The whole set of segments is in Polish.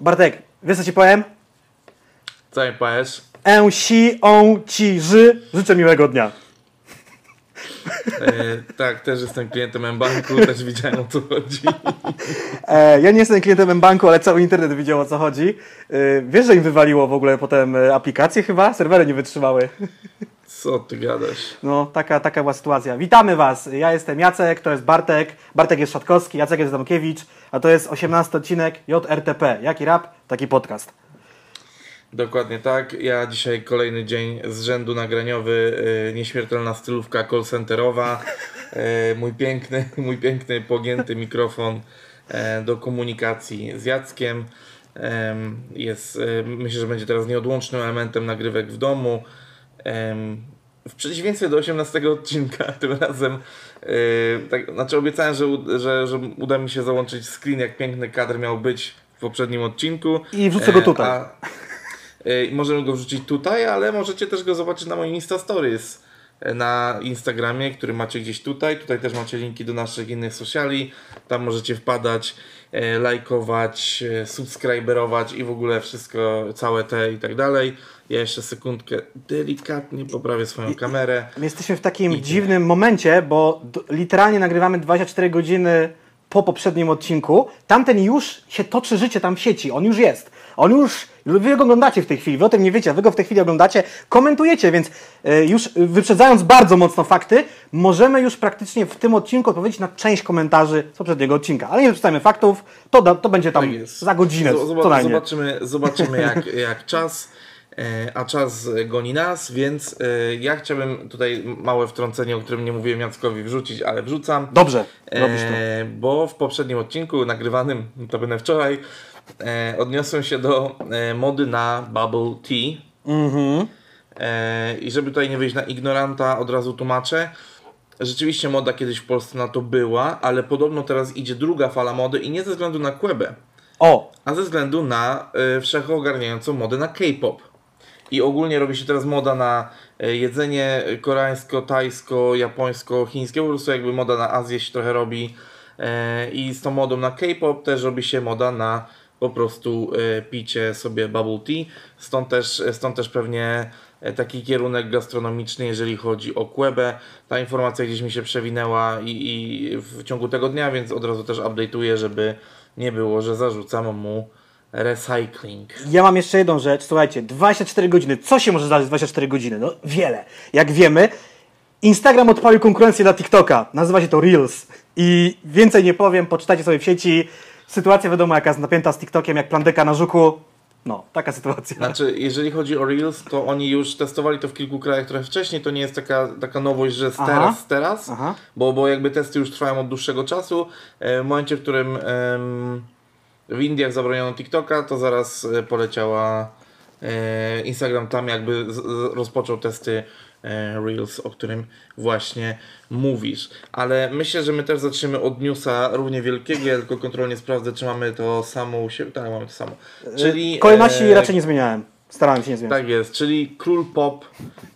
Bartek, wiesz co ci powiem? Co mi powiesz? En si on ci ży. Życzę miłego dnia. E, tak, też jestem klientem M-Banku, też widziałem o co chodzi. E, ja nie jestem klientem banku, ale cały internet widział o co chodzi. E, wiesz, że im wywaliło w ogóle potem e, aplikacje chyba? Serwery nie wytrzymały. Co ty gadasz? No, taka, taka była sytuacja. Witamy Was. Ja jestem Jacek, to jest Bartek, Bartek jest Szatkowski, Jacek jest Damkiewicz, a to jest 18 odcinek JRTP. Jaki rap, taki podcast. Dokładnie tak. Ja dzisiaj kolejny dzień z rzędu nagraniowy, yy, nieśmiertelna stylówka call centerowa, yy, mój piękny, mój piękny pogięty mikrofon yy, do komunikacji z Jackiem. Jest, myślę, że będzie teraz nieodłącznym elementem nagrywek w domu. W przeciwieństwie do 18 odcinka, tym razem, tak, znaczy obiecałem, że, że, że uda mi się załączyć screen, jak piękny kadr miał być w poprzednim odcinku. I wrzucę go tutaj. A, Y, możemy go wrzucić tutaj, ale możecie też go zobaczyć na moim Insta Stories y, na Instagramie, który macie gdzieś tutaj. Tutaj też macie linki do naszych innych sociali. Tam możecie wpadać, lajkować, subskryberować i w ogóle wszystko, całe te i tak dalej. Ja jeszcze sekundkę delikatnie poprawię swoją kamerę. My jesteśmy w takim I... dziwnym momencie, bo literalnie nagrywamy 24 godziny po poprzednim odcinku. Tamten już się toczy życie tam w sieci, on już jest. On już, wy go oglądacie w tej chwili, wy o tym nie wiecie, wy go w tej chwili oglądacie, komentujecie, więc e, już wyprzedzając bardzo mocno fakty, możemy już praktycznie w tym odcinku odpowiedzieć na część komentarzy z poprzedniego odcinka. Ale nie przeczytajmy faktów, to, to będzie tam tak za godzinę. Zob zobaczymy, zobaczymy jak, jak czas a czas goni nas, więc e, ja chciałbym tutaj małe wtrącenie, o którym nie mówiłem Jackowi wrzucić, ale wrzucam. Dobrze, robisz to. Bo w poprzednim odcinku nagrywanym, to będę wczoraj, e, odniosłem się do e, mody na bubble tea. Mhm. E, I żeby tutaj nie wyjść na ignoranta, od razu tłumaczę. Rzeczywiście moda kiedyś w Polsce na to była, ale podobno teraz idzie druga fala mody i nie ze względu na Quebę, o. a ze względu na e, wszechogarniającą modę na K-pop. I ogólnie robi się teraz moda na e, jedzenie koreańsko, tajsko, japońsko, chińskie, po prostu jakby moda na Azję się trochę robi. E, I z tą modą na K-pop też robi się moda na po prostu e, picie sobie bubble tea. Stąd też, stąd też pewnie taki kierunek gastronomiczny, jeżeli chodzi o Quebę. Ta informacja gdzieś mi się przewinęła i, i w ciągu tego dnia, więc od razu też update'uję, żeby nie było, że zarzucam mu recycling. Ja mam jeszcze jedną rzecz. Słuchajcie, 24 godziny. Co się może zdarzyć 24 godziny? No wiele. Jak wiemy, Instagram odpalił konkurencję dla TikToka. Nazywa się to Reels. I więcej nie powiem, poczytajcie sobie w sieci sytuacja wiadomo jaka jest napięta z TikTokiem, jak plandyka na żuku. No, taka sytuacja. Znaczy, jeżeli chodzi o Reels, to oni już testowali to w kilku krajach trochę wcześniej, to nie jest taka, taka nowość, że z teraz, Aha. teraz, Aha. Bo, bo jakby testy już trwają od dłuższego czasu. E, w momencie, w którym w Indiach zabroniono TikToka, to zaraz e, poleciała e, Instagram tam jakby rozpoczął testy E, Reels, o którym właśnie mówisz. Ale myślę, że my też zaczniemy od newsa równie wielkiego, ja tylko kontrolnie sprawdzę, czy mamy to samo u siebie. Tak, mamy to samo. Czyli, Kolejności e, raczej nie zmieniałem. Starałem się nie zmieniać. Tak jest, czyli Król Pop,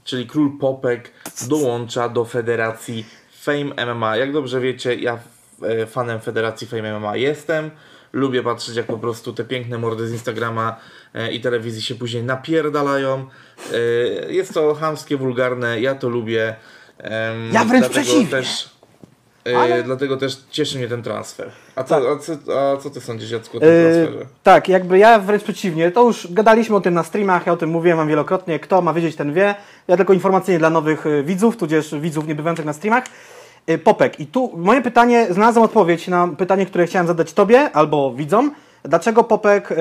czyli Król Popek dołącza do Federacji Fame MMA. Jak dobrze wiecie, ja fanem Federacji Fame MMA jestem. Lubię patrzeć, jak po prostu te piękne mordy z Instagrama e, i telewizji się później napierdalają. E, jest to chamskie, wulgarne, ja to lubię. Ja wręcz przeciwnie. Też, e, Ale... Dlatego też cieszy mnie ten transfer. A co, tak. a co, a co ty sądzisz, Jacku, o tym transferze? tak, jakby ja wręcz przeciwnie. To już gadaliśmy o tym na streamach, ja o tym mówiłem wam wielokrotnie. Kto ma wiedzieć, ten wie. Ja tylko informacyjnie dla nowych widzów, tudzież widzów niebywających na streamach. Y, Popek. I tu moje pytanie, znalazłem odpowiedź na pytanie, które chciałem zadać Tobie albo widzom. Dlaczego Popek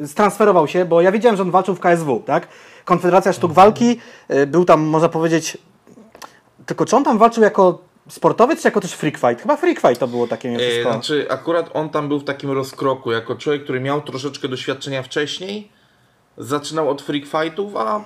yy, stransferował się? Bo ja wiedziałem, że on walczył w KSW, tak? Konfederacja Sztuk Walki, yy, był tam, można powiedzieć, tylko czy on tam walczył jako sportowiec, czy jako też freak fight? Chyba freak fight to było takie yy, Znaczy, akurat on tam był w takim rozkroku, jako człowiek, który miał troszeczkę doświadczenia wcześniej, zaczynał od freak fightów, a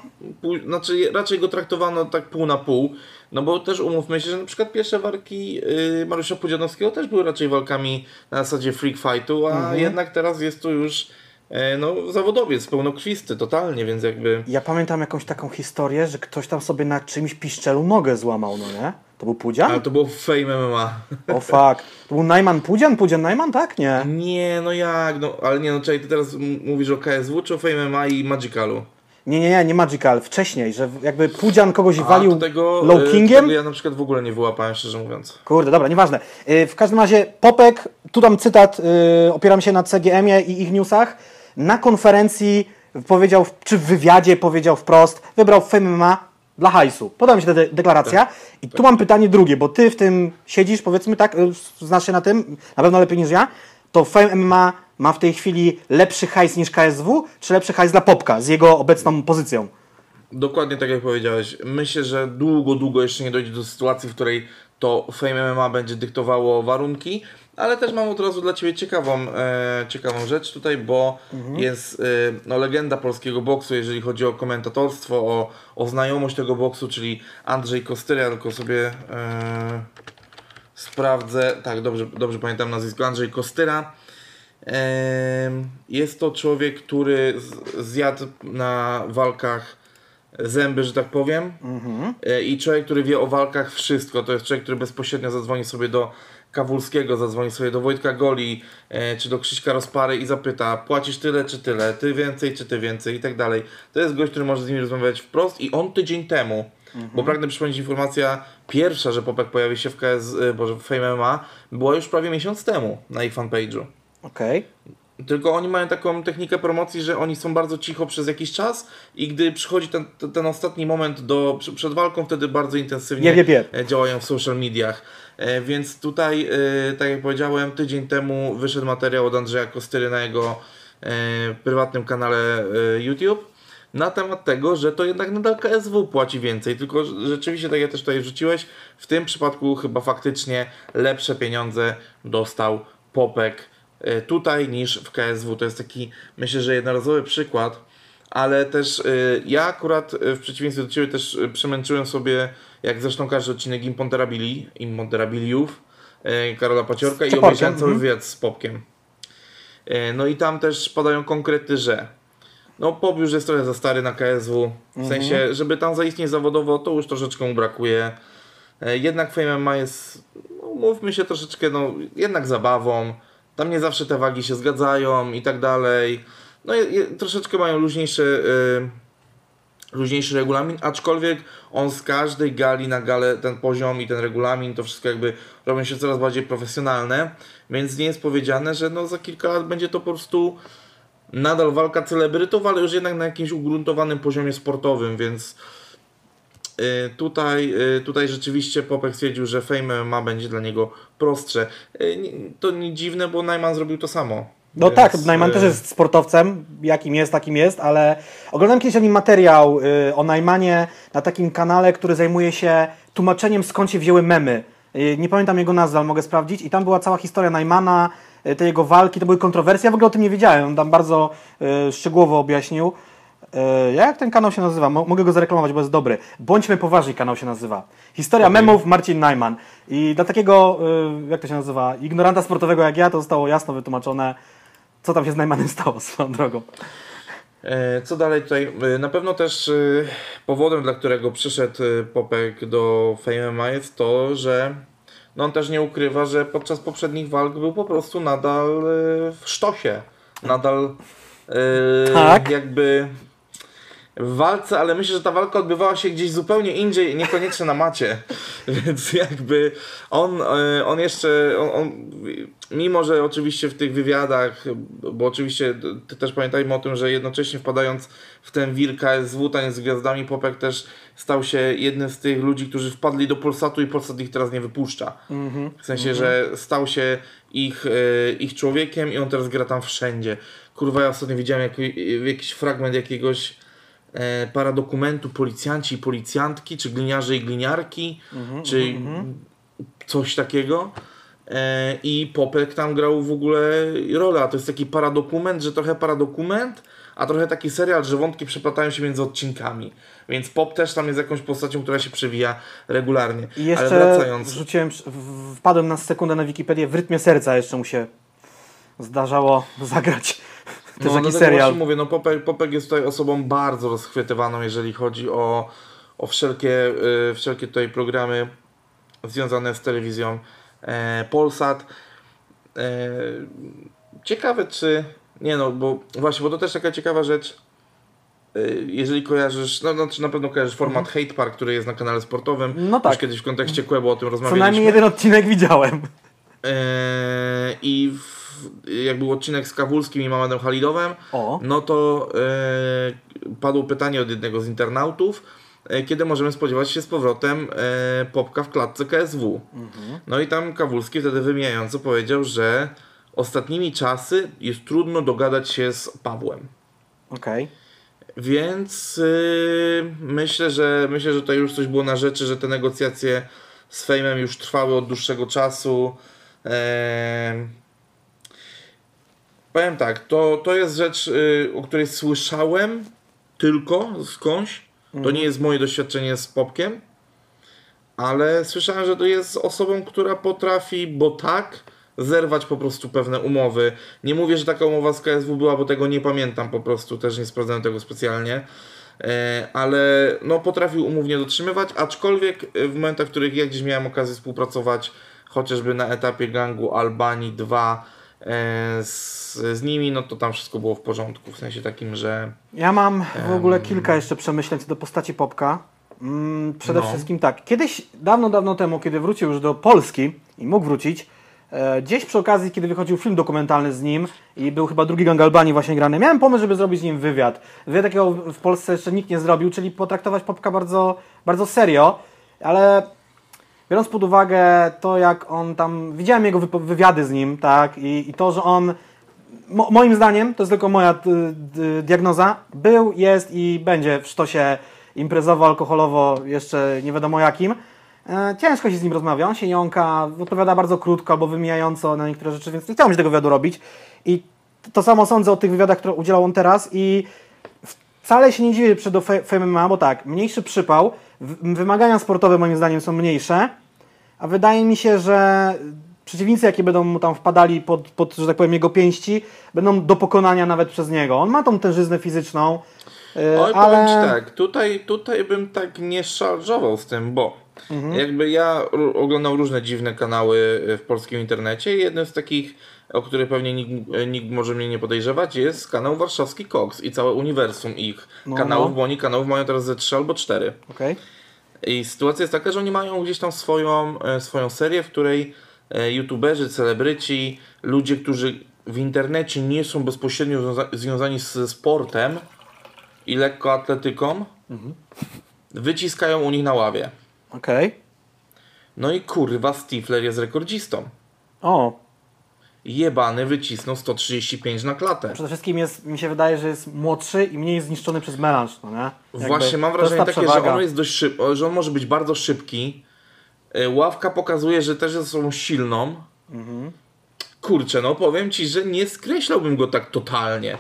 znaczy raczej go traktowano tak pół na pół. No bo też umówmy się, że na przykład pierwsze walki yy, Mariusza Pudzianowskiego też były raczej walkami na zasadzie freak fightu, a mhm. jednak teraz jest to już e, no, zawodowiec, pełnokwisty totalnie, więc jakby... Ja pamiętam jakąś taką historię, że ktoś tam sobie na czymś piszczelu nogę złamał, no nie? To był Pudzian? Ale to było Fame MMA. O fuck. To był Najman Pudzian? Pudzian Najman, tak? Nie. Nie, no jak, no, ale nie, no czekaj, ty teraz mówisz o KSW czy o Fame MMA i Magicalu? Nie, nie, nie, nie Magical. Wcześniej, że jakby Pudzian kogoś A, walił tego, low y, kingiem. tego ja na przykład w ogóle nie wyłapałem, szczerze mówiąc. Kurde, dobra, nieważne. Yy, W każdym razie Popek, tu dam cytat, yy, opieram się na CGM-ie i ich newsach, na konferencji powiedział, czy w wywiadzie powiedział wprost, wybrał Fame MMA dla hajsu. Podoba mi się ta de- deklaracja. I tu mam pytanie drugie, bo ty w tym siedzisz, powiedzmy tak, znasz się na tym, na pewno lepiej niż ja, to Fame MMA ma w tej chwili lepszy hajs niż KSW, czy lepszy hajs dla Popka z jego obecną pozycją? Dokładnie tak jak powiedziałeś. Myślę, że długo, długo jeszcze nie dojdzie do sytuacji, w której to Fame MMA będzie dyktowało warunki, ale też mam od razu dla Ciebie ciekawą, e, ciekawą rzecz tutaj, bo jest e, no, legenda polskiego boksu, jeżeli chodzi o komentatorstwo, o, o znajomość tego boksu, czyli Andrzej Kostyra, tylko sobie e, sprawdzę, tak, dobrze, dobrze pamiętam nazwisko, Andrzej Kostyra. Jest to człowiek, który zjadł na walkach zęby, że tak powiem. E, I człowiek, który wie o walkach wszystko. To jest człowiek, który bezpośrednio zadzwoni sobie do Kawulskiego, zadzwoni sobie do Wojtka Goli, e, czy do Krzyśka Rozpary i zapyta, płacisz tyle czy tyle, ty więcej czy ty więcej i tak dalej. To jest gość, który może z nimi rozmawiać wprost i on tydzień temu, bo pragnę przypomnieć informacja pierwsza, że Popek pojawi się w KS, e, Boże, w Fame MMA, była już prawie miesiąc temu na ich fanpage'u. Okej. Tylko oni mają taką technikę promocji, że oni są bardzo cicho przez jakiś czas i gdy przychodzi ten, ten, ostatni moment do, przed walką, wtedy bardzo intensywnie Jeb, jeb, jeb. e, działają w social mediach. E, Więc tutaj, e, tak jak powiedziałem, tydzień temu wyszedł materiał od Andrzeja Kostyry na jego prywatnym kanale YouTube na temat tego, że to jednak nadal KSW płaci więcej, tylko rzeczywiście, tak jak też tutaj wrzuciłeś, w tym przypadku chyba faktycznie lepsze pieniądze dostał Popek tutaj niż w KSW. To jest taki, myślę, że jednorazowy przykład, ale też e, ja akurat e, w przeciwieństwie do Ciebie też przemęczyłem sobie, jak zresztą każdy odcinek Imponderabili, Imponderabiliów, Karola Paciorka i obejrzałem cały mhm. wywiad z Popkiem. No i tam też padają konkrety, że no Pop już jest trochę za stary na KSW, w sensie, żeby tam zaistnieć zawodowo, to już troszeczkę mu brakuje. Jednak Fame MMA jest, no, mówmy się troszeczkę, no jednak zabawą. Tam nie zawsze te wagi się zgadzają i tak dalej. No je, troszeczkę mają luźniejsze, y, luźniejszy regulamin, aczkolwiek on z każdej gali na galę ten poziom i ten regulamin, to wszystko jakby robią się coraz bardziej profesjonalne, więc nie jest powiedziane, że no za kilka lat będzie to po prostu nadal walka celebrytów, ale już jednak na jakimś ugruntowanym poziomie sportowym, więc tutaj, y, tutaj rzeczywiście Popek stwierdził, że Fame MMA będzie dla niego prostsze. Y, To nie dziwne, bo Najman zrobił to samo. No Więc, tak, Najman y, też jest sportowcem, jakim jest, takim jest, ale oglądałem kiedyś o nim materiał y, o Najmanie na takim kanale, który zajmuje się tłumaczeniem skąd się wzięły memy. Y, nie pamiętam jego nazwy, ale mogę sprawdzić. I tam była cała historia Najmana, y, tej jego walki, to były kontrowersje. Ja w ogóle o tym nie wiedziałem, on tam bardzo y, szczegółowo objaśnił. Y, jak ten kanał się nazywa? Mo- mogę go zareklamować, bo jest dobry. Bądźmy poważni kanał się nazywa. Historia Okej. memów Marcin Najman. I dla takiego, y, jak to się nazywa, ignoranta sportowego jak ja, to zostało jasno wytłumaczone, co tam się z Najmanem stało swoją drogą. E, Co dalej tutaj? E, Na pewno też e, powodem, dla którego przyszedł e, Popek do Fame MMA jest to, że no on też nie ukrywa, że podczas poprzednich walk był po prostu nadal e, w sztosie. Nadal e, Tak. jakby w walce, ale myślę, że ta walka odbywała się gdzieś zupełnie indziej, niekoniecznie na macie. Więc jakby on, e, on jeszcze, on, on, mimo że oczywiście w tych wywiadach, bo oczywiście też pamiętajmy o tym, że jednocześnie wpadając w ten wir KSW, taniec z gwiazdami, Popek też stał się jednym z tych ludzi, którzy wpadli do Polsatu i Polsat ich teraz nie wypuszcza. W sensie, że stał się ich, e, ich człowiekiem i on teraz gra tam wszędzie. Kurwa, ja ostatnio widziałem jak, jakiś fragment jakiegoś e, paradokumentu policjanci i policjantki, czy gliniarze i gliniarki, czy coś takiego. E, I Popek tam grał w ogóle rolę, a to jest taki paradokument, że trochę paradokument, a trochę taki serial, że wątki przeplatają się między odcinkami. Więc Pop też tam jest jakąś postacią, która się przewija regularnie. I jeszcze Ale wracając, wrzuciłem, w- wpadłem na sekundę na Wikipedię, w rytmie serca jeszcze mu się zdarzało zagrać. Też no, taki dlatego serial. właśnie mówię, no Popek, Popek jest tutaj osobą bardzo rozchwytywaną, jeżeli chodzi o, o wszelkie, y, wszelkie tutaj programy związane z telewizją e, Polsat. E, ciekawe czy... Nie no, bo właśnie, bo to też taka ciekawa rzecz. E, jeżeli kojarzysz, no, no na pewno kojarzysz format Hate Park, który jest na kanale sportowym. Mhm. No tak. Już kiedyś w kontekście Quebo o tym Co rozmawialiśmy. najmniej jeden odcinek widziałem. Eee, I w, jak był odcinek z Kawulskim i Mamadem Halidowem, O. no to e, padło pytanie od jednego z internautów, e, kiedy możemy spodziewać się z powrotem e, Popka w klatce KSW. No i tam Kawulski wtedy wymijająco powiedział, że ostatnimi czasy jest trudno dogadać się z Pawłem. Okej. Więc yy, myślę, że myślę, że to już coś było na rzeczy, że te negocjacje z Fejmem już trwały od dłuższego czasu. Eee, powiem tak, to, to jest rzecz, yy, o której słyszałem tylko skądś. To nie jest moje doświadczenie z Popkiem, ale słyszałem, że to jest osobą, która potrafi, bo tak, zerwać po prostu pewne umowy. Nie mówię, że taka umowa z KSW była, bo tego nie pamiętam po prostu, też nie sprawdzałem tego specjalnie. E, Ale no, potrafił umownie dotrzymywać, aczkolwiek e, w momentach, w których ja gdzieś miałem okazję współpracować, chociażby na etapie gangu Albanii 2 e, z, z nimi, no to tam wszystko było w porządku, w sensie takim, że Ja mam w ogóle kilka jeszcze przemyśleń co do postaci Popka. Mm, przede No. wszystkim tak, kiedyś, dawno, dawno temu, kiedy wrócił już do Polski i mógł wrócić, e, gdzieś przy okazji, kiedy wychodził film dokumentalny z nim i był chyba drugi gang Albanii właśnie grany, miałem pomysł, żeby zrobić z nim wywiad. Wywiad takiego w Polsce jeszcze nikt nie zrobił, czyli potraktować Popka bardzo, bardzo serio, ale biorąc pod uwagę to, jak on tam, widziałem jego wywiady z nim, tak, i, i to, że on Mo, moim zdaniem, to jest tylko moja diagnoza, był, jest i będzie w sztosie imprezowo, alkoholowo, jeszcze nie wiadomo jakim. E, ciężko się z nim rozmawia, on się jąka, odpowiada bardzo krótko albo wymijająco na niektóre rzeczy, więc nie chciałem się tego wywiadu robić. I to samo sądzę o tych wywiadach, które udzielał on teraz i wcale się nie dziwię przed Fame bo tak, mniejszy przypał, wymagania sportowe moim zdaniem są mniejsze, a wydaje mi się, że przeciwnicy, jakie będą mu tam wpadali pod, pod że tak powiem, jego pięści, będą do pokonania nawet przez niego. On ma tą tężyznę fizyczną, yy, Oj, ale... powiem tak, tutaj, tutaj bym tak nie szarżował z tym, bo jakby ja oglądam różne dziwne kanały y, w polskim internecie jednym z takich, o który pewnie nikt, y, nikt może mnie nie podejrzewać, jest kanał Warszawski Cox i całe uniwersum ich No, kanałów, no. bo oni kanałów mają teraz ze 3 albo 4. Okej. I sytuacja jest taka, że oni mają gdzieś tam swoją, e, swoją serię, w której e, youtuberzy, celebryci, ludzie, którzy w internecie nie są bezpośrednio związa- związani ze sportem i lekkoatletyką, wyciskają u nich na ławie. Okej. No i kurwa, Stifler jest rekordzistą. O, Jebany wycisnął 135 na klatę. przede wszystkim jest, mi się wydaje, że jest młodszy i mniej zniszczony przez melanż, no nie? Jakby Właśnie mam wrażenie ta takie, że on jest dość szyb, że on może być bardzo szybki. E, Ławka pokazuje, że też jest osobą silną. Mhm. Kurczę, no powiem ci, że nie skreślałbym go tak totalnie.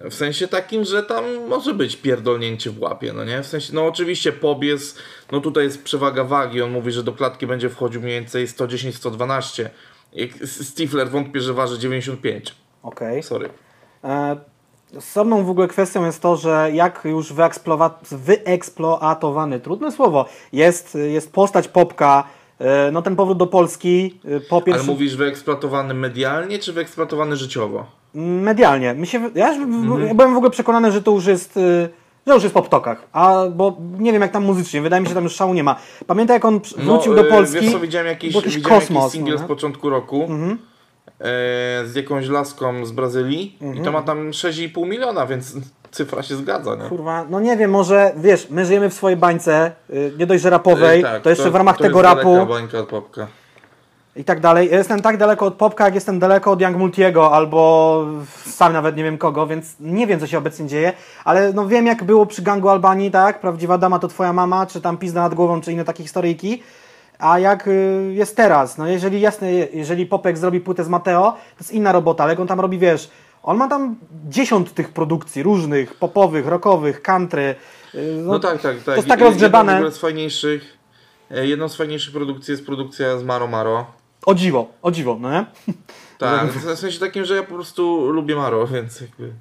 W sensie takim, że tam może być pierdolnięcie w łapie, no nie? W sensie, no oczywiście pobies, no tutaj jest przewaga wagi, on mówi, że do klatki będzie wchodził mniej więcej 110-112. Stifler wątpię, że waży 95. Okej. Sorry. E, Osobną w ogóle kwestią jest to, że jak już wyeksploatowany, trudne słowo, jest, jest postać Popka, e, no ten powrót do Polski, e, po Ale mówisz wyeksploatowany medialnie, czy wyeksploatowany życiowo? medialnie. Mi się, ja, już ja byłem w ogóle przekonany, że to już jest, że już jest po ptokach, a bo nie wiem jak tam muzycznie, wydaje mi się, że tam już szału nie ma. Pamiętaj jak on przy- wrócił do e, Polski, Wiesz co, widziałem jakiś, jakiś widziałem kosmos. jakiś singiel no, z początku roku Mhm. e, z jakąś laską z Brazylii i Mhm. to ma tam 6,5 miliona, więc cyfra się zgadza, nie? Kurwa, no nie wiem, może wiesz, my żyjemy w swojej bańce, y, nie dość, że rapowej, E, tak, to jeszcze w ramach to tego rapu bańka od popka. I tak dalej. Jestem tak daleko od Popka, jak jestem daleko od Young Multiego, albo sam nawet nie wiem kogo, więc nie wiem, co się obecnie dzieje, ale no wiem, jak było przy gangu Albanii, tak? Prawdziwa dama to twoja mama, czy tam pizda nad głową, czy inne takie historyjki. A jak y, jest teraz? No jeżeli jasne, jeżeli Popek zrobi płytę z Mateo, to jest inna robota, ale jak on tam robi, wiesz, on ma tam dziesiąt tych produkcji różnych, popowych, rockowych, country. y, No, tak, tak, tak. To jest tak Jedną rozgrzebane. ogóle z fajniejszych, e, jedną z fajniejszych produkcji jest produkcja z Maro Maro. O dziwo, o dziwo, no nie? Tak, w sensie takim, że ja po prostu lubię Maro, więc jakby...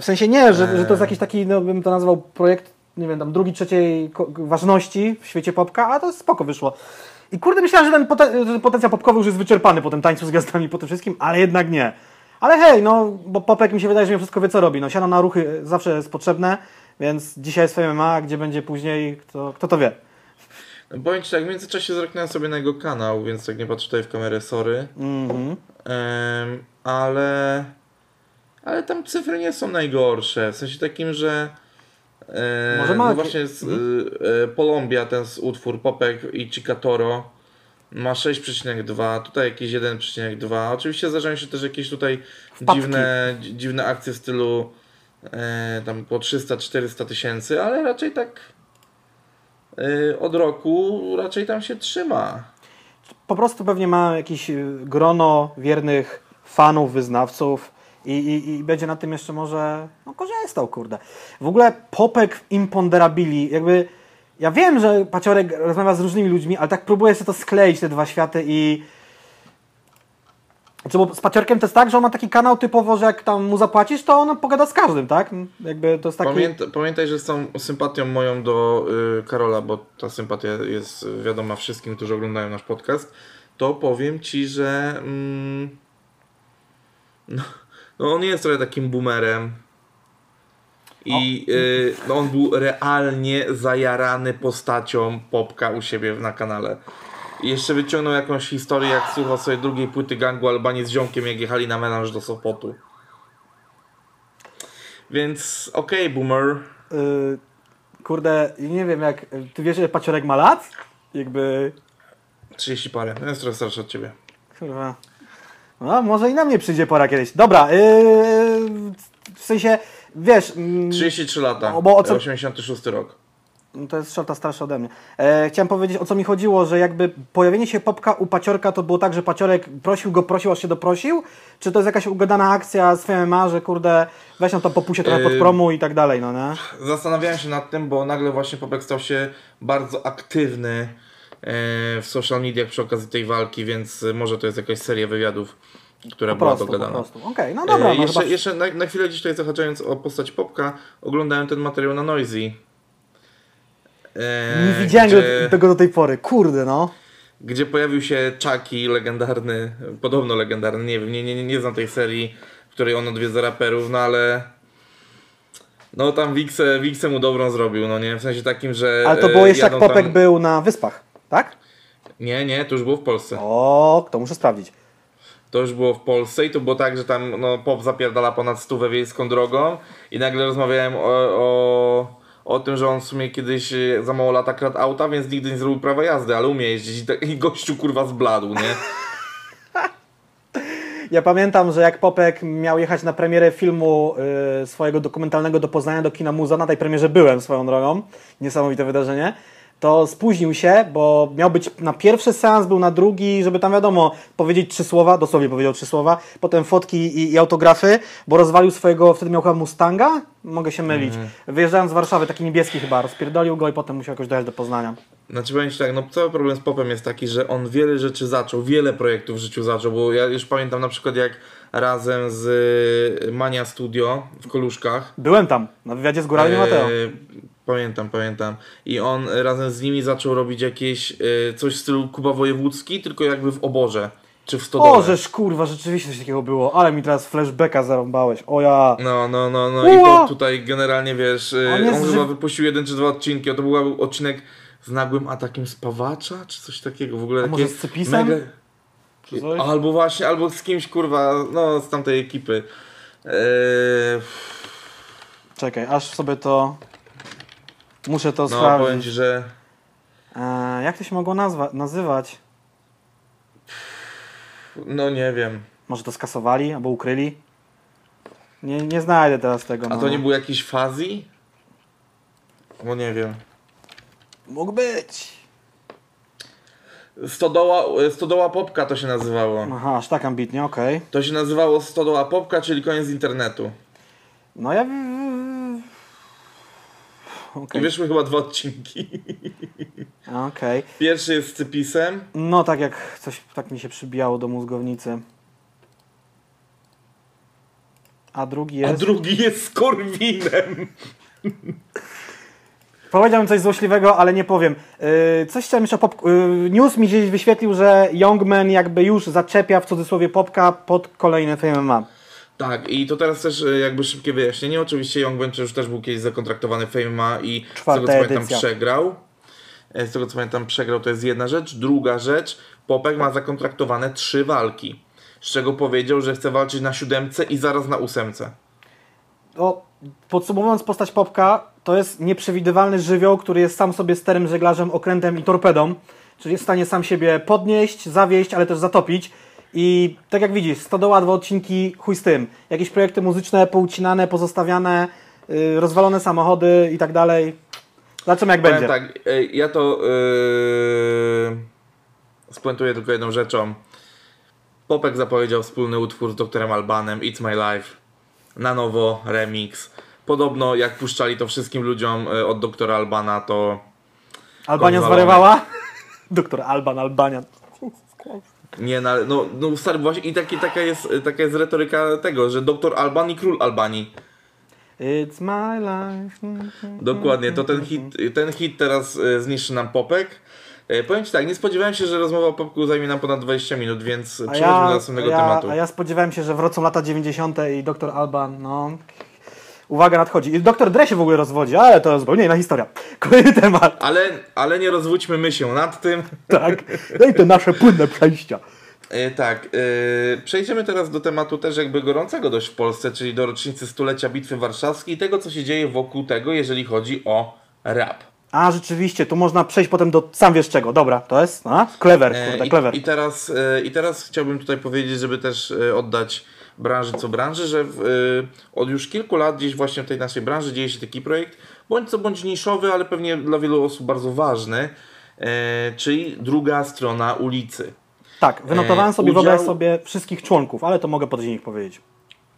W sensie nie, że, Eee. że to jest jakiś taki, no bym to nazwał projekt, nie wiem, tam drugi, trzeciej ważności w świecie popka, a to spoko wyszło. I kurde, myślałem, że ten poten- potencjał popkowy już jest wyczerpany po tym tańcu z gwiazdami, po tym wszystkim, ale jednak nie. Ale hej, no, bo Popek mi się wydaje, że mimo wszystko wie, co robi. No, siano na ruchy zawsze jest potrzebne, więc dzisiaj jest w MMA, a gdzie będzie później, kto, kto to wie. Ci tak, w międzyczasie zerknąłem sobie na jego kanał, więc jak nie patrzę tutaj w kamerę, sorry. Mhm. Em, ale... Ale tam cyfry nie są najgorsze, w sensie takim, że... E, Może ma no właśnie z, e, e, Polombia, ten z utwór Popek i Chikatoro ma 6,2, tutaj jakieś 1,2. Oczywiście zdarzają się też jakieś tutaj Wpadki. dziwne, dzi- dziwne akcje w stylu e, tam po 300-400 tysięcy, ale raczej tak od roku raczej tam się trzyma. Po prostu pewnie ma jakieś y, grono wiernych fanów, wyznawców i, i, i będzie na tym jeszcze może no, korzystał, kurde. W ogóle Popek w Imponderabili, jakby ja wiem, że Paciorek rozmawia z różnymi ludźmi, ale tak próbuję sobie to skleić, te dwa światy i znaczy, bo z Paciorkiem to jest tak, że on ma taki kanał typowo, że jak tam mu zapłacisz, to on pogada z każdym, tak? Jakby to jest taki... Pamięta, pamiętaj, że z tą sympatią moją do y, Karola, bo ta sympatia jest wiadoma wszystkim, którzy oglądają nasz podcast, to powiem Ci, że mm, no, no on jest trochę takim boomerem i y, no on był realnie zajarany postacią Popka u siebie na kanale. I jeszcze wyciągnął jakąś historię, jak słuchał sobie drugiej płyty gangu Albanii z ziomkiem, jak jechali na melanż do Sopotu. Więc okej, boomer. Y, kurde, nie wiem jak... Ty wiesz, że Paciorek ma lat? Jakby... 30 parę. No jest trochę starszy od ciebie. Kurwa. No, może i na mnie przyjdzie pora kiedyś. Dobra, yy, w sensie, wiesz, mm, 33 lata. O, bo o co- 86 rok. To jest szorta starsza ode mnie. E, chciałem powiedzieć, o co mi chodziło, że jakby pojawienie się Popka u Paciorka to było tak, że Paciorek prosił go, prosił, aż się doprosił? Czy to jest jakaś ugadana akcja z MMA, że kurde, weź nam to popusie trochę pod Yy. promu i tak dalej, no nie? Zastanawiałem się nad tym, bo nagle właśnie Popek stał się bardzo aktywny e, w social mediach przy okazji tej walki, więc e, może to jest jakaś seria wywiadów, która Po była prostu, po dogadana. prostu. Okej, no dobra, E, no jeszcze chyba... jeszcze na, na chwilę tutaj zahaczając o postać Popka, oglądałem ten materiał na Noisy. E, Nie widziałem gdzie- go, tego do tej pory, kurde no. gdzie pojawił się Chucky, legendarny, podobno legendarny, nie wiem, nie, nie, nie znam tej serii, w której on odwiedza raperów, no ale no tam Wixę, Wixę mu dobrą zrobił, no nie, w sensie takim, że Ale to było e, jeszcze jak Popek tam... był na Wyspach, tak? Nie, nie, to już było w Polsce. O, to muszę sprawdzić. To już było w Polsce i to było tak, że tam no, pop zapierdala ponad stówę wiejską drogą i nagle rozmawiałem o, o, o tym, że on w sumie kiedyś e, za mało lata kradł auta, więc nigdy nie zrobił prawa jazdy, ale umie jeździć i, tak, gościu kurwa zbladł, nie? Ja pamiętam, że jak Popek miał jechać na premierę filmu y, swojego dokumentalnego do Poznania do kina Muza, na tej premierze byłem swoją drogą, niesamowite wydarzenie, to spóźnił się, bo miał być na pierwszy seans, był na drugi, żeby tam wiadomo, powiedzieć trzy słowa, dosłownie powiedział trzy słowa, potem fotki i, i autografy, bo rozwalił swojego, wtedy miał chyba Mustanga, mogę się mylić, wyjeżdżając z Warszawy, taki niebieski chyba, rozpierdolił go i potem musiał jakoś dojechać do Poznania. Znaczy powiem Ci tak, no cały problem z popem jest taki, że on wiele rzeczy zaczął, wiele projektów w życiu zaczął, bo ja już pamiętam na przykład jak razem z y, Mania Studio w Koluszkach Byłem tam, na wywiadzie z Góralem i Mateo. Pamiętam, pamiętam. I on razem z nimi zaczął robić jakieś e, coś w stylu Kuba Wojewódzki, tylko jakby w oborze. Czy w stodole. O, żeż kurwa, rzeczywiście coś takiego było, ale mi teraz flashbacka zarąbałeś, o ja. No, no, no, no. I Ua! to tutaj generalnie wiesz, e, On on, chyba wypuścił jeden czy dwa odcinki, a to był odcinek z nagłym atakiem spawacza, czy coś takiego. W ogóle A może z Cypisem? Mega... Albo właśnie, albo z kimś kurwa, no z tamtej ekipy. E, Czekaj, aż sobie to. Muszę to no, powiem sprawdzić. ci, że E, jak to się mogło nazwa- nazywać? no nie wiem. Może to skasowali albo ukryli? Nie, nie znajdę teraz tego. A no. to nie był jakiś fazi? Bo nie wiem. Mógł być. Stodoła, Stodoła Popka to się nazywało. Aha, aż tak ambitnie, okej. To się nazywało Stodoła Popka, czyli koniec internetu. No ja. I Okej. wyszły chyba dwa odcinki. Okej. Pierwszy jest z Cypisem. No tak jak coś tak mi się przybijało do mózgownicy. A drugi A jest. drugi jest z Korwinem. Powiedziałbym coś złośliwego, ale nie powiem. Yy, coś chciałem jeszcze pop... Yy, news mi gdzieś wyświetlił, że Youngman jakby już zaczepia w cudzysłowie popka pod kolejne FMMA. Tak, i to teraz też e, jakby szybkie wyjaśnienie. Oczywiście Young Venture już też był kiedyś zakontraktowany FMA i Czwarta z tego co pamiętam edycja. przegrał. E, Z tego co pamiętam przegrał, to jest jedna rzecz. Druga rzecz, Popek ma zakontraktowane trzy walki. Z czego powiedział, że chce walczyć na siódemce i zaraz na ósemce. O, podsumowując postać Popka, to jest nieprzewidywalny żywioł, który jest sam sobie sterem, żeglarzem, okrętem i torpedą. Czyli jest w stanie sam siebie podnieść, zawieść, ale też zatopić. I tak jak widzisz, stodoła, dwa odcinki, chuj z tym. Jakieś projekty muzyczne poucinane, pozostawiane, yy, rozwalone samochody i tak dalej. Zobaczymy jak Powiem będzie. tak, e, ja to yy, spuentuję tylko jedną rzeczą. Popek zapowiedział wspólny utwór z doktorem Albanem, It's My Life. Na nowo, remix. Podobno jak puszczali to wszystkim ludziom e, od doktora Albana, to Albania zwariowała? Doktor Alban, Albania. Nie na, no, no stary, właśnie i taki, taka, jest, taka jest retoryka tego, że doktor Alban i król Albanii. It's my life. Dokładnie, to ten hit, ten hit teraz e, zniszczy nam Popek. E, powiem Ci tak, nie spodziewałem się, że rozmowa o Popku zajmie nam ponad 20 minut, więc przejdźmy ja, do następnego ja, tematu. a ja spodziewałem się, że wrócą lata 90. i doktor Alban, no. Uwaga, nadchodzi. I doktor Dre się w ogóle rozwodzi, ale to zupełnie inna historia. Kolejny temat. Ale, ale nie rozwódźmy my się nad tym. Tak. No i te nasze płynne przejścia. E, tak, e, przejdziemy teraz do tematu też jakby gorącego dość w Polsce, czyli do rocznicy stulecia Bitwy Warszawskiej i tego, co się dzieje wokół tego, jeżeli chodzi o rap. A, rzeczywiście, tu można przejść potem do sam wiesz czego. Dobra, to jest, a? Clever, E, kurde, i, clever. i, teraz, I teraz chciałbym tutaj powiedzieć, żeby też oddać branży co branży, że w, e, od już kilku lat gdzieś właśnie w tej naszej branży dzieje się taki projekt, bądź co bądź niszowy, ale pewnie dla wielu osób bardzo ważny, e, czyli druga strona ulicy. Tak, wynotowałem e, sobie, udział- wyobraź sobie wszystkich członków, ale to mogę pod dzień powiedzieć.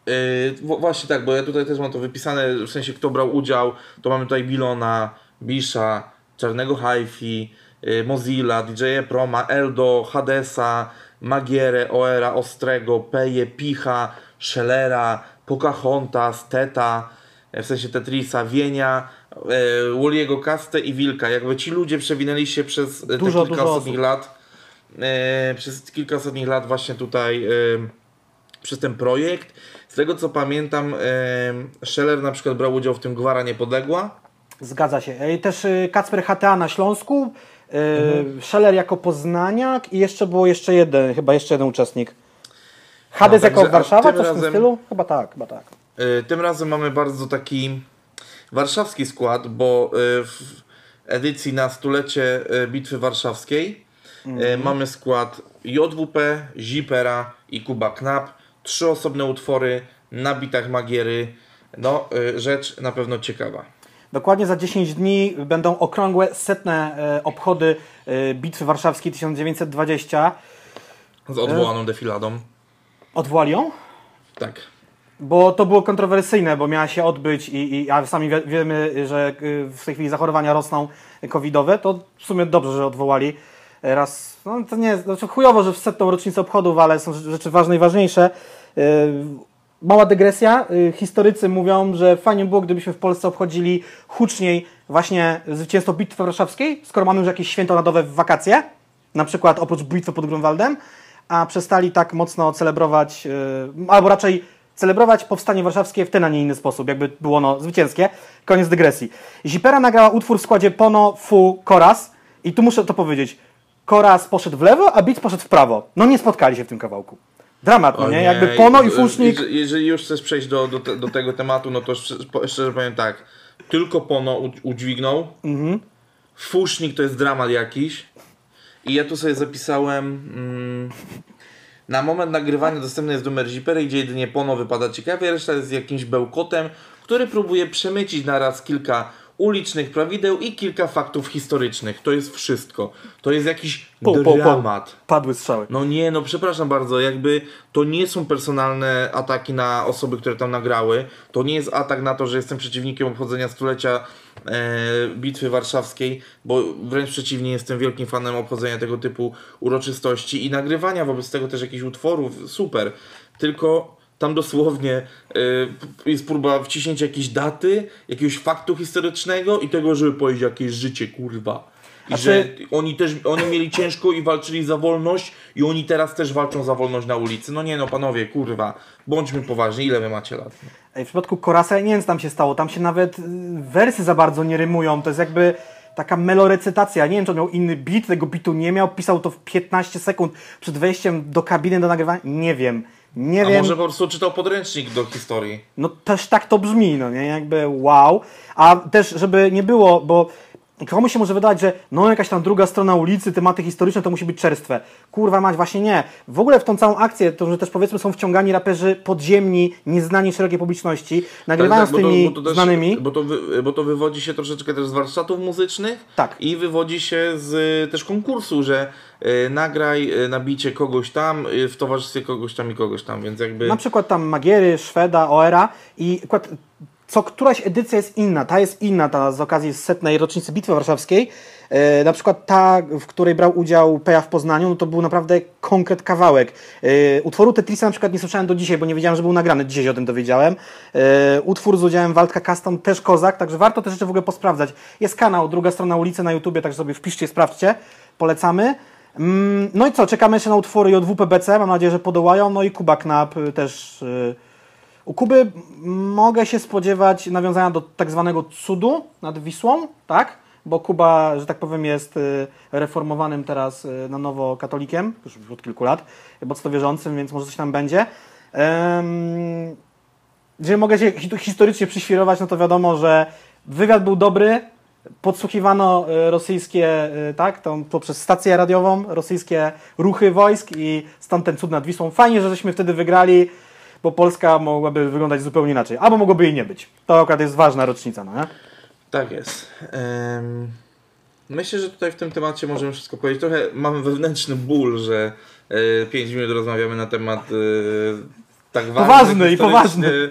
Yy, wo- właśnie tak, bo ja tutaj też mam to wypisane, w sensie kto brał udział, to mamy tutaj Bilona, Bisha, Czarnego Hi-Fi, yy, Mozilla, DJ Proma, Eldo, Hadesa, Magierę, Oera, Ostrego, Peje, Picha, Schellera, Pocahontas, Teta, e, w sensie Tetrisa, Wienia, yy, Woliego Kastę i Wilka. Jakby ci ludzie przewinęli się przez e, te Dużo, kilka dużo ostatnich osób. lat, e, przez kilka ostatnich lat właśnie tutaj e, przez ten projekt. Z tego co pamiętam, e, Scheller na przykład brał udział w tym Gwara Niepodległa. Zgadza się. Też Kacper HTA na Śląsku, Mhm. Scheller jako Poznaniak i jeszcze było jeszcze jeden, chyba jeszcze jeden uczestnik. Hades No, jako także, Warszawa, coś w tym razem- stylu? Chyba tak, chyba tak. E, Tym razem mamy bardzo taki warszawski skład, bo e, w edycji na stulecie e, Bitwy Warszawskiej e, Mhm. mamy skład JWP, Zipera i Kuba Knap. Trzy osobne utwory na bitach Magiery. No, e, rzecz na pewno ciekawa. Dokładnie za 10 dni będą okrągłe setne e, obchody e, Bitwy Warszawskiej 1920. Z odwołaną defiladą. Odwołali ją? Tak. Bo to było kontrowersyjne, bo miała się odbyć i, i a sami wie, wiemy, że y, w tej chwili zachorowania rosną covidowe, to w sumie dobrze, że odwołali. Raz, no to nie znaczy chujowo, że w setną rocznicę obchodów, ale są rzeczy ważne i ważniejsze. Mała dygresja. Y, Historycy mówią, że fajnie było, gdybyśmy w Polsce obchodzili huczniej właśnie zwycięstwo Bitwy Warszawskiej, skoro mamy już jakieś święto narodowe w wakacje, na przykład oprócz bitwy pod Grunwaldem, a przestali tak mocno celebrować, y, albo raczej celebrować powstanie warszawskie w ten, a nie inny sposób, jakby było ono zwycięskie. Koniec dygresji. Zipera nagrała utwór w składzie Pono, Fu, Koras i tu muszę to powiedzieć. Koras poszedł w lewo, a Beat poszedł w prawo. No nie spotkali się w tym kawałku. Dramat, no O nie? Jakby Pono i Fusznik... Jeżeli, już chcesz przejść do, do, te, do tego tematu, no to szczerze, po- szczerze powiem tak. Tylko Pono udźwignął. Mhm. Fusznik to jest dramat jakiś. I ja tu sobie zapisałem. Mm, na moment nagrywania dostępny jest numer Zipery, gdzie jedynie Pono wypada ciekawie, reszta jest jakimś bełkotem, który próbuje przemycić naraz kilka ulicznych prawideł i kilka faktów historycznych. To jest wszystko. To jest jakiś Po, po, po. dramat. Padły strzały. No nie, no przepraszam bardzo, jakby to nie są personalne ataki na osoby, które tam nagrały. To nie jest atak na to, że jestem przeciwnikiem obchodzenia stulecia e, Bitwy Warszawskiej, bo wręcz przeciwnie, jestem wielkim fanem obchodzenia tego typu uroczystości i nagrywania wobec tego też jakichś utworów, super. Tylko tam dosłownie y, jest próba wciśnięcia jakiejś daty, jakiegoś faktu historycznego i tego, żeby powiedzieć jakieś życie, kurwa. I Znaczy- że oni też, oni mieli ciężko i walczyli za wolność i oni teraz też walczą za wolność na ulicy. No nie no, panowie, kurwa, bądźmy poważni, ile wy macie lat? Ej, w przypadku Korasa ja nie wiem co tam się stało, tam się nawet y, wersy za bardzo nie rymują, to jest jakby taka melorecytacja, nie wiem czy on miał inny beat, tego beatu nie miał, pisał to w 15 sekund przed wejściem do kabiny do nagrywania, nie wiem, nie A wiem. może po prostu czytał podręcznik do historii? No też tak to brzmi, no nie, jakby wow. A też, żeby nie było, bo komuś się może wydawać, że no jakaś tam druga strona ulicy, tematy historyczne to musi być czerstwe. Kurwa mać, właśnie nie. W ogóle w tą całą akcję, to że też powiedzmy są wciągani raperzy podziemni, nieznani szerokiej publiczności, nagrywają z Tak, bo to- tymi bo to też- znanymi. Bo to, wy, bo to wywodzi się troszeczkę też z warsztatów muzycznych Tak. i wywodzi się z y, też konkursu, że y, nagraj y, nabicie kogoś tam y, w towarzystwie kogoś tam i kogoś tam, więc jakby... Na przykład tam Magiery, Szweda, Oera i akurat co któraś edycja jest inna. Ta jest inna, ta z okazji setnej rocznicy Bitwy Warszawskiej. E, na przykład ta, w której brał udział Peja w Poznaniu, no to był naprawdę konkret kawałek. E, utworu Tetrisa na przykład nie słyszałem do dzisiaj, bo nie wiedziałem, że był nagrany. Dzisiaj się o tym dowiedziałem. E, utwór z udziałem Waldka Custom też kozak, także warto te rzeczy w ogóle posprawdzać. Jest kanał, druga strona ulicy na YouTubie, także sobie wpiszcie, sprawdźcie. Polecamy. Mm, No i co, czekamy jeszcze na utwory JWPBC, mam nadzieję, że podołają. No i Kuba Knap y, też. y, U Kuby mogę się spodziewać nawiązania do tak zwanego cudu nad Wisłą, tak? Bo Kuba, że tak powiem, jest y, reformowanym teraz y, na nowo katolikiem, już od kilku lat, mocno wierzącym, więc może coś tam będzie. Jeżeli mogę się hi- historycznie przyświrować, no to wiadomo, że wywiad był dobry, podsłuchiwano y, rosyjskie, tak, tą, poprzez stację radiową, rosyjskie ruchy wojsk i stąd ten cud nad Wisłą. Fajnie, że żeśmy wtedy wygrali, bo Polska mogłaby wyglądać zupełnie inaczej, albo mogłoby jej nie być. To akurat jest ważna rocznica, no nie? Tak jest. Em, myślę, że tutaj w tym temacie możemy wszystko powiedzieć. Trochę mamy wewnętrzny ból, że 5 minut rozmawiamy na temat e, tak ważny, Poważny i poważny.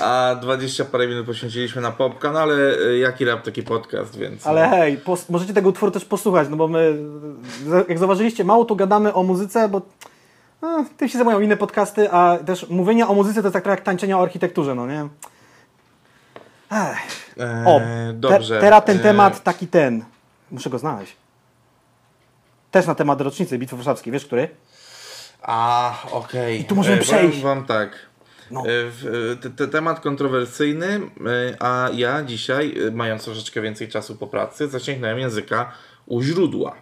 A 20 parę minut poświęciliśmy na popkan, ale e, jaki rap, taki podcast, więc... Ale hej, możecie tego utworu też posłuchać, no bo my, jak zauważyliście, mało tu gadamy o muzyce, bo no, tym się zajmują inne podcasty, a też mówienie o muzyce to jest tak trochę jak tańczenie o architekturze, no nie? Ech. E, O, dobrze. Te, teraz ten E, temat taki ten. Muszę go znaleźć. Też na temat rocznicy Bitwy Warszawskiej, wiesz który? A, okej. I tu możemy E, przejść. Powiem wam tak. No. Te, te, temat kontrowersyjny, a ja dzisiaj, mając troszeczkę więcej czasu po pracy, zasięgnąłem języka u źródła.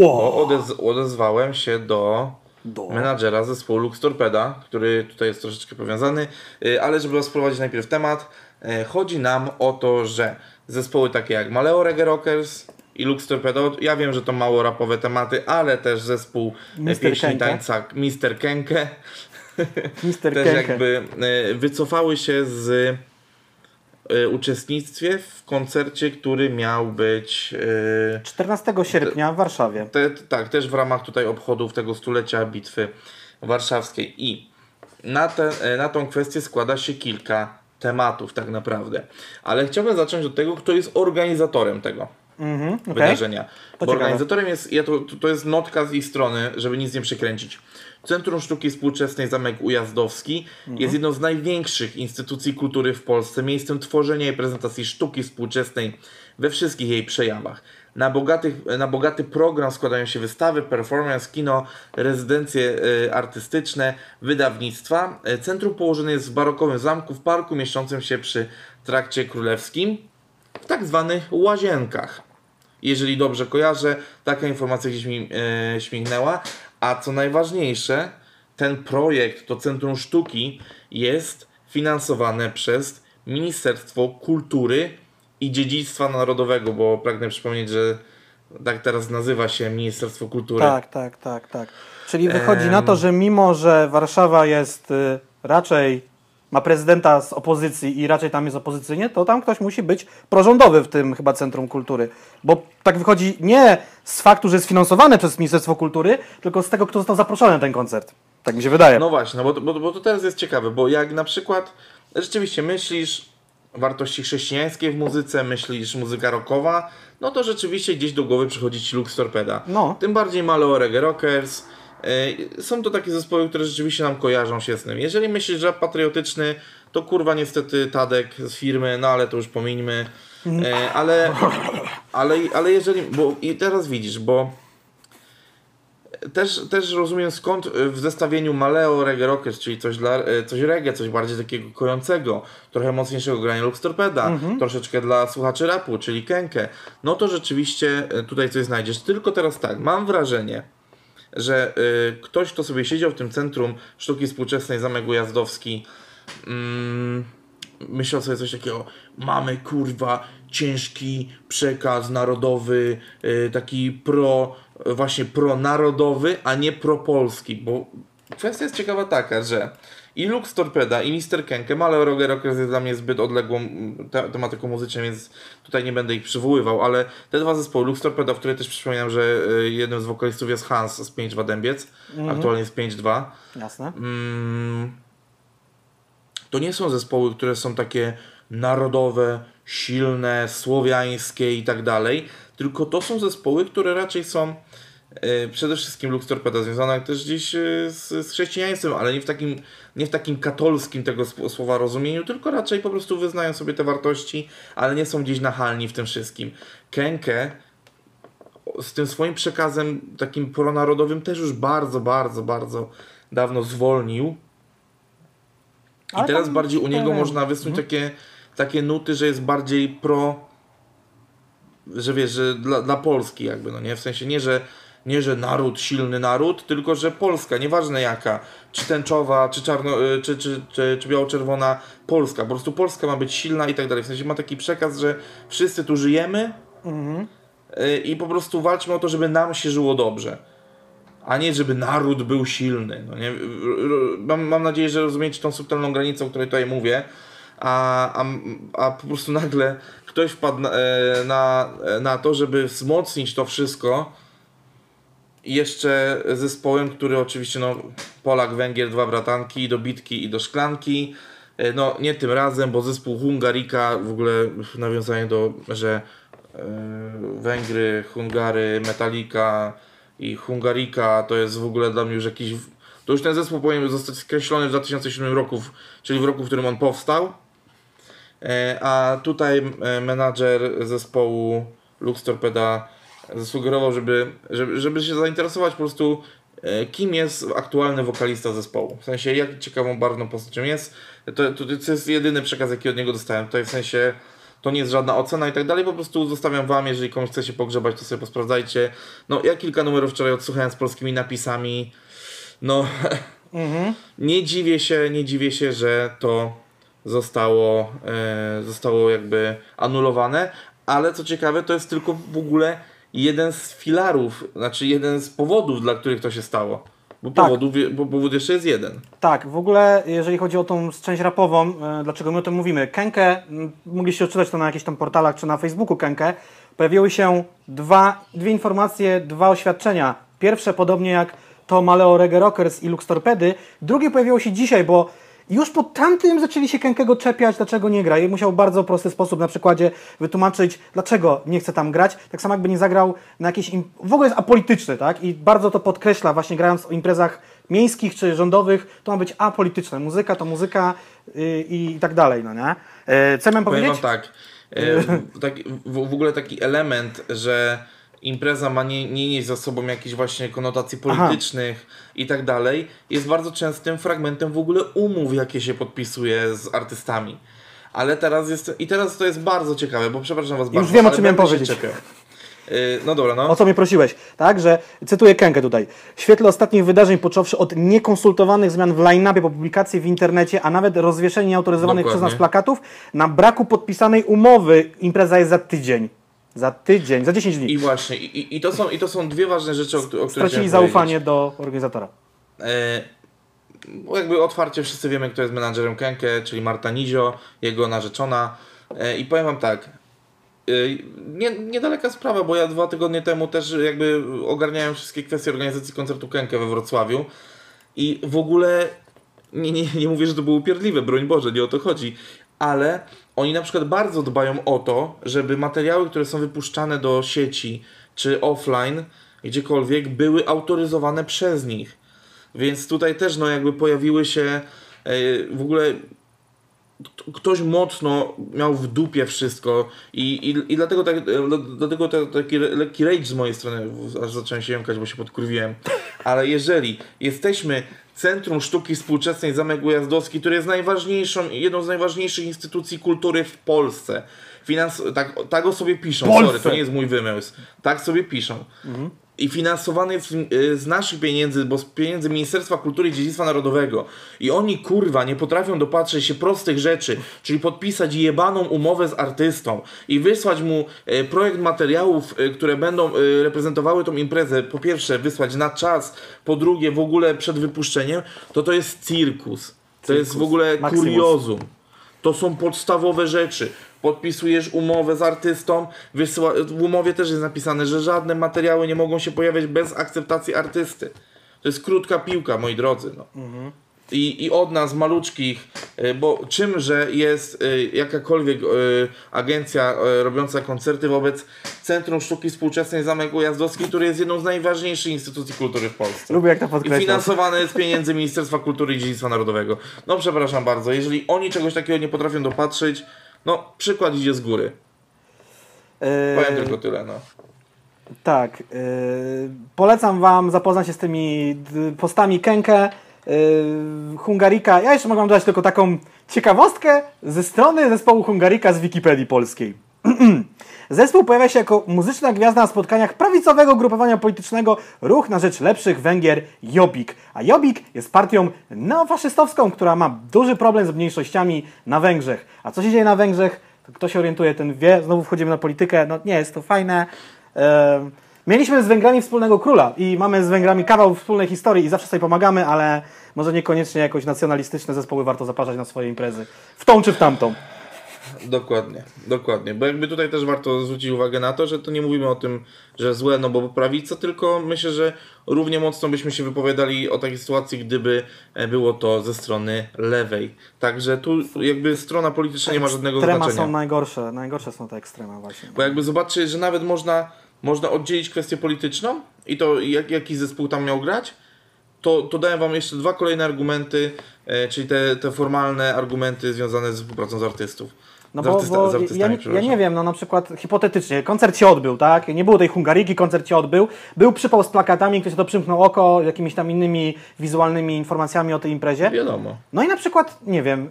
Bo odez odezwałem się do, Do. menadżera zespołu Lux Torpeda, który tutaj jest troszeczkę powiązany, y, ale żeby rozprowadzić najpierw temat, y, chodzi nam o to, że zespoły takie jak Maleo Reggae Rockers i Lux Torpedo, ja wiem, że to mało rapowe tematy, ale też zespół y, Mr. pieśni Kenke. tańca Mr. Kenke Mister też Kenke. jakby wycofały się z uczestnictwie w koncercie, który miał być y, 14 sierpnia w Warszawie. te, tak, też w ramach tutaj obchodów tego stulecia bitwy warszawskiej. I na, te, e, na tą kwestię składa się kilka tematów tak naprawdę. Ale chciałbym zacząć od tego, kto jest organizatorem tego Mhm, okej. wydarzenia. To Bo ciekawe. organizatorem jest, ja to, to- to jest notka z ich strony, żeby nic nie przekręcić. Centrum Sztuki Współczesnej Zamek Ujazdowski Mhm. jest jedną z największych instytucji kultury w Polsce, miejscem tworzenia i prezentacji sztuki współczesnej we wszystkich jej przejawach. Na, bogatych, na bogaty program składają się wystawy, performance, kino, rezydencje e, artystyczne, wydawnictwa. E, Centrum położone jest w barokowym zamku w parku mieszczącym się przy Trakcie Królewskim w tak zwanych łazienkach. Jeżeli dobrze kojarzę, taka informacja gdzieś mi e, śmignęła. A co najważniejsze, ten projekt, to Centrum Sztuki, jest finansowane przez Ministerstwo Kultury i Dziedzictwa Narodowego, bo pragnę przypomnieć, że tak teraz nazywa się Ministerstwo Kultury. Tak, tak, tak, tak. Czyli wychodzi na to, że mimo, że Warszawa jest y, raczej, ma prezydenta z opozycji i raczej tam jest opozycyjnie, to tam ktoś musi być prorządowy w tym chyba Centrum Kultury. Bo tak wychodzi nie z faktu, że jest finansowane przez Ministerstwo Kultury, tylko z tego, kto został zaproszony na ten koncert. Tak mi się wydaje. No właśnie, no bo, bo, bo to teraz jest ciekawe, bo jak na przykład rzeczywiście myślisz wartości chrześcijańskie w muzyce, myślisz muzyka rockowa, no to rzeczywiście gdzieś do głowy przychodzi ci Lux Torpeda. No. Tym bardziej Maleo Reggae Rockers, Są to takie zespoły, które rzeczywiście nam kojarzą się z tym. Jeżeli myślisz, że rap patriotyczny, to kurwa niestety Tadek z firmy, no ale to już pomińmy. E, Ale, ale, ale jeżeli, bo i teraz widzisz, bo też, też rozumiem skąd y, w zestawieniu Maleo, Reggae Rockers, czyli coś, dla, coś reggae, coś bardziej takiego kojącego, trochę mocniejszego grania Lux Torpeda, troszeczkę dla słuchaczy rapu, czyli Kenke, no to rzeczywiście tutaj coś znajdziesz. Tylko teraz tak, mam wrażenie, że y, ktoś, kto sobie siedział w tym Centrum Sztuki Współczesnej Zamek Ujazdowski, mm, myślał sobie coś takiego, mamy kurwa ciężki przekaz narodowy, y, taki pro, właśnie pronarodowy, a nie propolski, bo kwestia jest ciekawa taka, że i Lux Torpeda i Mr. Kenkem, ale Roger Rockers jest dla mnie zbyt odległą mm, te tematyką muzyczną, więc tutaj nie będę ich przywoływał, ale te dwa zespoły, Lux Torpeda, w której też przypominam, że y, jednym z wokalistów jest Hans z 5-2 Dębiec, aktualnie jest 5-2, Jasne. mm, to nie są zespoły, które są takie narodowe, silne, słowiańskie i tak dalej, tylko to są zespoły, które raczej są e, przede wszystkim Lux Torpeda związane też gdzieś e, z, z chrześcijaństwem, ale nie w takim, nie w takim katolskim tego słowa rozumieniu, tylko raczej po prostu wyznają sobie te wartości, ale nie są gdzieś nachalni w tym wszystkim. Kenke z tym swoim przekazem takim pronarodowym też już bardzo, bardzo, bardzo dawno zwolnił. I Ale teraz bardziej u niego można wysnuć takie, takie nuty, że jest bardziej pro, że wiesz, że dla, dla Polski jakby, no nie? W sensie nie, że nie, że naród, silny naród, tylko że Polska, nieważne jaka, czy tęczowa, czy czarno, y, czy, czy, czy, czy biało-czerwona, Polska, po prostu Polska ma być silna i tak dalej. W sensie ma taki przekaz, że wszyscy tu żyjemy y, i po prostu walczmy o to, żeby nam się żyło dobrze a nie żeby naród był silny. No nie? Mam, mam nadzieję, że rozumiecie tą subtelną granicę, o której tutaj mówię, a, a, a po prostu nagle ktoś wpadł na, e, na, na to, żeby wzmocnić to wszystko jeszcze zespołem, który oczywiście no, Polak, Węgier, dwa bratanki, do bitki i do szklanki. E, No nie tym razem, bo zespół Hungarika, w ogóle w nawiązaniu do, że e, Węgry, Hungary, Metallica i Hungarika to jest w ogóle dla mnie już jakiś... To już ten zespół powinien zostać skreślony w 2007 roku, czyli w roku, w którym on powstał. E, A tutaj menadżer zespołu Lux Torpeda zasugerował, żeby, żeby, żeby się zainteresować po prostu e, kim jest aktualny wokalista zespołu. W sensie jak ciekawą, barwną postacią jest. To, to, to jest jedyny przekaz, jaki od niego dostałem. Tutaj w sensie to nie jest żadna ocena i tak dalej, po prostu zostawiam wam, jeżeli komuś chce się pogrzebać, to sobie posprawdzajcie. No ja kilka numerów wczoraj odsłuchałem z polskimi napisami. No nie dziwię się, nie dziwię się, że to zostało, e, zostało jakby anulowane, ale co ciekawe, to jest tylko w ogóle jeden z filarów, znaczy jeden z powodów, dla których to się stało. Bo, Tak. powodów, bo powód jeszcze jest jeden. Tak, w ogóle jeżeli chodzi o tą część rapową, e, dlaczego my o tym mówimy? Kenkę, mogliście odczytać to na jakichś tam portalach czy na Facebooku Kenkę, pojawiły się dwa, dwie informacje, dwa oświadczenia. Pierwsze podobnie jak to Maleo Reggae Rockers i Lux Torpedy, drugie pojawiło się dzisiaj, bo już po tamtym zaczęli się Kenkego czepiać, dlaczego nie gra. I musiał w bardzo prosty sposób na przykładzie wytłumaczyć, dlaczego nie chce tam grać. Tak samo jakby nie zagrał na jakiejś... Im... W ogóle jest apolityczny, tak? I bardzo to podkreśla, właśnie grając o imprezach miejskich czy rządowych, to ma być apolityczne. Muzyka to muzyka yy, i tak dalej, no nie? Yy, co miałem Powiem powiedzieć? wam tak, w, taki, w, w ogóle taki element, że impreza ma nie, nie nieść za sobą jakichś właśnie konotacji politycznych i tak dalej, jest bardzo częstym fragmentem w ogóle umów, jakie się podpisuje z artystami. Ale teraz jest, i teraz to jest bardzo ciekawe, bo przepraszam was bardzo, wiem, o czym miałem powiedzieć. Y, No dobra, no. O co mnie prosiłeś, tak? Że cytuję Kenkę tutaj. W świetle ostatnich wydarzeń, począwszy od niekonsultowanych zmian w line-upie po publikacji w internecie, a nawet rozwieszenie nieautoryzowanych przez nas Dokładnie. plakatów, na braku podpisanej umowy impreza jest za tydzień. Za tydzień, za 10 dni. I właśnie, i, i- to są, i to są dwie ważne rzeczy, o, o których Stracili zaufanie powiedzieć. do organizatora. E, jakby otwarcie wszyscy wiemy, kto jest menadżerem Kenke, czyli Marta Nizio, jego narzeczona. E, I powiem wam tak, e, nie, niedaleka sprawa, bo ja dwa tygodnie temu też jakby ogarniałem wszystkie kwestie organizacji koncertu Kenke we Wrocławiu i w ogóle nie, nie, nie mówię, że to było upierdliwe, broń Boże, nie o to chodzi, ale oni na przykład bardzo dbają o to, żeby materiały, które są wypuszczane do sieci czy offline, gdziekolwiek, były autoryzowane przez nich. Więc tutaj też no jakby pojawiły się e, w ogóle ktoś mocno miał w dupie wszystko i, i, i dlatego, tak, dlatego taki lekki rage z mojej strony, aż zacząłem się jąkać, bo się podkurwiłem. Ale jeżeli jesteśmy Centrum Sztuki Współczesnej Zamek Ujazdowski, które jest najważniejszą, jedną z najważniejszych instytucji kultury w Polsce. Finans, tak, tak o sobie piszą, Polsce. sorry, to nie jest mój wymysł. Tak sobie piszą. Mhm i finansowany jest y, z naszych pieniędzy, bo z pieniędzy Ministerstwa Kultury i Dziedzictwa Narodowego. I oni kurwa nie potrafią dopatrzeć się prostych rzeczy, czyli podpisać jebaną umowę z artystą i wysłać mu y, projekt materiałów, y, które będą reprezentowały tą imprezę. Po pierwsze, wysłać na czas, po drugie, w ogóle przed wypuszczeniem, to to jest cirkus. To cirkus. jest w ogóle Maximus. kuriozum. To są podstawowe rzeczy podpisujesz umowę z artystą, wysyła, w umowie też jest napisane, że żadne materiały nie mogą się pojawiać bez akceptacji artysty. To jest krótka piłka, moi drodzy. No. Mhm. I, I od nas, maluczkich, y, bo czymże jest y, jakakolwiek y, agencja robiąca koncerty wobec Centrum Sztuki Współczesnej Zamek Ujazdowski, który jest jedną z najważniejszych instytucji kultury w Polsce. Lubię jak to podkreślasz. I finansowane jest pieniędzy Ministerstwa Kultury i Dziedzictwa Narodowego. No przepraszam bardzo, jeżeli oni czegoś takiego nie potrafią dopatrzyć, no, przykład idzie z góry. Yy... Powiem tylko tyle, no. Tak. Yy, polecam Wam zapoznać się z tymi postami Kenke, Hungarika. Ja jeszcze mogę dodać tylko taką ciekawostkę ze strony zespołu Hungarika z Wikipedii Polskiej. Zespół pojawia się jako muzyczna gwiazda na spotkaniach prawicowego grupowania politycznego Ruch na Rzecz Lepszych Węgier Jobbik. A Jobbik jest partią neofaszystowską, która ma duży problem z mniejszościami na Węgrzech. A co się dzieje na Węgrzech? To kto się orientuje, ten wie. Znowu wchodzimy na politykę. No nie jest to fajne. Mieliśmy z Węgrami wspólnego króla i mamy z Węgrami kawał wspólnej historii i zawsze sobie pomagamy, ale może niekoniecznie jakoś nacjonalistyczne zespoły warto zapraszać na swoje imprezy. W tą czy w tamtą. Dokładnie, dokładnie. Bo jakby tutaj też warto zwrócić uwagę na to, że to nie mówimy o tym, że złe, no bo prawica, tylko myślę, że równie mocno byśmy się wypowiadali o takiej sytuacji, gdyby e, było to ze strony lewej. Także tu jakby strona polityczna nie ma żadnego Ekstrema znaczenia. są najgorsze, najgorsze są te ekstrema właśnie. Bo jakby zobaczyć, że nawet można, można oddzielić kwestię polityczną i to jak, jaki zespół tam miał grać, to, to daję Wam jeszcze dwa kolejne argumenty, e, czyli te, te formalne argumenty związane z współpracą z artystów. No bo, artysta, bo ja, ja, nie wiem, no na przykład hipotetycznie, koncert się odbył, tak? Nie było tej Hungariki, koncert się odbył. Był przypał z plakatami, ktoś to przymknął oko, jakimiś tam innymi wizualnymi informacjami o tej imprezie. Wiadomo. No i na przykład, nie wiem,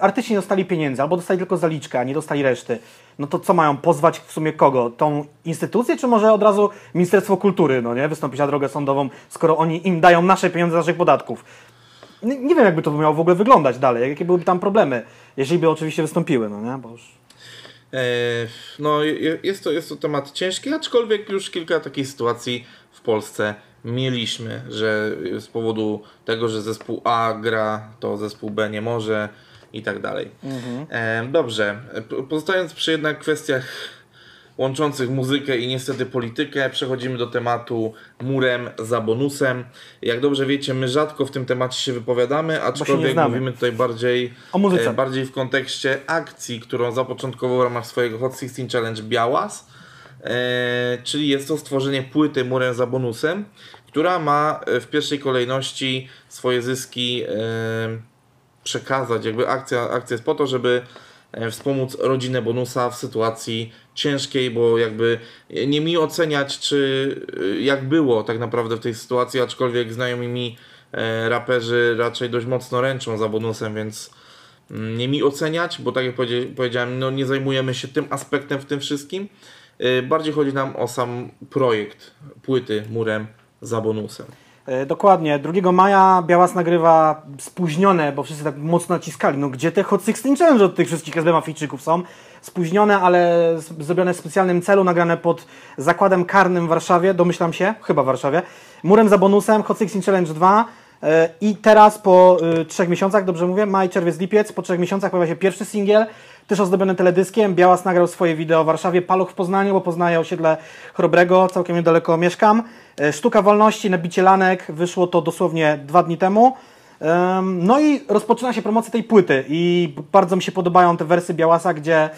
artyści nie dostali pieniędzy, albo dostali tylko zaliczkę, a nie dostali reszty. No to co mają pozwać w sumie kogo? Tą instytucję, czy może od razu Ministerstwo Kultury, no nie? Wystąpić na drogę sądową, skoro oni im dają nasze pieniądze z naszych podatków. Nie, nie wiem, jakby to miało w ogóle wyglądać dalej, jakie byłyby tam problemy. Jeżeli by oczywiście wystąpiły, no nie? Bo już... E, no, jest to, jest to temat ciężki, aczkolwiek już kilka takich sytuacji w Polsce mieliśmy, że z powodu tego, że zespół A gra, to zespół B nie może i tak dalej. Mhm. E, dobrze, pozostając przy jednak kwestiach łączących muzykę i niestety politykę. Przechodzimy do tematu murem za bonusem. Jak dobrze wiecie, my rzadko w tym temacie się wypowiadamy, aczkolwiek mówimy tutaj bardziej, e, bardziej w kontekście akcji, którą zapoczątkował w ramach swojego Hot 16 Challenge Białas. E, czyli jest to stworzenie płyty murem za bonusem, która ma e, w pierwszej kolejności swoje zyski e, przekazać. Jakby akcja, akcja jest po to, żeby wspomóc rodzinę bonusa w sytuacji ciężkiej, bo jakby nie mi oceniać, czy y, jak było tak naprawdę w tej sytuacji, aczkolwiek znajomi mi e, raperzy raczej dość mocno ręczą za bonusem, więc mm, nie mi oceniać, bo tak jak powiedziałem, no nie zajmujemy się tym aspektem w tym wszystkim. E, bardziej chodzi nam o sam projekt płyty murem za bonusem. E, dokładnie. 2 maja Białas nagrywa spóźnione, bo wszyscy tak mocno naciskali. No gdzie te Hot 16 Challenge od tych wszystkich SB Mafijczyków są? Spóźnione, ale zrobione w specjalnym celu, nagrane pod zakładem karnym w Warszawie, domyślam się, chyba w Warszawie. Murem za bonusem, Hot 16 Challenge 2. E, I teraz po y, trzech miesiącach, dobrze mówię, maj, czerwiec, lipiec, po trzech miesiącach pojawia się pierwszy singiel, też ozdobiony teledyskiem. Białas nagrał swoje wideo w Warszawie, Paluch w Poznaniu, bo poznaję osiedle Chrobrego, całkiem niedaleko mieszkam. E, Sztuka Wolności na bicie lanek, wyszło to dosłownie dwa dni temu. Em, No i rozpoczyna się promocja tej płyty i bardzo mi się podobają te wersy Białasa, gdzie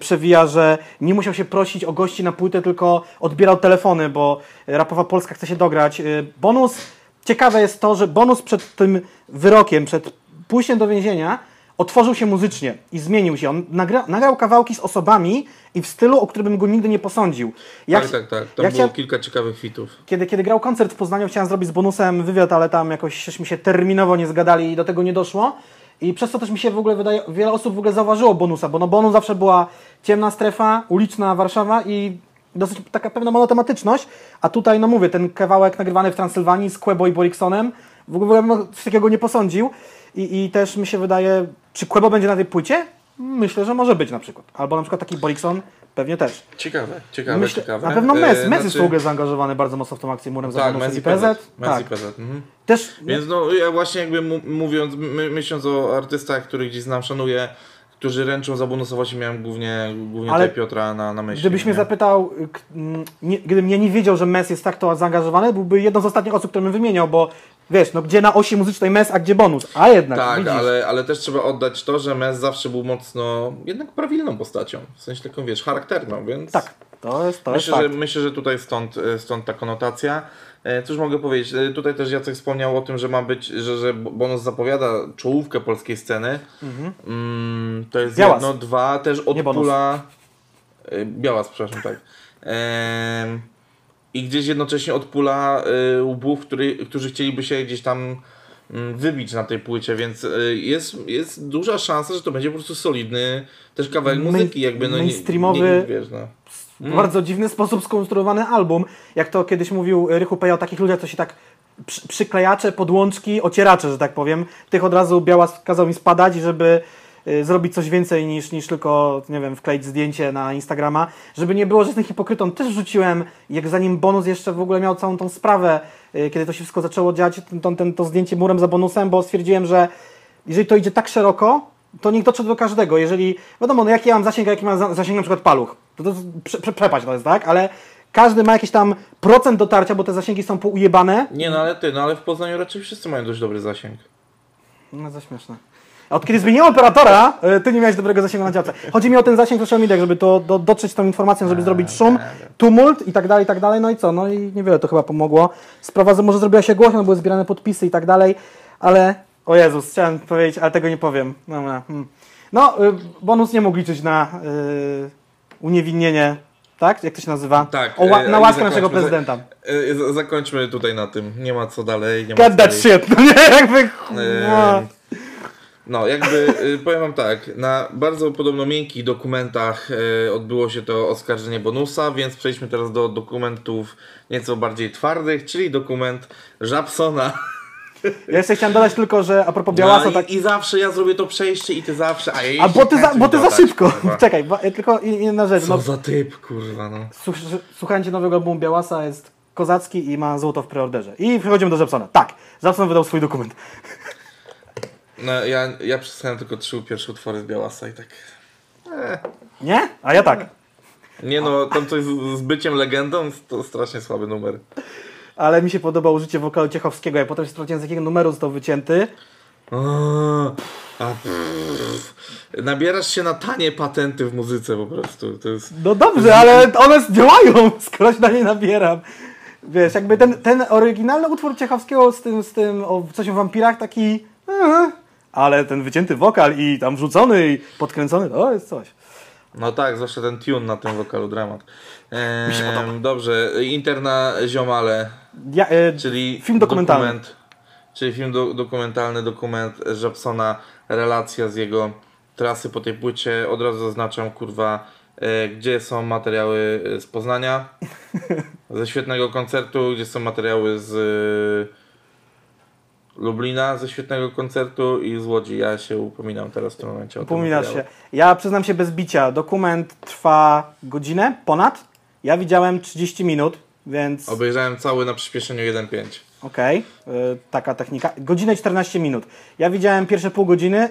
przewija, że nie musiał się prosić o gości na płytę, tylko odbierał telefony, bo Rapowa Polska chce się dograć. Y, Bonus, ciekawe jest to, że bonus przed tym wyrokiem, przed pójściem do więzienia otworzył się muzycznie i zmienił się. On nagra, nagrał kawałki z osobami i w stylu, o którym bym go nigdy nie posądził. Ja tak, tak, tak. Tam ja było chciałem- kilka ciekawych fitów. kiedy, kiedy grał koncert w Poznaniu, chciałem zrobić z bonusem wywiad, ale tam jakoś żeśmy się terminowo nie zgadali i do tego nie doszło. I przez to też mi się w ogóle wydaje, wiele osób w ogóle zauważyło bonusa, bo no bonus zawsze była ciemna strefa, uliczna Warszawa i dosyć taka pewna monotematyczność, a tutaj, no mówię, ten kawałek nagrywany w Transylwanii z Quebo i Boriksonem, w ogóle bym coś takiego nie posądził i, i też mi się wydaje, czy Quebo będzie na tej płycie? Myślę, że może być na przykład. Albo na przykład taki Borikson pewnie też. Ciekawe, ciekawe, Myślę, ciekawe. na pewno Mes, E, Mes jest znaczy- w ogóle zaangażowany bardzo mocno w tą akcję murem za Tak, Mes i PZ. Tak. i PZ. Mhm. Też Więc no ja właśnie jakby mówiąc, my, myśląc o artystach, których gdzieś znam, szanuję, którzy ręczą za bonusa, właśnie miałem głównie, głównie Ale Piotra na, na myśli. Gdybyś mnie nie? zapytał, k- mm, nie, gdybym ja nie wiedział, że Mes jest tak to zaangażowany, byłby jedną z ostatnich osób, które bym wymieniał, bo wiesz, no gdzie na osi muzycznej Mes, a gdzie bonus? A jednak, Tak, widzisz. ale, ale też trzeba oddać to, że Mes zawsze był mocno jednak prawilną postacią. W sensie taką, wiesz, charakterną, więc... Tak, to jest, to Myślę, jest że, fakt. myślę, że tutaj stąd, e, stąd ta konotacja. E, Cóż mogę powiedzieć? E, Tutaj też Jacek wspomniał o tym, że ma być, że, że bonus zapowiada czołówkę polskiej sceny. Mm, to jest Mhm. Białas. jedno, dwa, też od pula. e, Białas, przepraszam, tak. I gdzieś jednocześnie od pula łbów, który, którzy chcieliby się gdzieś tam mm, wybić na tej płycie, więc jest, jest duża szansa, że to będzie po prostu solidny też kawałek muzyki, jakby no nie- mainstreamowy- nie, nie, wiesz, no. W bardzo dziwny sposób skonstruowany album. Jak to kiedyś mówił Rychu Peja o takich ludziach, co się tak przy, przyklejacze, podłączki, ocieracze, że tak powiem. Tych od razu Białas kazał mi spadać, żeby y, zrobić coś więcej niż, niż tylko, nie wiem, wkleić zdjęcie na Instagrama. Żeby nie było, że jestem hipokrytą, też wrzuciłem, jak zanim bonus jeszcze w ogóle miał całą tą sprawę, y, kiedy to się wszystko zaczęło dziać, ten, to zdjęcie murem za bonusem, bo stwierdziłem, że jeżeli to idzie tak szeroko, to niech dotrze do każdego. Jeżeli, wiadomo, no jaki ja mam zasięg, a jaki ma za- zasięg na przykład paluch, to to prze, prze, przepaść to jest, tak? Ale każdy ma jakiś tam procent dotarcia, bo te zasięgi są poujebane. Nie, no ale ty, no ale w Poznaniu raczej wszyscy mają dość dobry zasięg. No za śmieszne. A od kiedy zmieniłem operatora, y, ty nie miałeś dobrego zasięgu na działce. Chodzi mi o ten zasięg social media, żeby to do, dotrzeć z tą informacją, żeby zrobić szum, tumult i tak dalej, i tak dalej. No i co? No i niewiele to chyba pomogło. Sprawa że może zrobiła się głośno, były zbierane podpisy i tak dalej, ale o Jezus, chciałem powiedzieć, ale tego nie powiem. Dobra. hmm. No, y, bonus nie mógł liczyć na y, uniewinnienie, tak? Jak to się nazywa? Tak, O, e, na łaskę naszego prezydenta. E, Zakończmy tutaj na tym. Nie ma co dalej. Nie ma co that dalej. shit! No nie, jakby... no. E, No, jakby y, powiem wam tak, na bardzo podobno miękkich dokumentach odbyło się to oskarżenie bonusa, więc przejdźmy teraz do dokumentów nieco bardziej twardych, czyli dokument Żabsona. Ja jeszcze chciałem dodać tylko, że a propos Białasa, No, tak... i, I zawsze ja zrobię to przejście i ty zawsze, a ja A bo ty za, bo ty za dodać, szybko. kurwa. Czekaj, bo, tylko i- inna rzecz. Co No, za typ, kurwa, no. słuch, słuchajcie nowego albumu Białasa, jest kozacki i ma złoto w preorderze. I przechodzimy do Jepsona. Tak, Jepson wydał swój dokument. no ja, ja przesłuchałem tylko trzy pierwsze utwory z Białasa i tak... Nie? A ja tak. Nie no, tam coś z, z byciem legendą to strasznie słaby numer. Ale mi się podoba użycie wokalu Ciechowskiego. Ja potem sprawdziłem, z jakiego numeru został wycięty. O, a, pff. Nabierasz się na tanie patenty w muzyce po prostu. To jest... No dobrze, ale one działają, skoro się na nie nabieram. Wiesz, jakby ten, ten oryginalny utwór Ciechowskiego z tym, z tym o coś o wampirach taki... Ale ten wycięty wokal i tam wrzucony i podkręcony, to jest coś. No tak, zwłaszcza ten tune na tym wokalu dramat. Ehm, Mi się podoba. Dobrze, Interna Ziomale, E, czyli Film dokumentalny. Dokument, czyli film do, dokumentalny, dokument Żabsona, relacja z jego trasy po tej płycie. Od razu zaznaczam, kurwa, e, gdzie są materiały z Poznania, ze świetnego koncertu, gdzie są materiały z e, Lublina, ze świetnego koncertu i z Łodzi. Ja się upominam teraz w tym momencie Upominasz się. Ja przyznam się bez bicia. Dokument trwa godzinę, ponad. Ja widziałem 30 minut, więc Obejrzałem cały na przyspieszeniu 1.5. okej, y, taka technika. Godzinę i 14 minut. Ja widziałem pierwsze pół godziny,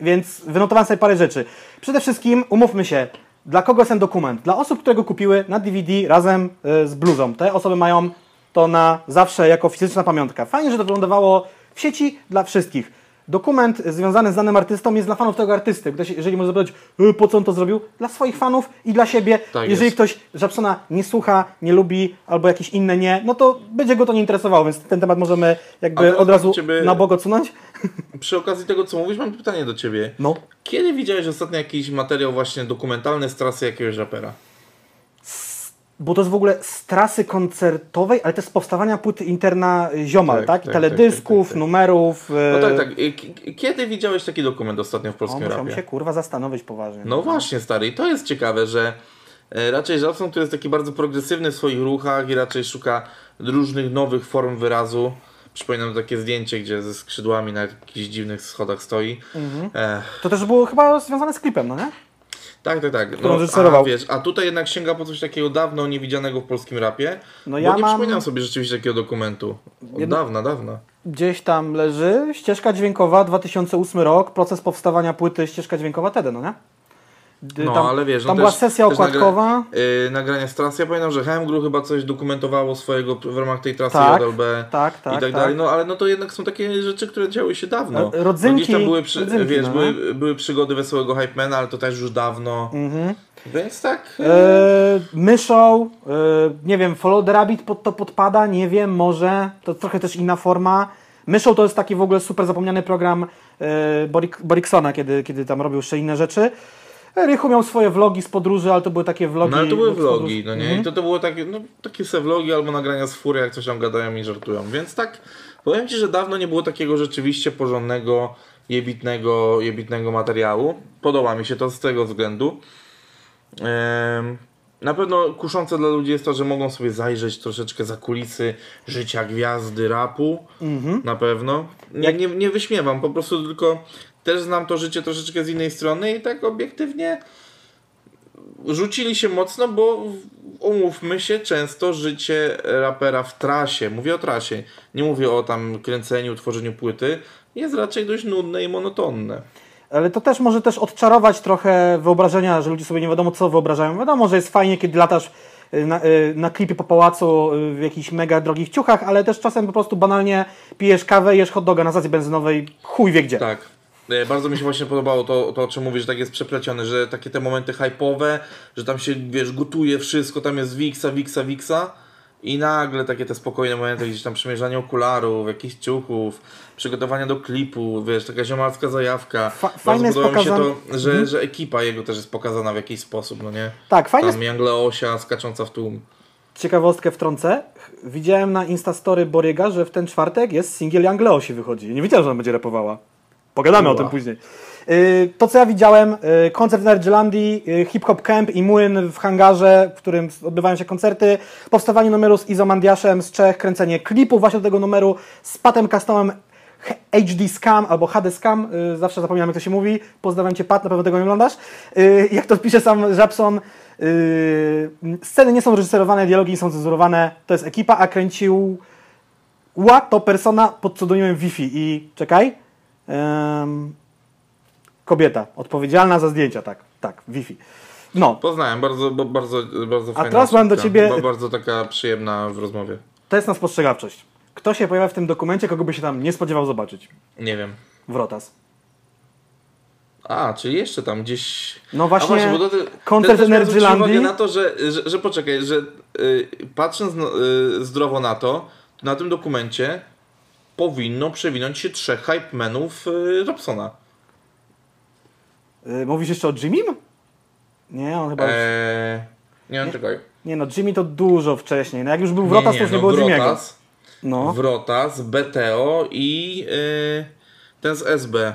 więc wynotowałem sobie parę rzeczy. Przede wszystkim, umówmy się, dla kogo jest ten dokument? Dla osób, które go kupiły na DVD razem y, z bluzą. Te osoby mają to na zawsze jako fizyczna pamiątka. Fajnie, że to wylądowało w sieci dla wszystkich. Dokument związany z danym artystą jest dla fanów tego artysty. Ktoś, jeżeli może zapytać, e, po co on to zrobił? Dla swoich fanów i dla siebie. Tak jeżeli jest. ktoś Żabsona nie słucha, nie lubi, albo jakieś inne nie, no to będzie go to nie interesowało, więc ten temat możemy jakby od razu ciebie- na bok odsunąć. Przy okazji tego, co mówisz, mam pytanie do ciebie. No. Kiedy widziałeś ostatnio jakiś materiał właśnie dokumentalny z trasy jakiegoś rapera? Bo to jest w ogóle z trasy koncertowej, ale też z powstawania płyty interna Ziomal, tak? Tak, I tak, teledysków, tak, tak, tak. numerów. No e, tak, tak. Y, k- Kiedy widziałeś taki dokument ostatnio w polskim musiał rapie? się kurwa zastanowić poważnie. No właśnie, stary. I to jest ciekawe, że e, raczej Żabson, który jest taki bardzo progresywny w swoich ruchach i raczej szuka różnych nowych form wyrazu. Przypominam takie zdjęcie, gdzie ze skrzydłami na jakichś dziwnych schodach stoi. Mhm. To też było chyba związane z klipem, no nie? Tak, tak, tak. Którą a, wiesz, a tutaj jednak sięga po coś takiego dawno niewidzianego w polskim rapie. No bo ja nie mam- przypominam sobie rzeczywiście takiego dokumentu. Od dawna, dawna. Gdzieś tam leży ścieżka dźwiękowa, 2008 rok, proces powstawania płyty ścieżka dźwiękowa TED, no nie? No, tam, ale wiesz, no tam też- była sesja też okładkowa. Yy, nagrania z trasy. Ja pamiętam, że Hemgru chyba coś dokumentowało swojego w ramach tej trasy Tak, JLB tak, tak, i tak, tak. dalej. No ale no to jednak są takie rzeczy, które działy się dawno. E, rodzynki- no, gdzieś tam były, przy, rodzynki, wiesz, no. były, były przygody Wesołego Hypemana, ale to też już dawno. Mhm. Więc tak. E, myszą, e, nie wiem, Follow the Rabbit pod to podpada, nie wiem, może, to trochę też inna forma. Myszą to jest taki w ogóle super zapomniany program Borik, Boriksona, kiedy, kiedy tam robił jeszcze inne rzeczy. Rychu miał swoje vlogi z podróży, ale to były takie vlogi. No ale to były vlogi, no nie? Mhm. I to, to było takie, no, takie se vlogi albo nagrania z fury, jak coś tam gadają i żartują. Więc tak, powiem Ci, że dawno nie było takiego rzeczywiście porządnego, jebitnego, jebitnego materiału. Podoba mi się to z tego względu. Em, na pewno kuszące dla ludzi jest to, że mogą sobie zajrzeć troszeczkę za kulisy życia gwiazdy rapu. Mhm. Na pewno. Nie, nie, nie wyśmiewam, po prostu tylko też znam to życie troszeczkę z innej strony i tak obiektywnie rzucili się mocno, bo umówmy się, często życie rapera w trasie, mówię o trasie, nie mówię o tam kręceniu, tworzeniu płyty, jest raczej dość nudne i monotonne. Ale to też może też odczarować trochę wyobrażenia, że ludzie sobie nie wiadomo co wyobrażają. Wiadomo, że jest fajnie, kiedy latasz y, na, y, na klipie po pałacu y, w jakichś mega drogich ciuchach, ale też czasem po prostu banalnie pijesz kawę, jesz hot doga na stacji benzynowej, chuj wie gdzie. Tak. E, Bardzo mi się właśnie podobało to, to, o czym mówisz, że tak jest przeplecione, że takie te momenty hype'owe, że tam się, wiesz, gotuje wszystko, tam jest wiksa, wiksa, wiksa i nagle takie te spokojne momenty, gdzieś tam przymierzanie okularów, jakichś ciuchów, przygotowania do klipu, wiesz, taka ziomalska zajawka. Fa- fajne jest podoba mi się pokazane- to, że, że ekipa jego też jest pokazana w jakiś sposób, no nie? Tak, fajnie Tam Young Leosia skacząca w tłum. Ciekawostkę wtrącę. Widziałem na Instastory Boriega, że w ten czwartek jest singiel Young Leosi wychodzi. Nie wiedziałem, że ona będzie rapowała. Pogadamy o Ua. tym później. Yy, To, co ja widziałem, yy, koncert w Nerdzilandii, yy, Hip Hop Camp i Młyn w hangarze, w którym odbywają się koncerty, powstawanie numeru z Izomandiaszem z Czech, kręcenie klipu właśnie do tego numeru z Patem Customem HD Scam albo HD Scam, zawsze zapominam jak to się mówi, pozdrawiam Cię Pat, na pewno tego nie oglądasz. Jak to pisze sam Żabson, sceny nie są reżyserowane, dialogi nie są cenzurowane, to jest ekipa, a kręcił Ła to persona pod pseudonimem Wi-Fi i czekaj. Kobieta, odpowiedzialna za zdjęcia, tak, tak, Wi-Fi. No, Poznałem, bardzo, bardzo, bardzo fajna teraz mam do ciebie- Ba- Bardzo taka przyjemna w rozmowie. to jest na spostrzegawczość. Kto się pojawia w tym dokumencie, kogo by się tam nie spodziewał zobaczyć? Nie wiem. Wrotas. A, czyli jeszcze tam gdzieś. No właśnie, A bo to, koncert Energylandii. na to, że, że, że poczekaj, że y, patrząc no, y, zdrowo na to na tym dokumencie powinno przewinąć się trzech hypemenów y, Robsona. Y, mówisz jeszcze o Jimmym? Nie, on chyba już... Eee, nie wiem, czekaj. Nie no, Jimmy to dużo wcześniej. No jak już był Wrotas, to już nie było Jimmy'ego. Wrotas, No. Wrotas, BTO i y, ten z SB.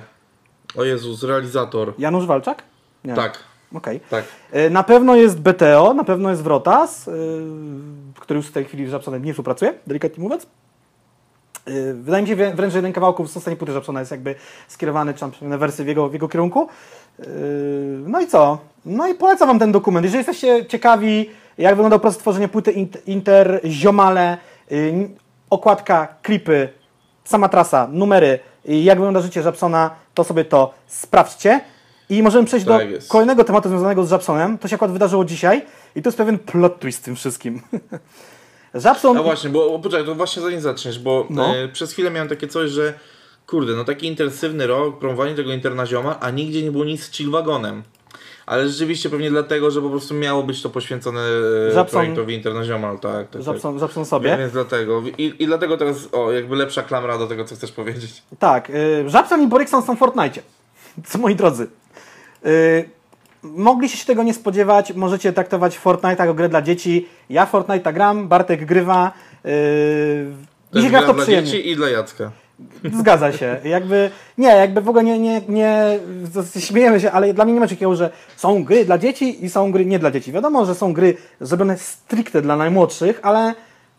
O Jezus, realizator. Janusz Walczak? Nie. Tak, Okej. tak. Y, Na pewno jest BTO, na pewno jest Wrotas, yy, który już w tej chwili z Żabsonem nie współpracuje, delikatnie mówiąc. Yy, Wydaje mi się wrę- wręcz, że jeden kawałków z ostatniej płyty Żabsona jest jakby skierowany, czy tam pewne wersy w jego, w jego kierunku. Yy, No i co? No i polecam Wam ten dokument. Jeżeli jesteście ciekawi, jak wyglądał proces tworzenia płyty Int- Inter, Ziomale, yy, okładka, klipy, sama trasa, numery, jak wygląda życie Żabsona, to sobie to sprawdźcie. I możemy przejść Tak do jest. kolejnego tematu związanego z Żabsonem. To się akurat wydarzyło dzisiaj i to jest pewien plot twist w tym wszystkim. Żabson... A właśnie, bo poczekaj, to właśnie zanim zaczniesz, bo No. e, przez chwilę miałem takie coś, że kurde, no taki intensywny rok, promowanie tego internazioma, a nigdzie nie było nic z chillwagonem. Ale rzeczywiście pewnie dlatego, że po prostu miało być to poświęcone e, Żabson- projektowi Internaziomal, tak. tak, Żabson tak. sobie. Więc dlatego. I, I dlatego teraz, o, jakby lepsza klamra do tego, co chcesz powiedzieć. Tak, y, Żabson i Borykson są w Fortnite. Co moi drodzy. Y, mogliście się tego nie spodziewać. Możecie traktować Fortnite jako grę dla dzieci. Ja Fortnite gram, Bartek grywa. Yy, To jest gra to dla przyjemnie. dzieci i dla Jacka. Zgadza się. Jakby, nie, jakby w ogóle nie, nie, nie, śmiejemy się, ale dla mnie nie ma takiego, że są gry dla dzieci i są gry nie dla dzieci. Wiadomo, że są gry zrobione stricte dla najmłodszych, ale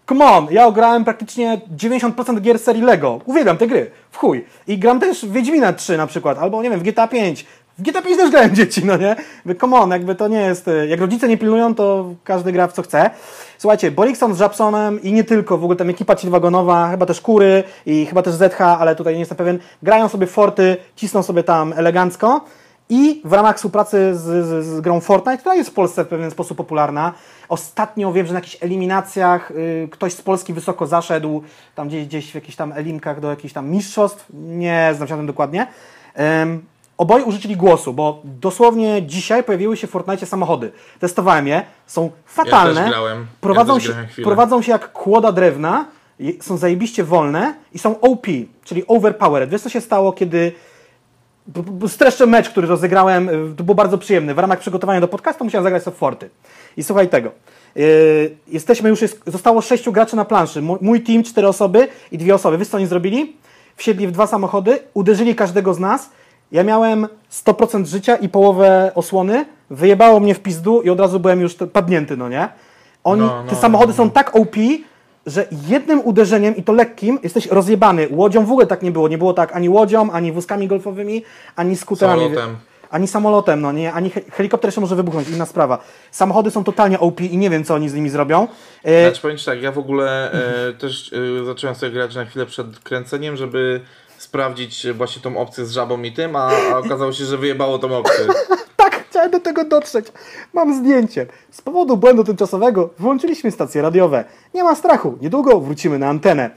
come on, ja ograłem praktycznie 90% gier serii Lego. Uwielbiam te gry, w chuj. I gram też w Wiedźmina 3 na przykład, albo nie wiem, w GTA 5. W GTA 5 też grałem dzieci, no nie? Jakby, Come on, jakby to nie jest... e, Jak rodzice nie pilnują, to każdy gra w co chce. Słuchajcie, Borikson z Japsonem i nie tylko, w ogóle tam ekipa wagonowa, chyba też Kury i chyba też ZH, ale tutaj nie jestem pewien, grają sobie Forty, cisną sobie tam elegancko i w ramach współpracy z, z, z grą Fortnite, która jest w Polsce w pewien sposób popularna, ostatnio wiem, że na jakichś eliminacjach y, ktoś z Polski wysoko zaszedł, tam gdzieś, gdzieś w jakichś tam elimkach do jakichś tam mistrzostw, nie znam się na tym dokładnie. Oboje użyczyli głosu, bo dosłownie dzisiaj pojawiły się w Fortnite samochody. Testowałem je, są fatalne. też grałem. Prowadzą, Ja też się, grałem prowadzą się jak kłoda drewna, są zajebiście wolne i są OP, czyli overpowered. Wiesz co się stało, kiedy streszczę mecz, który rozegrałem, y, to było bardzo przyjemny. W ramach przygotowania do podcastu musiałem zagrać sobie Forty. I słuchaj tego. Yy, jesteśmy już, jest, zostało sześciu graczy na planszy. Mój, mój team, cztery osoby i dwie osoby. Wiesz co oni zrobili? Wsiedli w dwa samochody, uderzyli każdego z nas. Ja miałem 100% życia i połowę osłony. Wyjebało mnie w pizdu i od razu byłem już padnięty, no nie? Oni, No, no, te samochody no, są tak OP, że jednym uderzeniem i to lekkim jesteś rozjebany. Łodzią w ogóle tak nie było. Nie było tak ani łodzią, ani wózkami golfowymi, ani skuterami. Samolotem. Ani samolotem, no nie, ani he- helikopter jeszcze może wybuchnąć, inna sprawa. Samochody są totalnie OP i nie wiem, co oni z nimi zrobią. E, Znaczy powiem Ci tak, ja w ogóle e, też e, zacząłem sobie grać na chwilę przed kręceniem, żeby sprawdzić właśnie tą opcję z żabą i tym, a, a okazało się, że wyjebało tą opcję. tak, chciałem do tego dotrzeć. Mam zdjęcie. Z powodu błędu tymczasowego wyłączyliśmy stacje radiowe. Nie ma strachu, niedługo wrócimy na antenę.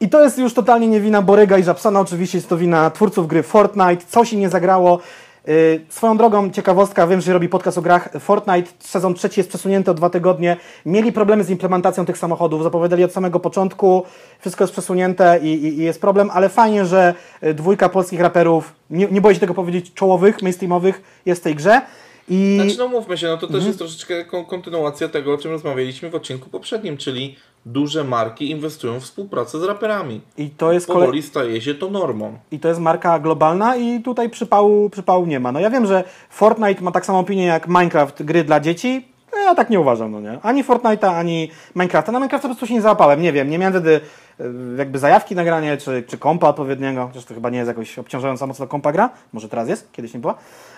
I to jest już totalnie nie wina Borega i Żabsona, oczywiście jest to wina twórców gry Fortnite, coś im nie zagrało. Yy, swoją drogą, ciekawostka, wiem, że robi podcast o grach. Fortnite, sezon trzeci jest przesunięty o dwa tygodnie. Mieli problemy z implementacją tych samochodów, zapowiadali od samego początku, wszystko jest przesunięte i, i, i jest problem, ale fajnie, że y, dwójka polskich raperów, nie, nie boję się tego powiedzieć, czołowych, mainstreamowych jest w tej grze. I Znaczy no mówmy się, no to Mhm. też jest troszeczkę kon- kontynuacja tego, o czym rozmawialiśmy w odcinku poprzednim, czyli duże marki inwestują w współpracę z raperami. I to jest. Powoli staje się to normą. I to jest marka globalna i tutaj przypału, przypału nie ma. No ja wiem, że Fortnite ma tak samą opinię jak Minecraft, gry dla dzieci. No Ja tak nie uważam, no nie. Ani Fortnite'a, ani Minecrafta. Na Minecrafta po prostu się nie załapałem. Nie wiem, nie miałem wtedy e, jakby zajawki na granie, czy, czy kompa odpowiedniego. Chociaż to chyba nie jest jakoś obciążająca mocno kompa gra. Może teraz jest, kiedyś nie była.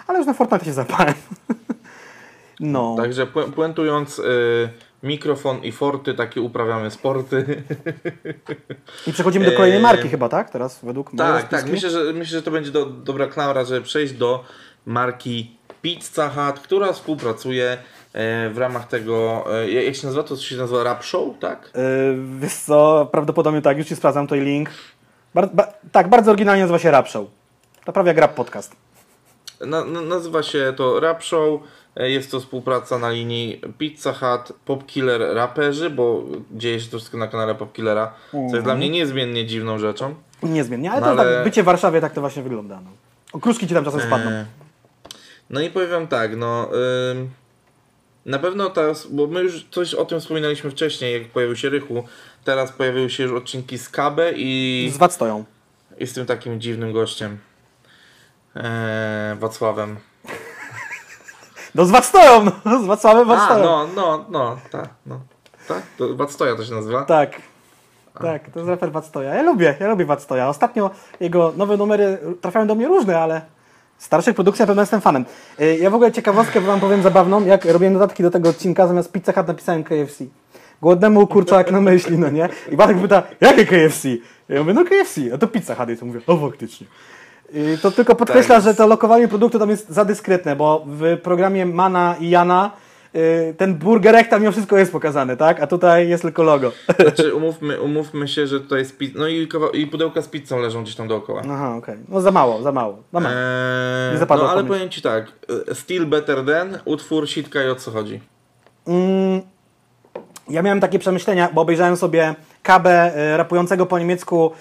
Ale już na Fortnite się załapałem. no. Także pu- puentując, y, mikrofon i forty, takie uprawiamy sporty. I przechodzimy do kolejnej Eee, marki chyba, tak? Teraz według mojej tak, tak. Myślę, że, myślę, że to będzie do, dobra klamra, żeby przejść do marki Pizza Hut, która współpracuje e, w ramach tego, e, jak jak się nazywa, to się nazywa Rap Show, tak? Yy, wiesz co, prawdopodobnie tak, już ci sprawdzam tutaj link. Bar ba tak, bardzo oryginalnie nazywa się Rap Show. To prawie jak rap podcast. Na, na, nazywa się to Rap Show. E, Jest to współpraca na linii Pizza Hut, Popkiller, raperzy, bo dzieje się to wszystko na kanale Popkillera, co jest dla mnie niezmiennie dziwną rzeczą. Niezmiennie, ale No to ale- tak, bycie w Warszawie tak to właśnie wygląda. No. Okruszki ci tam czasem spadną. E, No i powiem tak, no ym, na pewno teraz, bo my już coś o tym wspominaliśmy wcześniej, jak pojawił się Rychu, teraz pojawiły się już odcinki z Kabe i, Z stoją. i z tym takim dziwnym gościem, e, Wacławem. No z wad stoją, no. Z Wacławem wad A, stoją. no, no, no, tak, no. Tak? To Wacstoja to się nazywa? Tak. Tak, to jest raper Wacstoja. Ja lubię, ja lubię Wacstoja. Ostatnio jego nowe numery trafiają do mnie różne, ale starszych produkcji na pewno jestem fanem. Y, Ja w ogóle ciekawostkę wam powiem zabawną, jak robiłem notatki do tego odcinka, zamiast Pizza Hut napisałem KFC. Głodnemu kurczak na myśli, no nie? I Bartek pyta, jakie KFC? Ja mówię, no KFC, a to Pizza Hut. I to mówię, o faktycznie. I to tylko podkreśla, Tak. że to lokowanie produktu tam jest za dyskretne, bo w programie Mana i Jana y, ten burgerek tam mimo wszystko jest pokazany, tak? A tutaj jest tylko logo. Znaczy, umówmy, umówmy się, że tutaj jest pi- No i, i pudełka z pizzą leżą gdzieś tam dookoła. Aha, okej. No za mało, za mało. Za mało. Eee, Nie no ale pomysł. powiem ci tak, e, Still Better Than, utwór Sitka i o co chodzi. Mm, ja miałem takie przemyślenia, bo obejrzałem sobie Kabę y, rapującego po niemiecku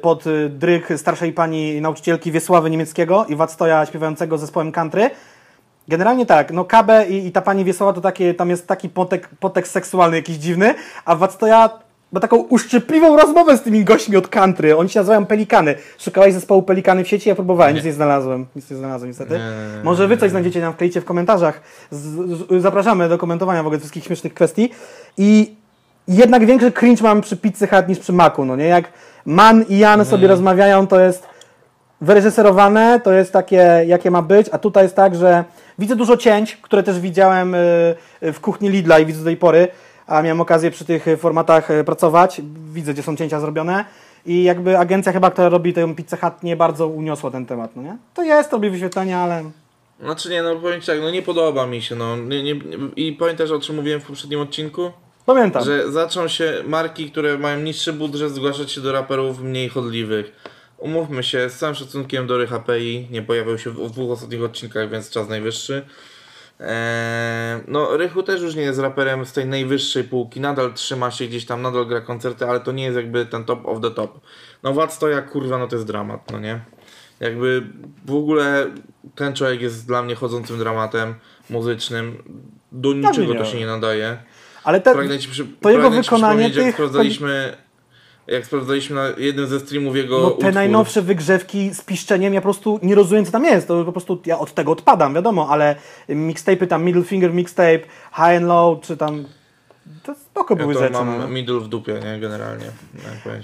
pod y, dryk starszej pani nauczycielki Wiesławy Niemieckiego i Wactoja śpiewającego zespołem country. Generalnie tak, no Kabę i, i ta pani Wiesława to takie, tam jest taki potek, potekst seksualny jakiś dziwny, a Wactoja ma taką uszczypliwą rozmowę z tymi gośćmi od country. Oni się nazywają Pelikany. Szukałeś zespołu Pelikany w sieci? Ja próbowałem, nic nie znalazłem. Nic nie znalazłem niestety. Nie. Może wy coś znajdziecie, nam wkleicie w komentarzach. Z, z, zapraszamy do komentowania w ogóle wszystkich śmiesznych kwestii. I jednak większy cringe mam przy Pizzy Hut niż przy Macu, no nie? Jak Man i Jan sobie rozmawiają, to jest wyreżyserowane, to jest takie, jakie ma być, a tutaj jest tak, że widzę dużo cięć, które też widziałem y, w kuchni Lidla i widzę do tej pory, a miałem okazję przy tych formatach y, pracować, widzę, gdzie są cięcia zrobione i jakby agencja chyba, która robi tę Pizzę Hut nie bardzo uniosła ten temat, no nie? To jest, robi wyświetlenia, ale... Znaczy nie, no powiem ci tak, no nie podoba mi się, no. Nie, nie, I pamiętasz o czym mówiłem w poprzednim odcinku? Pamiętam. Że zaczną się marki, które mają niższy budżet zgłaszać się do raperów mniej chodliwych. Umówmy się, z całym szacunkiem do HPI, nie pojawił się w, dwóch ostatnich odcinkach, więc czas najwyższy. Eee, no, Rychu też już nie jest raperem z tej najwyższej półki, nadal trzyma się gdzieś tam, nadal gra koncerty, ale to nie jest jakby ten top of the top. No, Wad Stoja, kurwa, no to jest dramat, no nie? Jakby w ogóle ten człowiek jest dla mnie chodzącym dramatem muzycznym. Do niczego to się nie nadaje. Ale te, przy, to jego wykonanie przypomnieć, jak tych- sprawdzaliśmy, jak sprawdzaliśmy na jednym ze streamów jego No te utwór. najnowsze wygrzewki z piszczeniem, ja po prostu nie rozumiem co tam jest, to po prostu ja od tego odpadam, wiadomo, ale mixtape'y tam Middle Finger Mixtape, High and Low, czy tam, to spoko Ja były to rzeczy. mam no. middle w dupie, nie? Generalnie.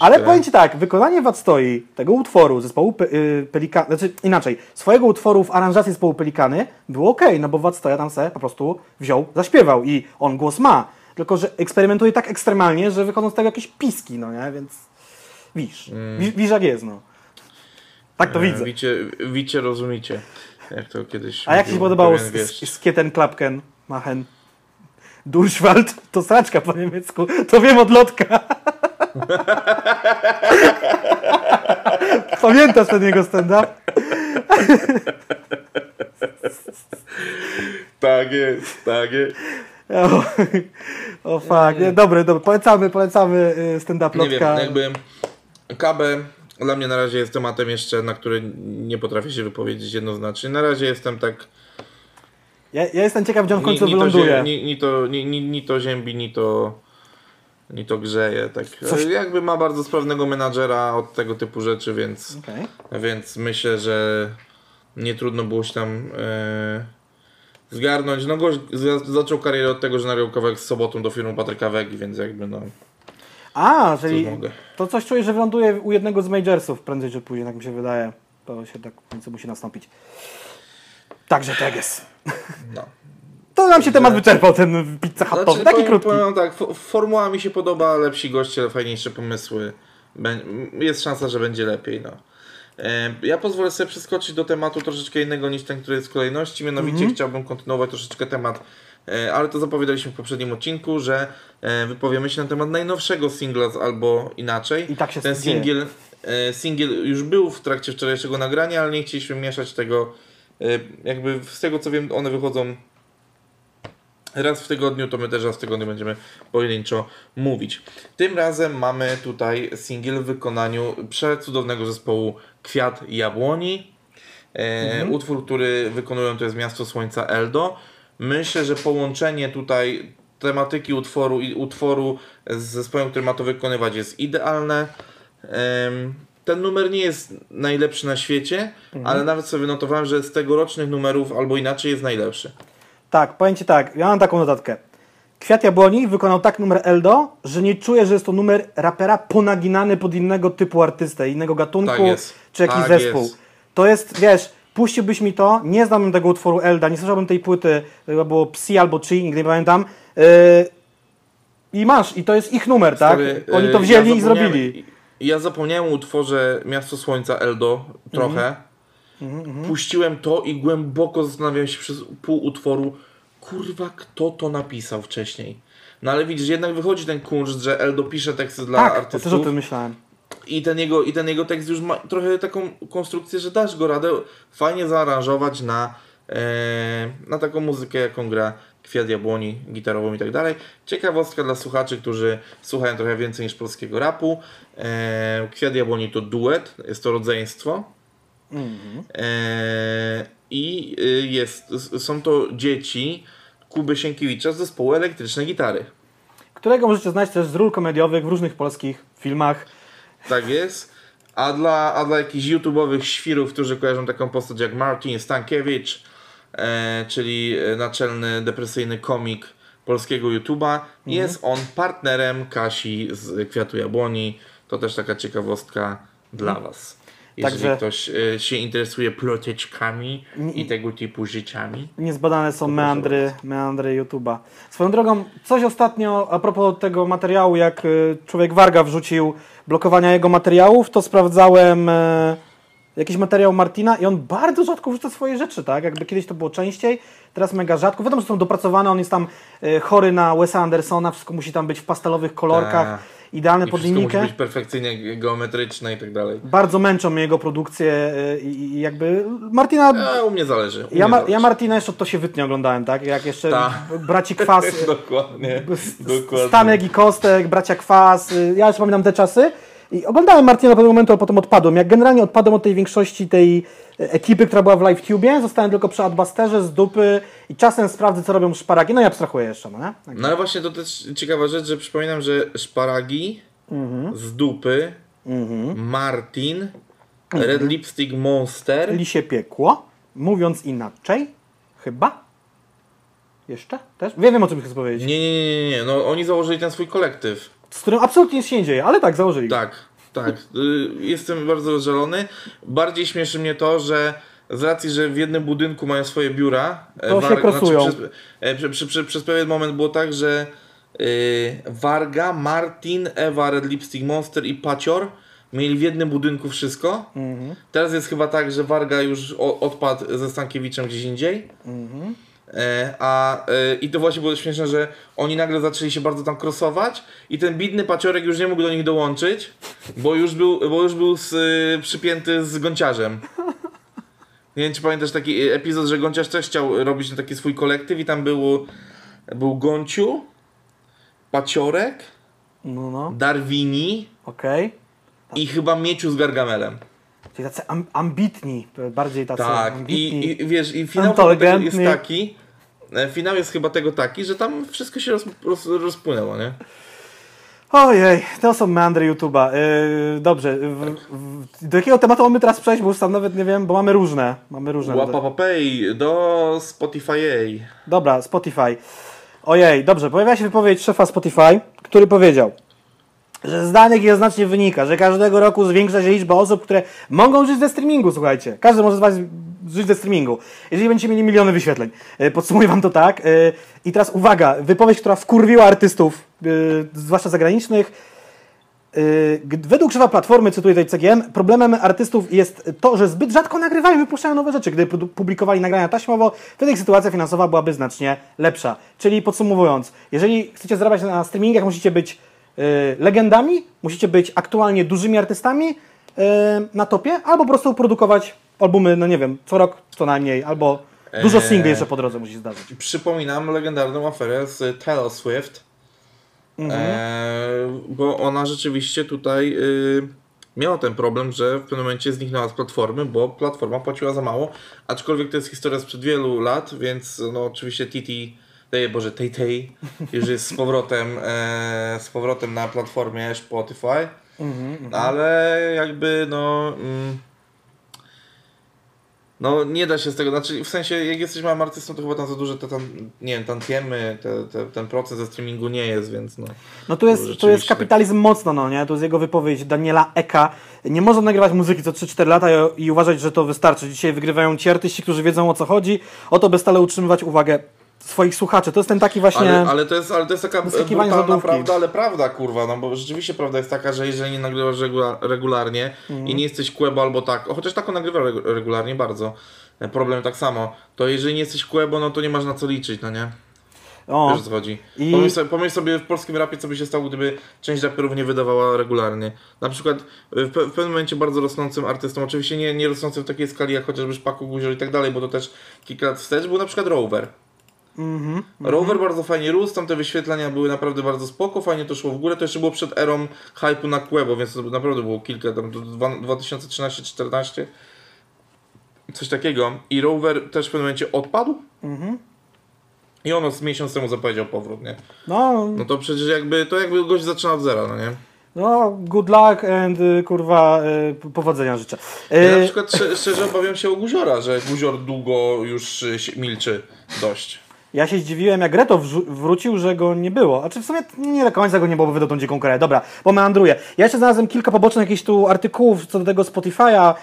Ale tyle. powiem Ci tak, wykonanie Wadstoi, tego utworu zespołu Pe- y, Pelikany, znaczy inaczej, swojego utworu w aranżacji zespołu Pelikany było ok, no bo Wadstoja tam se po prostu wziął, zaśpiewał i on głos ma, tylko że eksperymentuje tak ekstremalnie, że wychodzą z tego jakieś piski, no nie, więc wisz, wisz, wisz jak jest, no. Tak to Mm. E, widzę. Wicie, wicie, rozumicie. Jak to kiedyś A jak Ci się podobało Skieten Klapken, Machen? Durchwald to sraczka po niemiecku, to wiem od lotka. Pamiętasz ten jego stand-up? Tak jest, tak jest. O, o fuck, nie, dobry, dobry, polecamy, polecamy y, stand-up Nie wiem, jakby KB dla mnie na razie jest tematem jeszcze, na który nie potrafię się wypowiedzieć jednoznacznie. Na razie jestem tak Ja, ja jestem ciekaw, gdzie on w końcu ni, ni, to, wyląduje. zie- ni, ni, to, ni, ni, ni to ziębi, ni to, ni to grzeje. Tak. Coś- Jakby ma bardzo sprawnego menadżera od tego typu rzeczy, więc, Okej. więc myślę, że nie trudno było się tam e, zgarnąć. No gość za, zaczął karierę od tego, że nagrał kawałek z sobotą do filmu Patryka Wegi, więc jakby no, A, czyli to coś czuję, że wyląduje u jednego z majorsów prędzej czy później, tak mi się wydaje. To się tak w końcu musi nastąpić. Także tak jest. No. To nam się temat wyczerpał, ten pizza hatowy, Znaczy, taki powiem, krótki. powiem tak, fo- formuła mi się podoba, lepsi goście, fajniejsze pomysły. Jest szansa, że będzie lepiej. No. E, Ja pozwolę sobie przeskoczyć do tematu troszeczkę innego niż ten, który jest w kolejności. Mianowicie Mhm. chciałbym kontynuować troszeczkę temat, e, ale to zapowiadaliśmy w poprzednim odcinku, że e, wypowiemy się na temat najnowszego singla albo inaczej. I tak się Ten singiel, singiel już był w trakcie wczorajszego nagrania, ale nie chcieliśmy mieszać tego. Jakby z tego co wiem, one wychodzą raz w tygodniu, to my też raz w tygodniu będziemy pojedynczo mówić. Tym razem mamy tutaj singiel w wykonaniu przecudownego zespołu Kwiat Jabłoni. E, Utwór, który wykonują to jest Miasto Słońca Eldo. Myślę, że połączenie tutaj tematyki utworu i utworu z zespołem, który ma to wykonywać jest idealne. Ten numer nie jest najlepszy na świecie, ale nawet sobie notowałem, że z tegorocznych numerów albo inaczej jest najlepszy. Tak, powiem Ci tak, ja mam taką notatkę. Kwiat Jabłoni wykonał tak numer Eldo, że nie czuję, że jest to numer rapera ponaginany pod innego typu artystę, innego gatunku, Tak jest. czy jakiś Tak zespół. jest. To jest, wiesz, puściłbyś mi to, nie znałbym tego utworu Elda, nie słyszałbym tej płyty, chyba było Psi albo Chi, nigdy nie pamiętam. Yy, I masz, i to jest ich numer, tak? Stary, Oni to y, wzięli i zapomniałem- zrobili. Ja zapomniałem o utworze Miasto Słońca Eldo trochę. Mhm. Puściłem to i głęboko zastanawiałem się przez pół utworu, kurwa, kto to napisał wcześniej. No ale widzisz, jednak wychodzi ten kunszt, że Eldo pisze teksty dla Tak, to artystów. też o tym myślałem. I ten, jego, I ten jego tekst już ma trochę taką konstrukcję, że dasz go radę fajnie zaaranżować na, e, na taką muzykę, jaką gra Kwiat Jabłoni gitarową i tak dalej. Ciekawostka dla słuchaczy, którzy słuchają trochę więcej niż polskiego rapu. E, Kwiat Jabłoni to duet, jest to rodzeństwo. E, I y, jest, są to dzieci Kuby Sienkiewicza z zespołu Elektryczne Gitary. Którego możecie znać też z ról komediowych w różnych polskich filmach. Tak jest. A dla, a dla jakichś YouTube'owych świrów, którzy kojarzą taką postać jak Martin Stankiewicz, e, czyli naczelny depresyjny komik polskiego YouTube'a, jest on partnerem Kasi z Kwiatu Jabłoni. To też taka ciekawostka dla Was. Jeżeli Także- ktoś e, się interesuje ploteczkami i tego typu życiami. Niezbadane są meandry, meandry YouTube'a. Swoją drogą, coś ostatnio a propos tego materiału, jak y, człowiek Warga wrzucił blokowania jego materiałów, to sprawdzałem e, jakiś materiał Martina i on bardzo rzadko wrzuca swoje rzeczy, tak? Jakby kiedyś to było częściej, teraz mega rzadko. Wiadomo, że są dopracowane, on jest tam e, chory na Wesa Andersona, wszystko musi tam być w pastelowych kolorkach, Tak. Idealne I pod wszystko musi linijkę. być perfekcyjnie geometryczne i tak dalej. Bardzo męczą mnie jego produkcje e, i, jakby Martina A u mnie zależy. U Ja, mnie ma, zależy. ja Martina jeszcze to się wytnie oglądałem, tak? Jak jeszcze Tak. braci Kwas, Dokładnie. Dokładnie. Stanek i Kostek, bracia Kwas, y, ja już pamiętam te czasy. I oglądałem Martina do pewnego momentu, ale potem odpadłem. Jak generalnie odpadłem od tej większości tej e, ekipy, która była w LiveTubie, zostałem tylko przy Adbusterze z dupy i czasem sprawdzę, co robią szparagi. No i abstrahuję jeszcze, no nie? Tak. No ale właśnie to też ciekawa rzecz, że przypominam, że szparagi Mhm. z dupy, Martin, Red Lipstick Monster. Lisie piekło, mówiąc inaczej, chyba? Jeszcze? Też? Wiem, wiem o czym chcę powiedzieć. Nie, nie, nie, nie, nie. No oni założyli ten swój kolektyw. Z którym absolutnie nic się nie dzieje, ale tak, założyli. Tak, tak. Y, Jestem bardzo rozżalony. Bardziej śmieszy mnie to, że z racji, że w jednym budynku mają swoje biura, e, To się krosują. przez, e, przy, przy, przy, przez pewien moment było tak, że y, Warga, Martin, Ewa, Red Lipstick Monster i Pacior mieli w jednym budynku wszystko. Mhm. Teraz jest chyba tak, że Warga już odpadł ze Stankiewiczem gdzieś indziej. Mhm. E, a, e, I to właśnie było śmieszne, że oni nagle zaczęli się bardzo tam krosować i ten bidny paciorek już nie mógł do nich dołączyć, bo już był, bo już był z, y, przypięty z gąciarzem. Nie wiem, czy pamiętasz taki epizod, że gąciarz też chciał robić taki swój kolektyw i tam był, był Gąciu, Paciorek, No, no, Darwini okej. i chyba Mieciu z Gargamelem. Czyli tacy am, ambitni, bardziej tacy Tak, ambitni. i, i wiesz, i finał jest taki, e, finał jest chyba tego taki, że tam wszystko się roz, roz, rozpłynęło, nie? Ojej, to są meandry YouTube'a. Yy, dobrze, w, w, do jakiego tematu mamy teraz przejść, bo już tam nawet nie wiem, bo mamy różne. Mamy różne. Łapapapej do Spotify. Dobra, Spotify. Ojej, dobrze, pojawia się wypowiedź szefa Spotify, który powiedział, że z danych jednoznacznie wynika, że każdego roku zwiększa się liczba osób, które mogą żyć ze streamingu, słuchajcie. Każdy może z Was żyć ze streamingu. Jeżeli będziecie mieli miliony wyświetleń. E, Podsumuję Wam to tak. E, I teraz uwaga, wypowiedź, która wkurwiła artystów, e, zwłaszcza zagranicznych. Według szefa platformy, cytuję tutaj CGM, problemem artystów jest to, że zbyt rzadko nagrywają i wypuszczają nowe rzeczy. Produ- publikowali nagrania taśmowo, wtedy ich sytuacja finansowa byłaby znacznie lepsza. Czyli podsumowując, jeżeli chcecie zarabiać na streamingach, musicie być legendami, musicie być aktualnie dużymi artystami yy, na topie, albo po prostu produkować albumy, no nie wiem, co rok co najmniej, albo dużo Eee. singli jeszcze po drodze musi zdarzyć. Przypominam legendarną aferę z Taylor Swift, e, bo ona rzeczywiście tutaj y, miała ten problem, że w pewnym momencie zniknęła z platformy, bo platforma płaciła za mało, aczkolwiek to jest historia sprzed wielu lat, więc no oczywiście Titi, tej, Boże, Tay Tay już jest z powrotem, e, z powrotem na platformie Spotify, ale jakby no... Mm, no nie da się z tego, znaczy w sensie jak jesteś małym artystą, to chyba tam za duże te tam, nie wiem, tantiemy, te, te, ten proces ze streamingu nie jest, więc no. No tu jest, To to jest kapitalizm mocno, no nie? To jest jego wypowiedź Daniela Eka. Nie można nagrywać muzyki co 3-4 lata i, i uważać, że to wystarczy. Dzisiaj wygrywają ci artyści, którzy wiedzą o co chodzi, o to by stale utrzymywać uwagę swoich słuchaczy. To jest ten taki właśnie... Ale, ale, to jest, ale to jest taka z brutalna prawda, ale prawda kurwa, no bo rzeczywiście prawda jest taka, że jeżeli nie nagrywasz regula- regularnie Mhm. i nie jesteś kłebo albo tak, chociaż taką nagrywa regu- regularnie bardzo, e, problem tak samo. To jeżeli nie jesteś Quebo, no to nie masz na co liczyć, no nie? O, Wiesz co chodzi. I- Pomyśl, sobie, pomyśl sobie w polskim rapie, co by się stało, gdyby część raperów nie wydawała regularnie. Na przykład y, w, pe- w pewnym momencie bardzo rosnącym artystą, oczywiście nie, nie rosnącym w takiej skali jak chociażby Szpaku, Guzior i tak dalej, bo to też kilka lat wstecz, był na przykład Rover. Mhm. Rover bardzo fajnie rósł, tam te wyświetlenia były naprawdę bardzo spoko, fajnie to szło w górę, to jeszcze było przed erą hype'u na Quebo, więc to naprawdę było kilka, tam do dwa- 2013-14, coś takiego. I Rover też w pewnym momencie odpadł Mhm. i on z miesiąc temu zapowiedział powrót, nie? No, No to przecież jakby, to jakby gość zaczyna od zera, no nie? no, good luck and y, kurwa y, powodzenia życzę. Ja na Y, przykład szczerze, obawiam się o Guziora, że Guzior długo już milczy dość. Ja się zdziwiłem, jak Reto wrócił, że go nie było. Znaczy w sumie nie do końca go nie było, bo wydał tą dziką. Dobra, bo meandruję. Ja jeszcze znalazłem kilka pobocznych jakichś tu artykułów co do tego Spotify'a,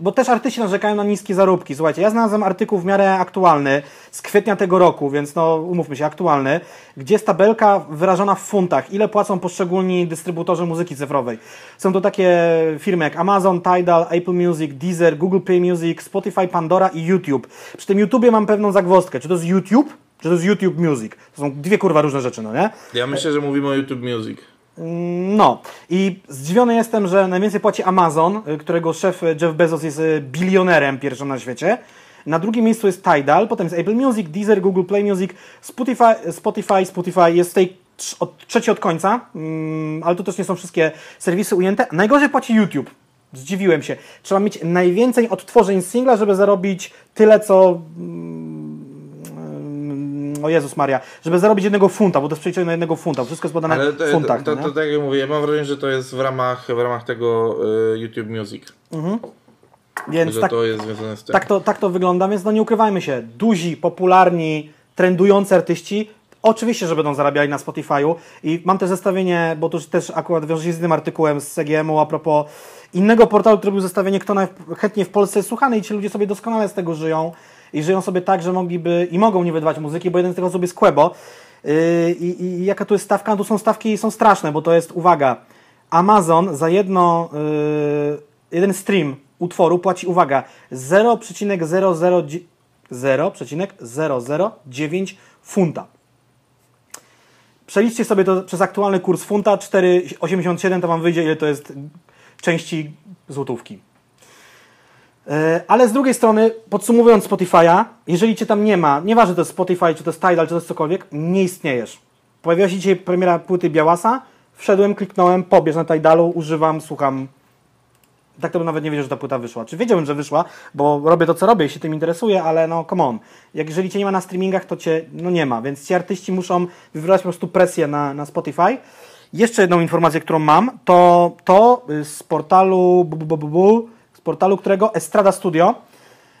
bo też artyści narzekają na niskie zarobki. Słuchajcie, ja znalazłem artykuł w miarę aktualny z kwietnia tego roku, więc no umówmy się, aktualny, gdzie jest tabelka wyrażona w funtach, ile płacą poszczególni dystrybutorzy muzyki cyfrowej. Są to takie firmy jak Amazon, Tidal, Apple Music, Deezer, Google Play Music, Spotify, Pandora i YouTube. Przy tym YouTubie mam pewną zagwozdkę. Czy to jest YouTube, czy to jest YouTube Music? To są dwie kurwa różne rzeczy, no nie? Ja myślę, że mówimy o YouTube Music. No i zdziwiony jestem, że najwięcej płaci Amazon, y, którego szef Jeff Bezos jest y, bilionerem pierwszym na świecie. Na drugim miejscu jest Tidal, potem jest Apple Music, Deezer, Google Play Music, Spotify, Spotify, Spotify jest tej od, trzeci od końca, mm, ale to też nie są wszystkie serwisy ujęte. Najgorzej płaci YouTube. Zdziwiłem się. Trzeba mieć najwięcej odtworzeń singla, żeby zarobić tyle, co mm, o Jezus Maria, żeby zarobić jednego funta, bo to jest przeliczone na jednego funta, wszystko jest podane Ale w to, funtach. to, no to, to, tak jak mówię, ja mam wrażenie, że to jest w ramach, w ramach tego y, YouTube Music. Więc że tak, to jest związane z tym. tak, to, tak to wygląda, więc no nie ukrywajmy się, duzi, popularni, trendujący artyści, oczywiście, że będą zarabiali na Spotify'u i mam też zestawienie, bo to też akurat wiąże się z tym artykułem z CGM-u a propos innego portalu, który był zestawienie, kto najchętniej w Polsce jest słuchany i ci ludzie sobie doskonale z tego żyją i żyją sobie tak, że mogliby i mogą nie wydawać muzyki, bo jeden z tych osób jest Quebo. Yy, i, I jaka tu jest stawka? No tu są stawki są straszne, bo to jest, uwaga, Amazon za jedno, yy, jeden stream utworu płaci, uwaga, 0,00 0,009 funta. Przeliczcie sobie to przez aktualny kurs funta 4,87 to wam wyjdzie ile to jest części złotówki. E, Ale z drugiej strony, podsumowując Spotify'a, jeżeli Cię tam nie ma, nieważne to jest Spotify, czy to jest Tidal, czy to jest cokolwiek, nie istniejesz. Pojawiła się dzisiaj premiera płyty Białasa, wszedłem, kliknąłem, pobierz na Tidalu, używam, słucham. Tak to bym nawet nie wiedział, że ta płyta wyszła. Czy wiedziałbym, że wyszła, bo robię to, co robię i się tym interesuję, ale no come on. Jak jeżeli Cię nie ma na streamingach, to Cię no nie ma, więc ci artyści muszą wywierać po prostu presję na, na Spotify. Jeszcze jedną informację, którą mam, to to z portalu bu, bu, bu, bu, bu, portalu którego Estrada Studio,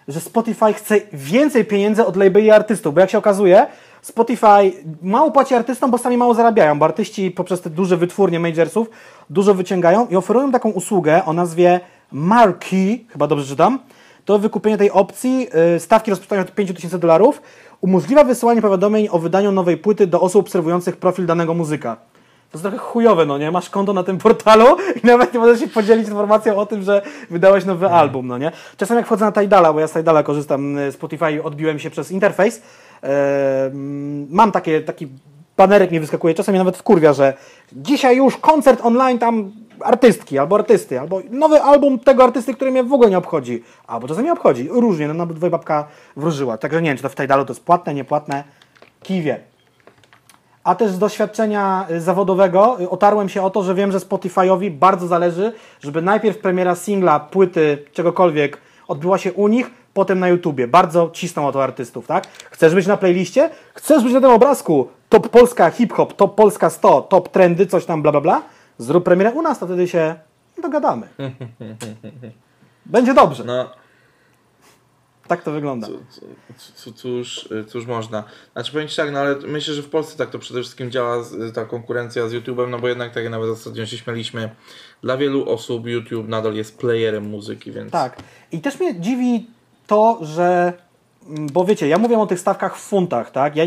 że Spotify chce więcej pieniędzy od labeli artystów, bo jak się okazuje, Spotify mało płaci artystom, bo sami mało zarabiają, bo artyści poprzez te duże wytwórnie majorsów dużo wyciągają i oferują taką usługę o nazwie Marquee, chyba dobrze czytam, to wykupienie tej opcji, y, stawki rozpoczynają od 5000 dolarów, umożliwia wysyłanie powiadomień o wydaniu nowej płyty do osób obserwujących profil danego muzyka. To jest trochę chujowe, no nie? Masz konto na tym portalu i nawet nie możesz się podzielić informacją o tym, że wydałeś nowy album, no nie? Czasem jak wchodzę na Tidala, bo ja z Tidala korzystam, y, Spotify odbiłem się przez interfejs, mm, mam takie, taki banerek mi wyskakuje, czasem mnie nawet wkurwia, że dzisiaj już koncert online tam artystki albo artysty, albo nowy album tego artysty, który mnie w ogóle nie obchodzi, albo czasem nie obchodzi, różnie, no nawet dwoje babka wróżyła, także nie wiem, czy to w Tidalu to jest płatne, niepłatne, kiwie. A też z doświadczenia y, zawodowego y, otarłem się o to, że wiem, że Spotify'owi bardzo zależy, żeby najpierw premiera singla, płyty, czegokolwiek odbyła się u nich, potem na YouTubie. Bardzo cisną o to artystów, tak? Chcesz być na playliście? Chcesz być na tym obrazku? Top Polska hip-hop, top Polska 100, top trendy, coś tam, bla, bla, bla. Zrób premierę u nas, to wtedy się dogadamy. Będzie dobrze. No, Tak to wygląda. cóż, cóż można. Znaczy powiem Ci tak, no ale myślę, że w Polsce tak to przede wszystkim działa z- ta konkurencja z YouTube'em, no bo jednak tak jak nawet ostatnio się śmialiśmy, dla wielu osób YouTube nadal jest playerem muzyki, więc... Tak. I też mnie dziwi to, że. mm, Bo wiecie, ja mówię o tych stawkach w funtach, tak? Ja,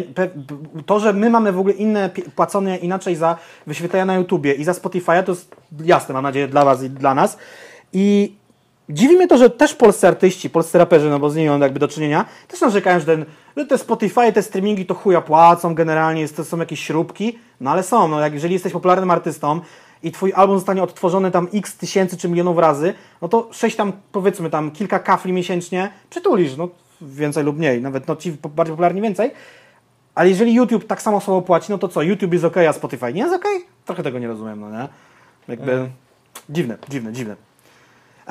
to, że my mamy w ogóle inne płacone inaczej za wyświetlenia na YouTubie i za Spotify'a, to jest jasne, mam nadzieję, dla Was i dla nas. I Dziwi mnie to, że też polscy artyści, polscy raperzy, no bo z nimi mam jakby do czynienia, też narzekają, że, ten, że te Spotify, te streamingi to chuja płacą generalnie, jest, to są jakieś śrubki, no ale są, no jak jeżeli jesteś popularnym artystą i twój album zostanie odtworzony tam x tysięcy czy milionów razy, no to sześć tam, powiedzmy tam kilka kafli miesięcznie przytulisz, no więcej lub mniej, nawet no ci bardziej popularni więcej, ale jeżeli YouTube tak samo słowo płaci, no to co, YouTube jest ok, a Spotify nie jest ok? Trochę tego nie rozumiem, no nie? Jakby Mhm. dziwne, dziwne, dziwne.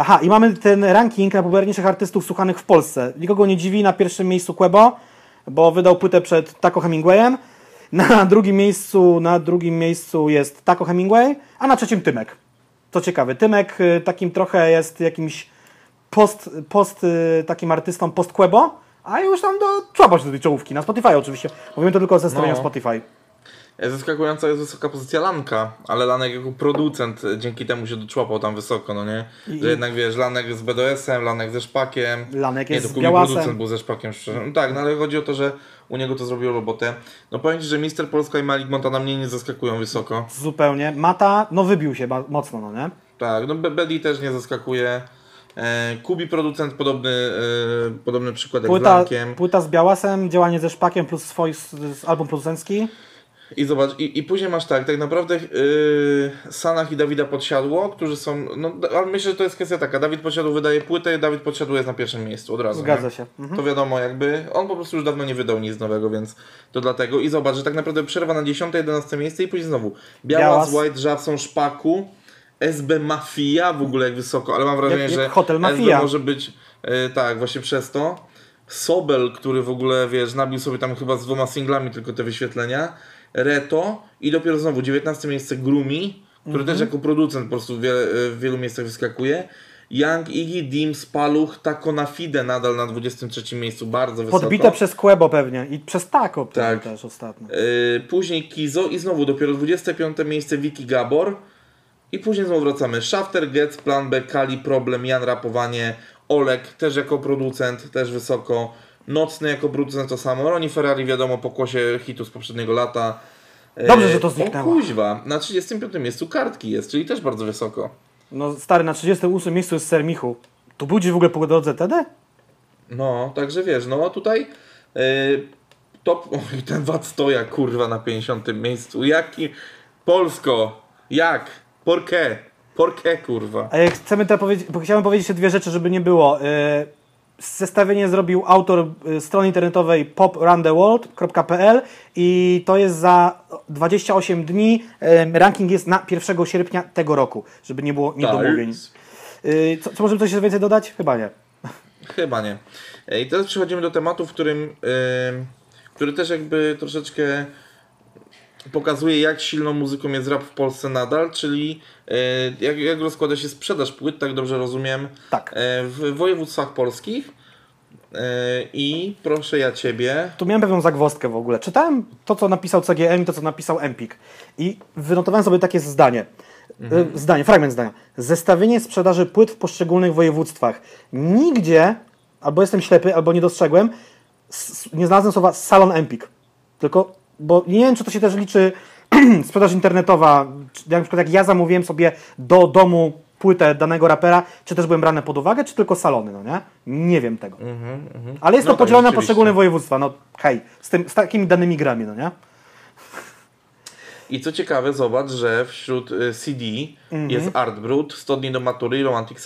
Aha, i mamy ten ranking najpopularniejszych artystów słuchanych w Polsce. Nikogo nie dziwi, na pierwszym miejscu Quebo, bo wydał płytę przed Taco Hemingwayem. Na drugim miejscu, na drugim miejscu jest Taco Hemingway, a na trzecim Tymek. Co ciekawe, Tymek y, takim trochę jest jakimś post, post y, takim artystą post Quebo, a już tam do, człapał się do tej czołówki, na Spotify oczywiście. Mówimy to tylko o zestawieniu No. Spotify. Zaskakująca jest wysoka pozycja Lanka, ale Lanek jako producent dzięki temu się doczłapał tam wysoko, no nie? Że jednak wiesz, Lanek z BDS-em, Lanek ze Szpakiem. Lanek nie, jest to z Białasem. producent był ze Szpakiem, szczerze. No tak, no ale chodzi o to, że u niego to zrobiło robotę. No powiem Ci, że Mister Polska i Malik Montana mnie nie zaskakują wysoko. Zupełnie. Mata, no wybił się mocno, no nie? Tak, no Be- Bedi też nie zaskakuje. E, Kubi producent podobny, e, podobny przykład jak z Płyta, Lankiem. płyta z Białasem, działanie ze Szpakiem plus swój album producencki. I zobacz, i, i później masz tak, tak naprawdę yy, Sanach i Dawida Podsiadło, którzy są, no ale myślę, że to jest kwestia taka, Dawid Podsiadło wydaje płytę, Dawid Podsiadło jest na pierwszym miejscu od razu. Zgadza nie? się. Mhm. To wiadomo jakby, on po prostu już dawno nie wydał nic nowego, więc to dlatego. I zobacz, że tak naprawdę przerwa na 10-11 miejsce i później znowu Białas, Białas. White, Żabson, Szpaku, SB Mafia w ogóle jak wysoko, ale mam wrażenie, Jak- jak że Hotel Mafia. SB może być, yy, tak, właśnie przez to. Sobel, który w ogóle, wiesz, nabił sobie tam chyba z dwoma singlami tylko te wyświetlenia. Reto i dopiero znowu 19 miejsce Grumi, który też jako producent po prostu w, wiele, w wielu miejscach wyskakuje. Young Iggy, Dim, Spaluch, Taco na Fide nadal na 23 miejscu, bardzo wysoko. Podbite przez Quebo pewnie i przez Taco pewnie Tak. też ostatnio. Yy, później Kizo i znowu dopiero 25 miejsce Wiki Gabor. I później znowu wracamy. Shafter, Getz, Plan B, Kali, Problem, Jan Rapowanie, Olek też jako producent, też wysoko. Nocny jako producent to samo. Roni Ferrari wiadomo pokłosie hitu z poprzedniego lata. Dobrze, że to zniknęło. O kuźwa, na 35 miejscu kartki jest, czyli też bardzo wysoko. No stary, na 38 miejscu jest Ser Michu. Tu był gdzieś w ogóle po drodze tedy? No, także wiesz, no a tutaj yy, top, oj, ten Wad Stoja, kurwa, na 50 miejscu. Jaki, Polsko, jak, por qué, por qué, kurwa. A jak chcemy teraz powiedzieć, bo chciałem powiedzieć jeszcze dwie rzeczy, żeby nie było. Yy, Zestawienie zrobił autor y, strony internetowej popruntheworld.pl i to jest za 28 dni. Ranking jest na 1 sierpnia tego roku, żeby nie było niedomówień. Yy, Co, co możemy coś więcej dodać? Chyba nie. Chyba nie. I teraz przechodzimy do tematu, w którym, yy, który też jakby troszeczkę pokazuje, jak silną muzyką jest rap w Polsce nadal, czyli yy, jak, jak rozkłada się sprzedaż płyt, tak dobrze rozumiem, Tak. yy, w województwach polskich. Yy, I proszę ja Ciebie, Tu miałem pewną zagwozdkę w ogóle. Czytałem to, co napisał CGM i to, co napisał Empik. I wynotowałem sobie takie zdanie. Y, Zdanie, fragment zdania. Zestawienie sprzedaży płyt w poszczególnych województwach. Nigdzie, albo jestem ślepy, albo nie dostrzegłem, nie znalazłem słowa salon Empik. Tylko, bo nie wiem, czy to się też liczy sprzedaż internetowa. Jak, na przykład jak ja zamówiłem sobie do domu płytę danego rapera, czy też byłem brany pod uwagę, czy tylko salony, no nie? Nie wiem tego. Ale jest No to tak, podzielone na poszczególne województwa. No hej, z, tym, z takimi danymi grami, no nie? I co ciekawe, zobacz, że wśród y, CD Mhm. jest Art Brut, 100 dni do matury i Romantic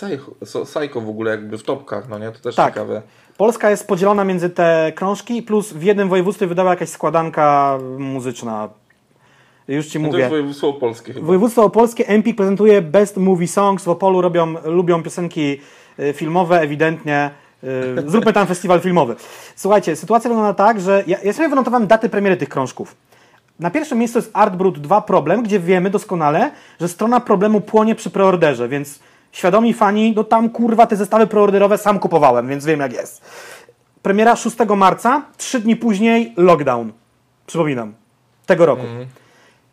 Psycho, w ogóle jakby w topkach, no nie? To też Tak. ciekawe. Polska jest podzielona między te krążki, plus w jednym województwie wydała jakaś składanka muzyczna. Już ci No to mówię. jest województwo opolskie chyba. Województwo opolskie Empik prezentuje Best Movie Songs. W Opolu robią, lubią piosenki y, filmowe, ewidentnie. Y, Zróbmy tam festiwal filmowy. Słuchajcie, sytuacja wygląda tak, że ja, ja sobie wynotowałem daty premiery tych krążków. Na pierwszym miejscu jest Art Brut 2 Problem, gdzie wiemy doskonale, że strona problemu płonie przy preorderze, więc świadomi fani, no tam kurwa te zestawy preorderowe sam kupowałem, więc wiem jak jest. Premiera 6 marca, 3 dni później lockdown. Przypominam, tego roku.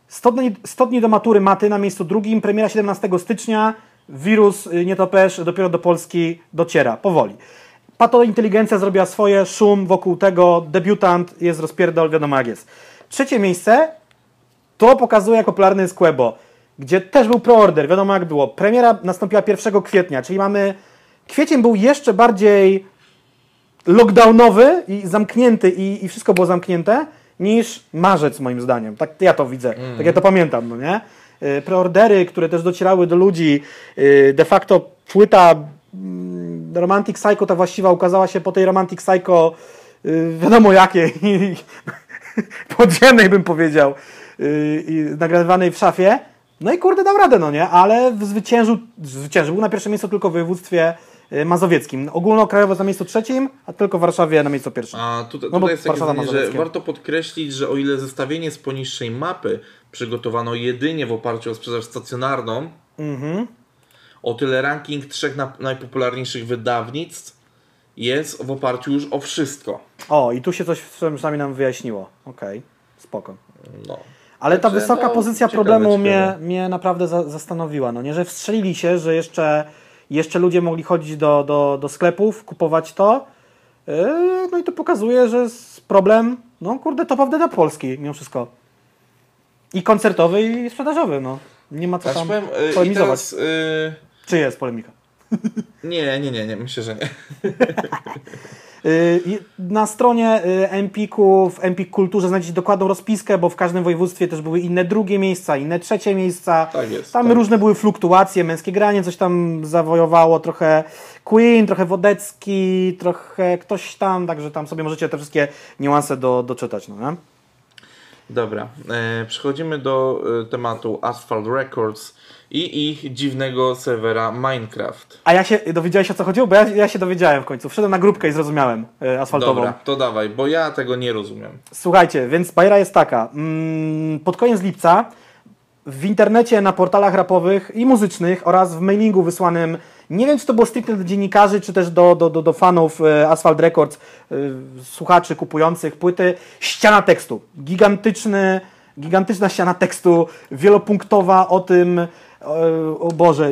100 dni, 100 dni do matury maty na miejscu drugim, premiera 17 stycznia, wirus y, nietoperz dopiero do Polski dociera, powoli. Patointeligencja zrobiła swoje, szum wokół tego, debiutant, jest rozpierdol, wiadomo jak jest. Trzecie miejsce, to pokazuje jak popularny jest Quebo, gdzie też był preorder, wiadomo jak było. Premiera nastąpiła 1 kwietnia, czyli mamy kwiecień był jeszcze bardziej lockdownowy i zamknięty i, i wszystko było zamknięte niż marzec moim zdaniem. Tak ja to widzę, tak ja to pamiętam, no nie? Y, Preordery, które też docierały do ludzi, y, de facto płyta mm, Romantic Psycho, ta właściwa ukazała się po tej Romantic Psycho y, wiadomo jakiej, podziemnej bym powiedział, y, i nagrywanej w szafie. No i kurde dał radę, no nie? Ale zwyciężył, zwyciężył. Był na pierwszym miejscu tylko w województwie y, mazowieckim. Ogólnokrajowo na miejscu trzecim, a tylko w Warszawie na miejscu pierwszym. A tutaj, No tutaj jest takie zdanie, że warto podkreślić, że o ile zestawienie z poniższej mapy przygotowano jedynie w oparciu o sprzedaż stacjonarną, Mhm. o tyle ranking trzech na, najpopularniejszych wydawnictw jest w oparciu już o wszystko. O, i tu się coś przynajmniej nam wyjaśniło. Okej, spoko. No. Ale ta Także, wysoka no, pozycja ciekawe, problemu ciekawe. mnie, mnie naprawdę za, zastanowiła. No nie, że wstrzelili się, że jeszcze, jeszcze ludzie mogli chodzić do, do, do sklepów, kupować to. Yy, no i to pokazuje, że jest problem, no kurde, of the top Polski mimo wszystko. I koncertowy, i sprzedażowy, no. Nie ma co Ja tam powiem, y, polemizować. teraz, y, Czy jest polemika? nie, nie, nie, nie, myślę, że nie. Y, Na stronie y, Empiku, w Empik Kulturze znajdziecie dokładną rozpiskę, bo w każdym województwie też były inne drugie miejsca, inne trzecie miejsca. Tak jest, Tam tak. różne były fluktuacje, męskie granie coś tam zawojowało, trochę Queen, trochę Wodecki, trochę ktoś tam, także tam sobie możecie te wszystkie niuanse do, doczytać. No, nie? Dobra, e, przechodzimy do e, tematu Asphalt Records i ich dziwnego serwera Minecraft. A ja się dowiedziałeś o co chodziło? Bo ja, ja się dowiedziałem w końcu. Wszedłem na grupkę i zrozumiałem y, asfaltową. Dobra, to dawaj, bo ja tego nie rozumiem. Słuchajcie, więc bajera jest taka. Mm, Pod koniec lipca w internecie, na portalach rapowych i muzycznych oraz w mailingu wysłanym, nie wiem czy to było stricte do dziennikarzy, czy też do, do, do, do fanów e, Asphalt Records, e, słuchaczy kupujących płyty, ściana tekstu. Gigantyczny, gigantyczna ściana tekstu, wielopunktowa o tym, e, o Boże,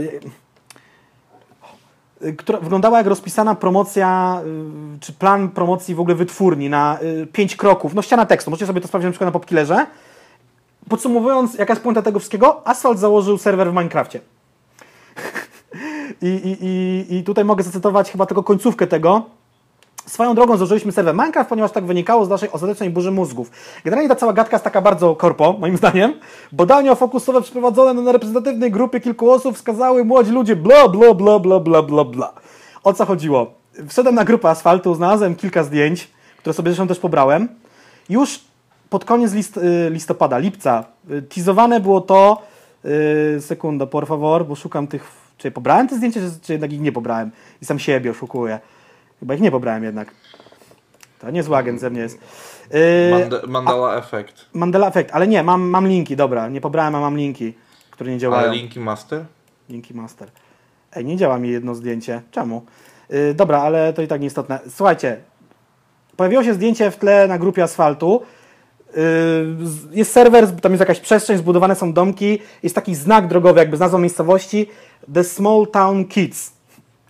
która wyglądała jak rozpisana promocja, czy plan promocji w ogóle wytwórni na pięć kroków. No ściana tekstu, możecie sobie to sprawdzić na przykład na Popkillerze. Podsumowując, jaka jest puenta tego wszystkiego? Asphalt założył serwer w Minecrafcie. I, i, i, tutaj mogę zacytować chyba tylko końcówkę tego. Swoją drogą założyliśmy serwer Minecraft, ponieważ tak wynikało z naszej ostatecznej burzy mózgów. Generalnie ta cała gadka jest taka bardzo korpo, moim zdaniem. Badania fokusowe przeprowadzone na reprezentatywnej grupie kilku osób wskazały młodzi ludzie bla bla bla bla bla bla bla. O co chodziło? Wszedłem na grupę asfaltu, znalazłem kilka zdjęć, które sobie zresztą też pobrałem. Już pod koniec list, y, listopada, lipca, y, teasowane było to, y, sekunda, por favor, bo szukam tych, czy pobrałem te zdjęcia, czy, czy jednak ich nie pobrałem i sam siebie oszukuję. Chyba ich nie pobrałem jednak. To niezły agent ze mnie jest. Yy, Mand- Mandala Effect. Mandela Effect, ale nie, mam, mam linki, dobra, nie pobrałem, a mam linki, które nie działają. Ale linki master? Linki master. Ej, nie działa mi jedno zdjęcie. Czemu? Yy, dobra, ale to i tak nieistotne. Słuchajcie, pojawiło się zdjęcie w tle na grupie asfaltu. Yy, jest serwer, tam jest jakaś przestrzeń, zbudowane są domki, jest taki znak drogowy, jakby z nazwą miejscowości The Small Town Kids.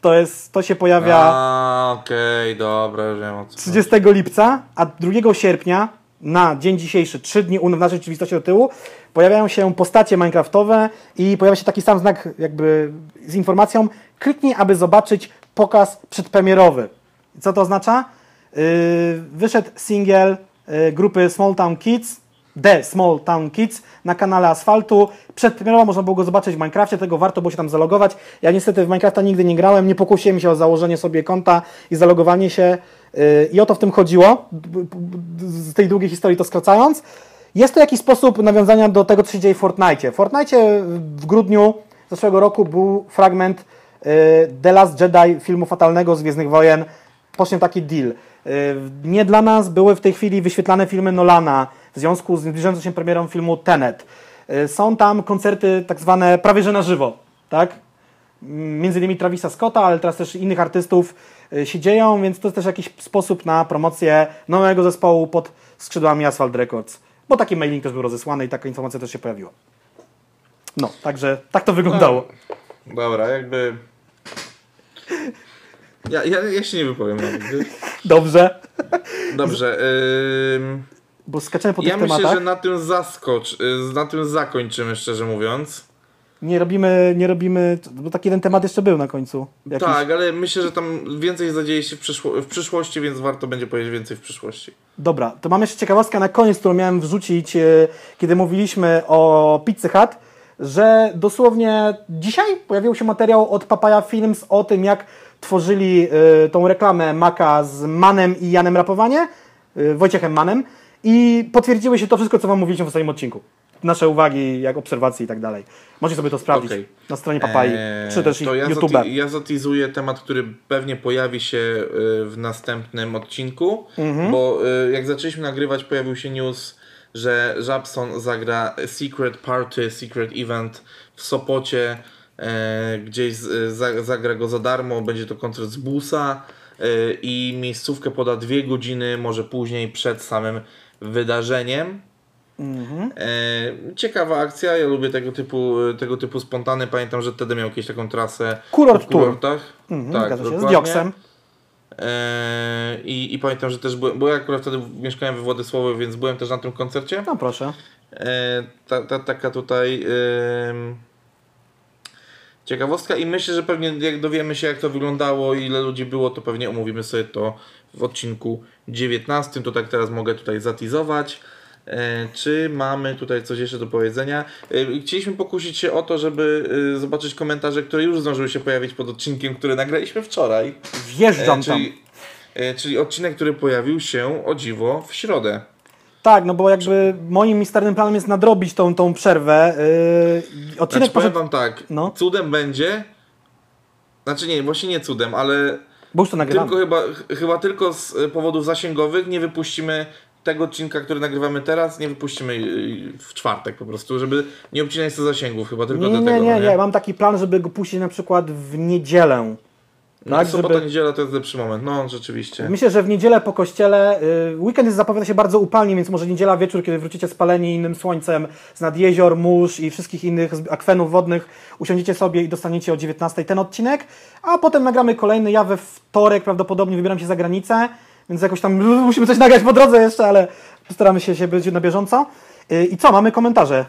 To, jest, to się pojawia A, okej, dobra, wiem o co. 30 lipca, a 2 sierpnia na dzień dzisiejszy, 3 dni u- w naszej rzeczywistości do tyłu, pojawiają się postacie minecraftowe i pojawia się taki sam znak jakby z informacją kliknij, aby zobaczyć pokaz przedpremierowy. Co to oznacza? Yy, wyszedł singiel grupy Small Town Kids, The Small Town Kids na kanale Asfaltu. Przedpremierowo można było go zobaczyć w Minecrafcie, tego warto było się tam zalogować. Ja niestety w Minecrafta nigdy nie grałem, nie pokusiłem się o założenie sobie konta i zalogowanie się yy, i o to w tym chodziło, z tej długiej historii to skracając. Jest to jakiś sposób nawiązania do tego, co się dzieje w Fortnite. W Fortnite w grudniu zeszłego roku był fragment yy, The Last Jedi filmu fatalnego z Gwiezdnych Wojen. Poszedł taki deal. Yy, Nie dla nas były w tej chwili wyświetlane filmy Nolana w związku z zbliżającą się premierą filmu Tenet. Yy, Są tam koncerty tak zwane prawie że na żywo, tak? między innymi Travisa Scotta, ale teraz też innych artystów y, się dzieją, więc to jest też jakiś sposób na promocję nowego zespołu pod skrzydłami Asphalt Records. Bo taki mailing też był rozesłany i taka informacja też się pojawiła. No, także tak to wyglądało. Dobra, jakby... Ja, ja, ja się nie wypowiem wiesz? Dobrze, Dobrze, ym, bo skaczemy po ja tych myślę, tematach. że na tym zaskocz, y, na tym zakończymy, szczerze mówiąc. Nie robimy, nie robimy, bo taki jeden temat jeszcze był na końcu. Jakiś... Tak, ale myślę, że tam więcej zadzieje się w, przyszło- w przyszłości, więc warto będzie powiedzieć więcej w przyszłości. Dobra, to mam jeszcze ciekawostkę na koniec, którą miałem wrzucić, e, kiedy mówiliśmy o Pizzy Hut, że dosłownie dzisiaj pojawił się materiał od Papaya Films o tym, jak tworzyli e, tą reklamę Maka z Manem i Janem Rapowanie, e, Wojciechem Manem i potwierdziły się to wszystko, co Wam mówiliśmy w ostatnim odcinku. Nasze uwagi, jak obserwacje i tak dalej. Możecie sobie to sprawdzić Okej. na stronie Papai, Eee, czy też to ja, YouTube. zati- ja zatizuję temat, który pewnie pojawi się y, w następnym odcinku, Mhm. bo y, jak zaczęliśmy nagrywać, pojawił się news, że Żabson zagra Secret Party, Secret Event w Sopocie, gdzieś z, za, zagra go za darmo, będzie to koncert z busa e, i miejscówkę poda dwie godziny, może później przed samym wydarzeniem. Mhm. E, ciekawa akcja, ja lubię tego typu, tego typu spontany. Pamiętam, że wtedy miał jakąś taką trasę Kurort w kurortach. Mhm, zgadza się, z. Dioksem. E, i, I pamiętam, że też byłem, bo ja akurat wtedy mieszkałem we Władysławowie, więc byłem też na tym koncercie. No proszę. E, ta, ta, taka tutaj ciekawostka i myślę, że pewnie jak dowiemy się jak to wyglądało i ile ludzi było, to pewnie omówimy sobie to w odcinku 19. To tak teraz mogę tutaj zatizować. E, Czy mamy tutaj coś jeszcze do powiedzenia? E, Chcieliśmy pokusić się o to, żeby e, zobaczyć komentarze, które już zdążyły się pojawić pod odcinkiem, który nagraliśmy wczoraj. Wjeżdżam tam. Czyli, e, czyli odcinek, który pojawił się o dziwo w środę. Tak, no bo jakby moim misternym planem jest nadrobić tą, tą przerwę. Yy, odcinek Znaczy, powiem poszedł, wam tak, No. cudem będzie, znaczy nie, właśnie nie cudem, ale bo już to nagrywamy. tylko chyba, ch- chyba tylko z e, powodów zasięgowych nie wypuścimy tego odcinka, który nagrywamy teraz, nie wypuścimy y, w czwartek po prostu, żeby nie obcinać sobie zasięgów, chyba tylko Nie, nie, dlatego. nie, no nie, mam taki plan, żeby go puścić na przykład w niedzielę. No, tak, sobota, żeby- niedziela to jest lepszy moment, no rzeczywiście. Myślę, że w niedzielę po kościele, y, weekend jest zapowiada się bardzo upalnie, więc może niedziela wieczór, kiedy wrócicie spaleni innym słońcem z nad jezior, mórz i wszystkich innych akwenów wodnych, usiądziecie sobie i dostaniecie o 19 ten odcinek, a potem nagramy kolejny. Ja we wtorek prawdopodobnie wybieram się za granicę, więc jakoś tam musimy coś nagrać po drodze jeszcze, ale postaramy się, się być na bieżąco. Y, I co, mamy komentarze.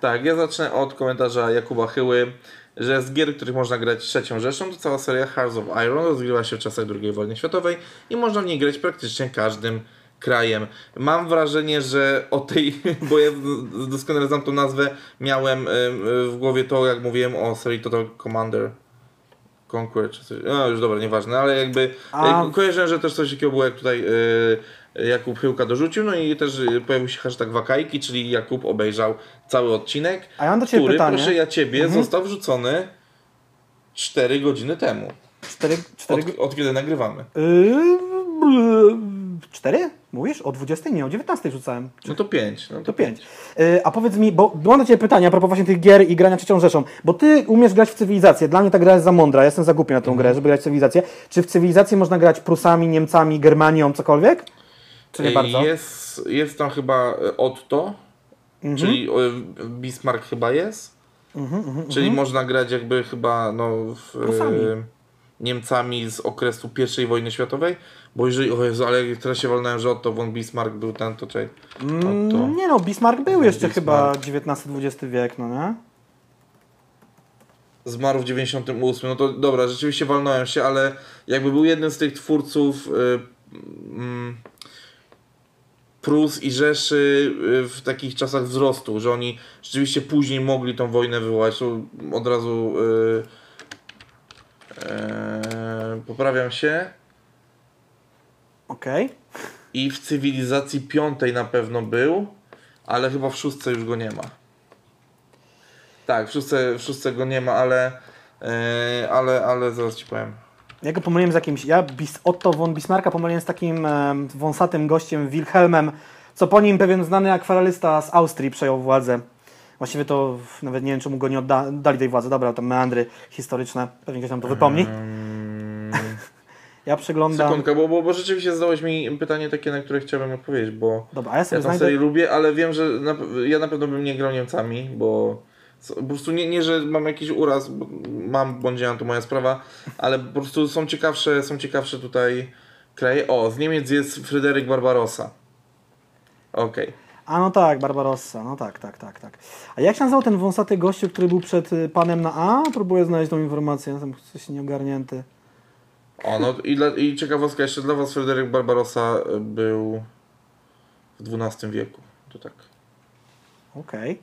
Tak, ja zacznę od komentarza Jakuba Chyły, że z gier, których można grać trzecią Rzeszą, to cała seria Hearts of Iron rozgrywa się w czasach II wojny światowej i można w niej grać praktycznie każdym krajem. Mam wrażenie, że o tej, bo ja doskonale znam tą nazwę, miałem em, w głowie to, jak mówiłem o serii Total Commander. Conquer, czy coś. No już dobra, nieważne, ale jakby A- A... kojarzyłem, że też coś takiego było, jak tutaj y, Jakub Chyłka dorzucił, no i też y, pojawił się hashtag wakajki, czyli Jakub obejrzał cały odcinek, A ja mam do Ciebie który, pytanie. proszę ja Ciebie, Mhm. został wrzucony 4 godziny temu, Cztery, cztery, od, od kiedy nagrywamy. Yy, cztery? Mówisz? O 20? Nie, o 19 rzucałem. No to 5. No To 5. A powiedz mi, bo mam do Ciebie pytanie a propos właśnie tych gier i grania trzecią rzeszą, bo Ty umiesz grać w cywilizację. Dla mnie ta gra jest za mądra, ja jestem za głupi na tą grę, żeby grać w cywilizację. Czy w cywilizacji można grać Prusami, Niemcami, Germanią, cokolwiek? Czy nie bardzo? Jest, jest tam chyba y, Otto, Mhm. czyli y, Bismarck chyba jest. Czyli można grać jakby chyba no, w, y, Niemcami z okresu I wojny światowej. Bo jeżeli, o Jezu, ale teraz się walnąłem, że Otto von Bismarck był ten, to. Otto. Mm, nie no, Bismarck był jeszcze Bismarck. chyba XIX-XX wiek, no nie? Zmarł w 98. No to dobra, rzeczywiście walnąłem się, ale jakby był jednym z tych twórców y, mm, Prus i Rzeszy y, w takich czasach wzrostu, że oni rzeczywiście później mogli tą wojnę wywołać. To od razu y, e, poprawiam się. Okej. I w cywilizacji piątej na pewno był, ale chyba w szóstce już go nie ma. Tak, w szóstce, w szóstce go nie ma, ale, e, ale, ale zaraz ci powiem. Ja go pomyliłem z jakimś, ja Bis, Otto von Bismarcka pomyliłem z takim em, wąsatym gościem Wilhelmem, co po nim pewien znany akwarelista z Austrii przejął władzę. Właściwie to nawet nie wiem, czemu go nie odda, dali tej władzy. Dobra, tam meandry historyczne, pewnie ktoś nam to wypomni. Ja przeglądam... sekundka, bo, bo, bo rzeczywiście zadałeś mi pytanie takie, na które chciałbym odpowiedzieć, bo Dobra, ja ja sobie tę znajdę... serię lubię, ale wiem, że na, ja na pewno bym nie grał Niemcami, bo po prostu nie, nie że mam jakiś uraz, mam bądź nie mam, to moja sprawa, ale po prostu są ciekawsze, są ciekawsze tutaj kraje. O, z Niemiec jest Fryderyk Barbarossa. Okej. A no tak, Barbarossa, no tak, tak, tak, tak. A jak się nazywał ten wąsaty gościu, który był przed y, panem na A? Próbuję znaleźć tą informację, jestem coś nieogarnięty. O, no i, dla, i ciekawostka jeszcze dla Was, Fryderyk Barbarossa y, był w XII wieku. To tak. Okej.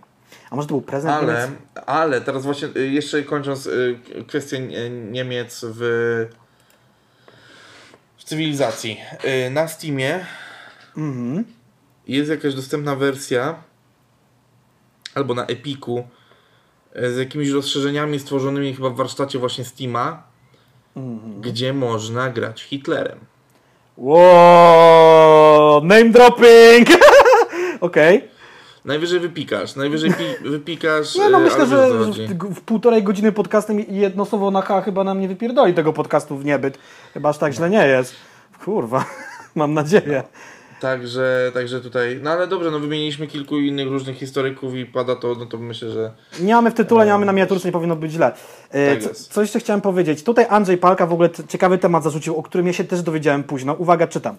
A może to był prezent Ale, Niemiec? ale teraz właśnie y, jeszcze kończąc y, kwestię y, Niemiec w, w cywilizacji. Na Steamie Mhm. jest jakaś dostępna wersja albo na Epiku z jakimiś rozszerzeniami stworzonymi chyba w warsztacie właśnie Steama, Mhm. gdzie można grać Hitlerem. Wow, name dropping! Okej. Najwyżej wypikasz, najwyżej pi- wypikasz. Nie no, y, myślę, że w, w półtorej godziny podcastem jedno słowo na H chyba nam nie wypierdoli tego podcastu w niebyt. Chyba aż tak źle nie jest. Kurwa, mam nadzieję. Także, także tutaj, no ale dobrze, no wymieniliśmy kilku innych różnych historyków i pada to, no to myślę, że Nie mamy w tytule, nie mamy na miniaturce, nie powinno być źle. E, Tak co, co jeszcze chciałem powiedzieć? Tutaj Andrzej Palka w ogóle ciekawy temat zarzucił, o którym ja się też dowiedziałem późno. Uwaga, czytam.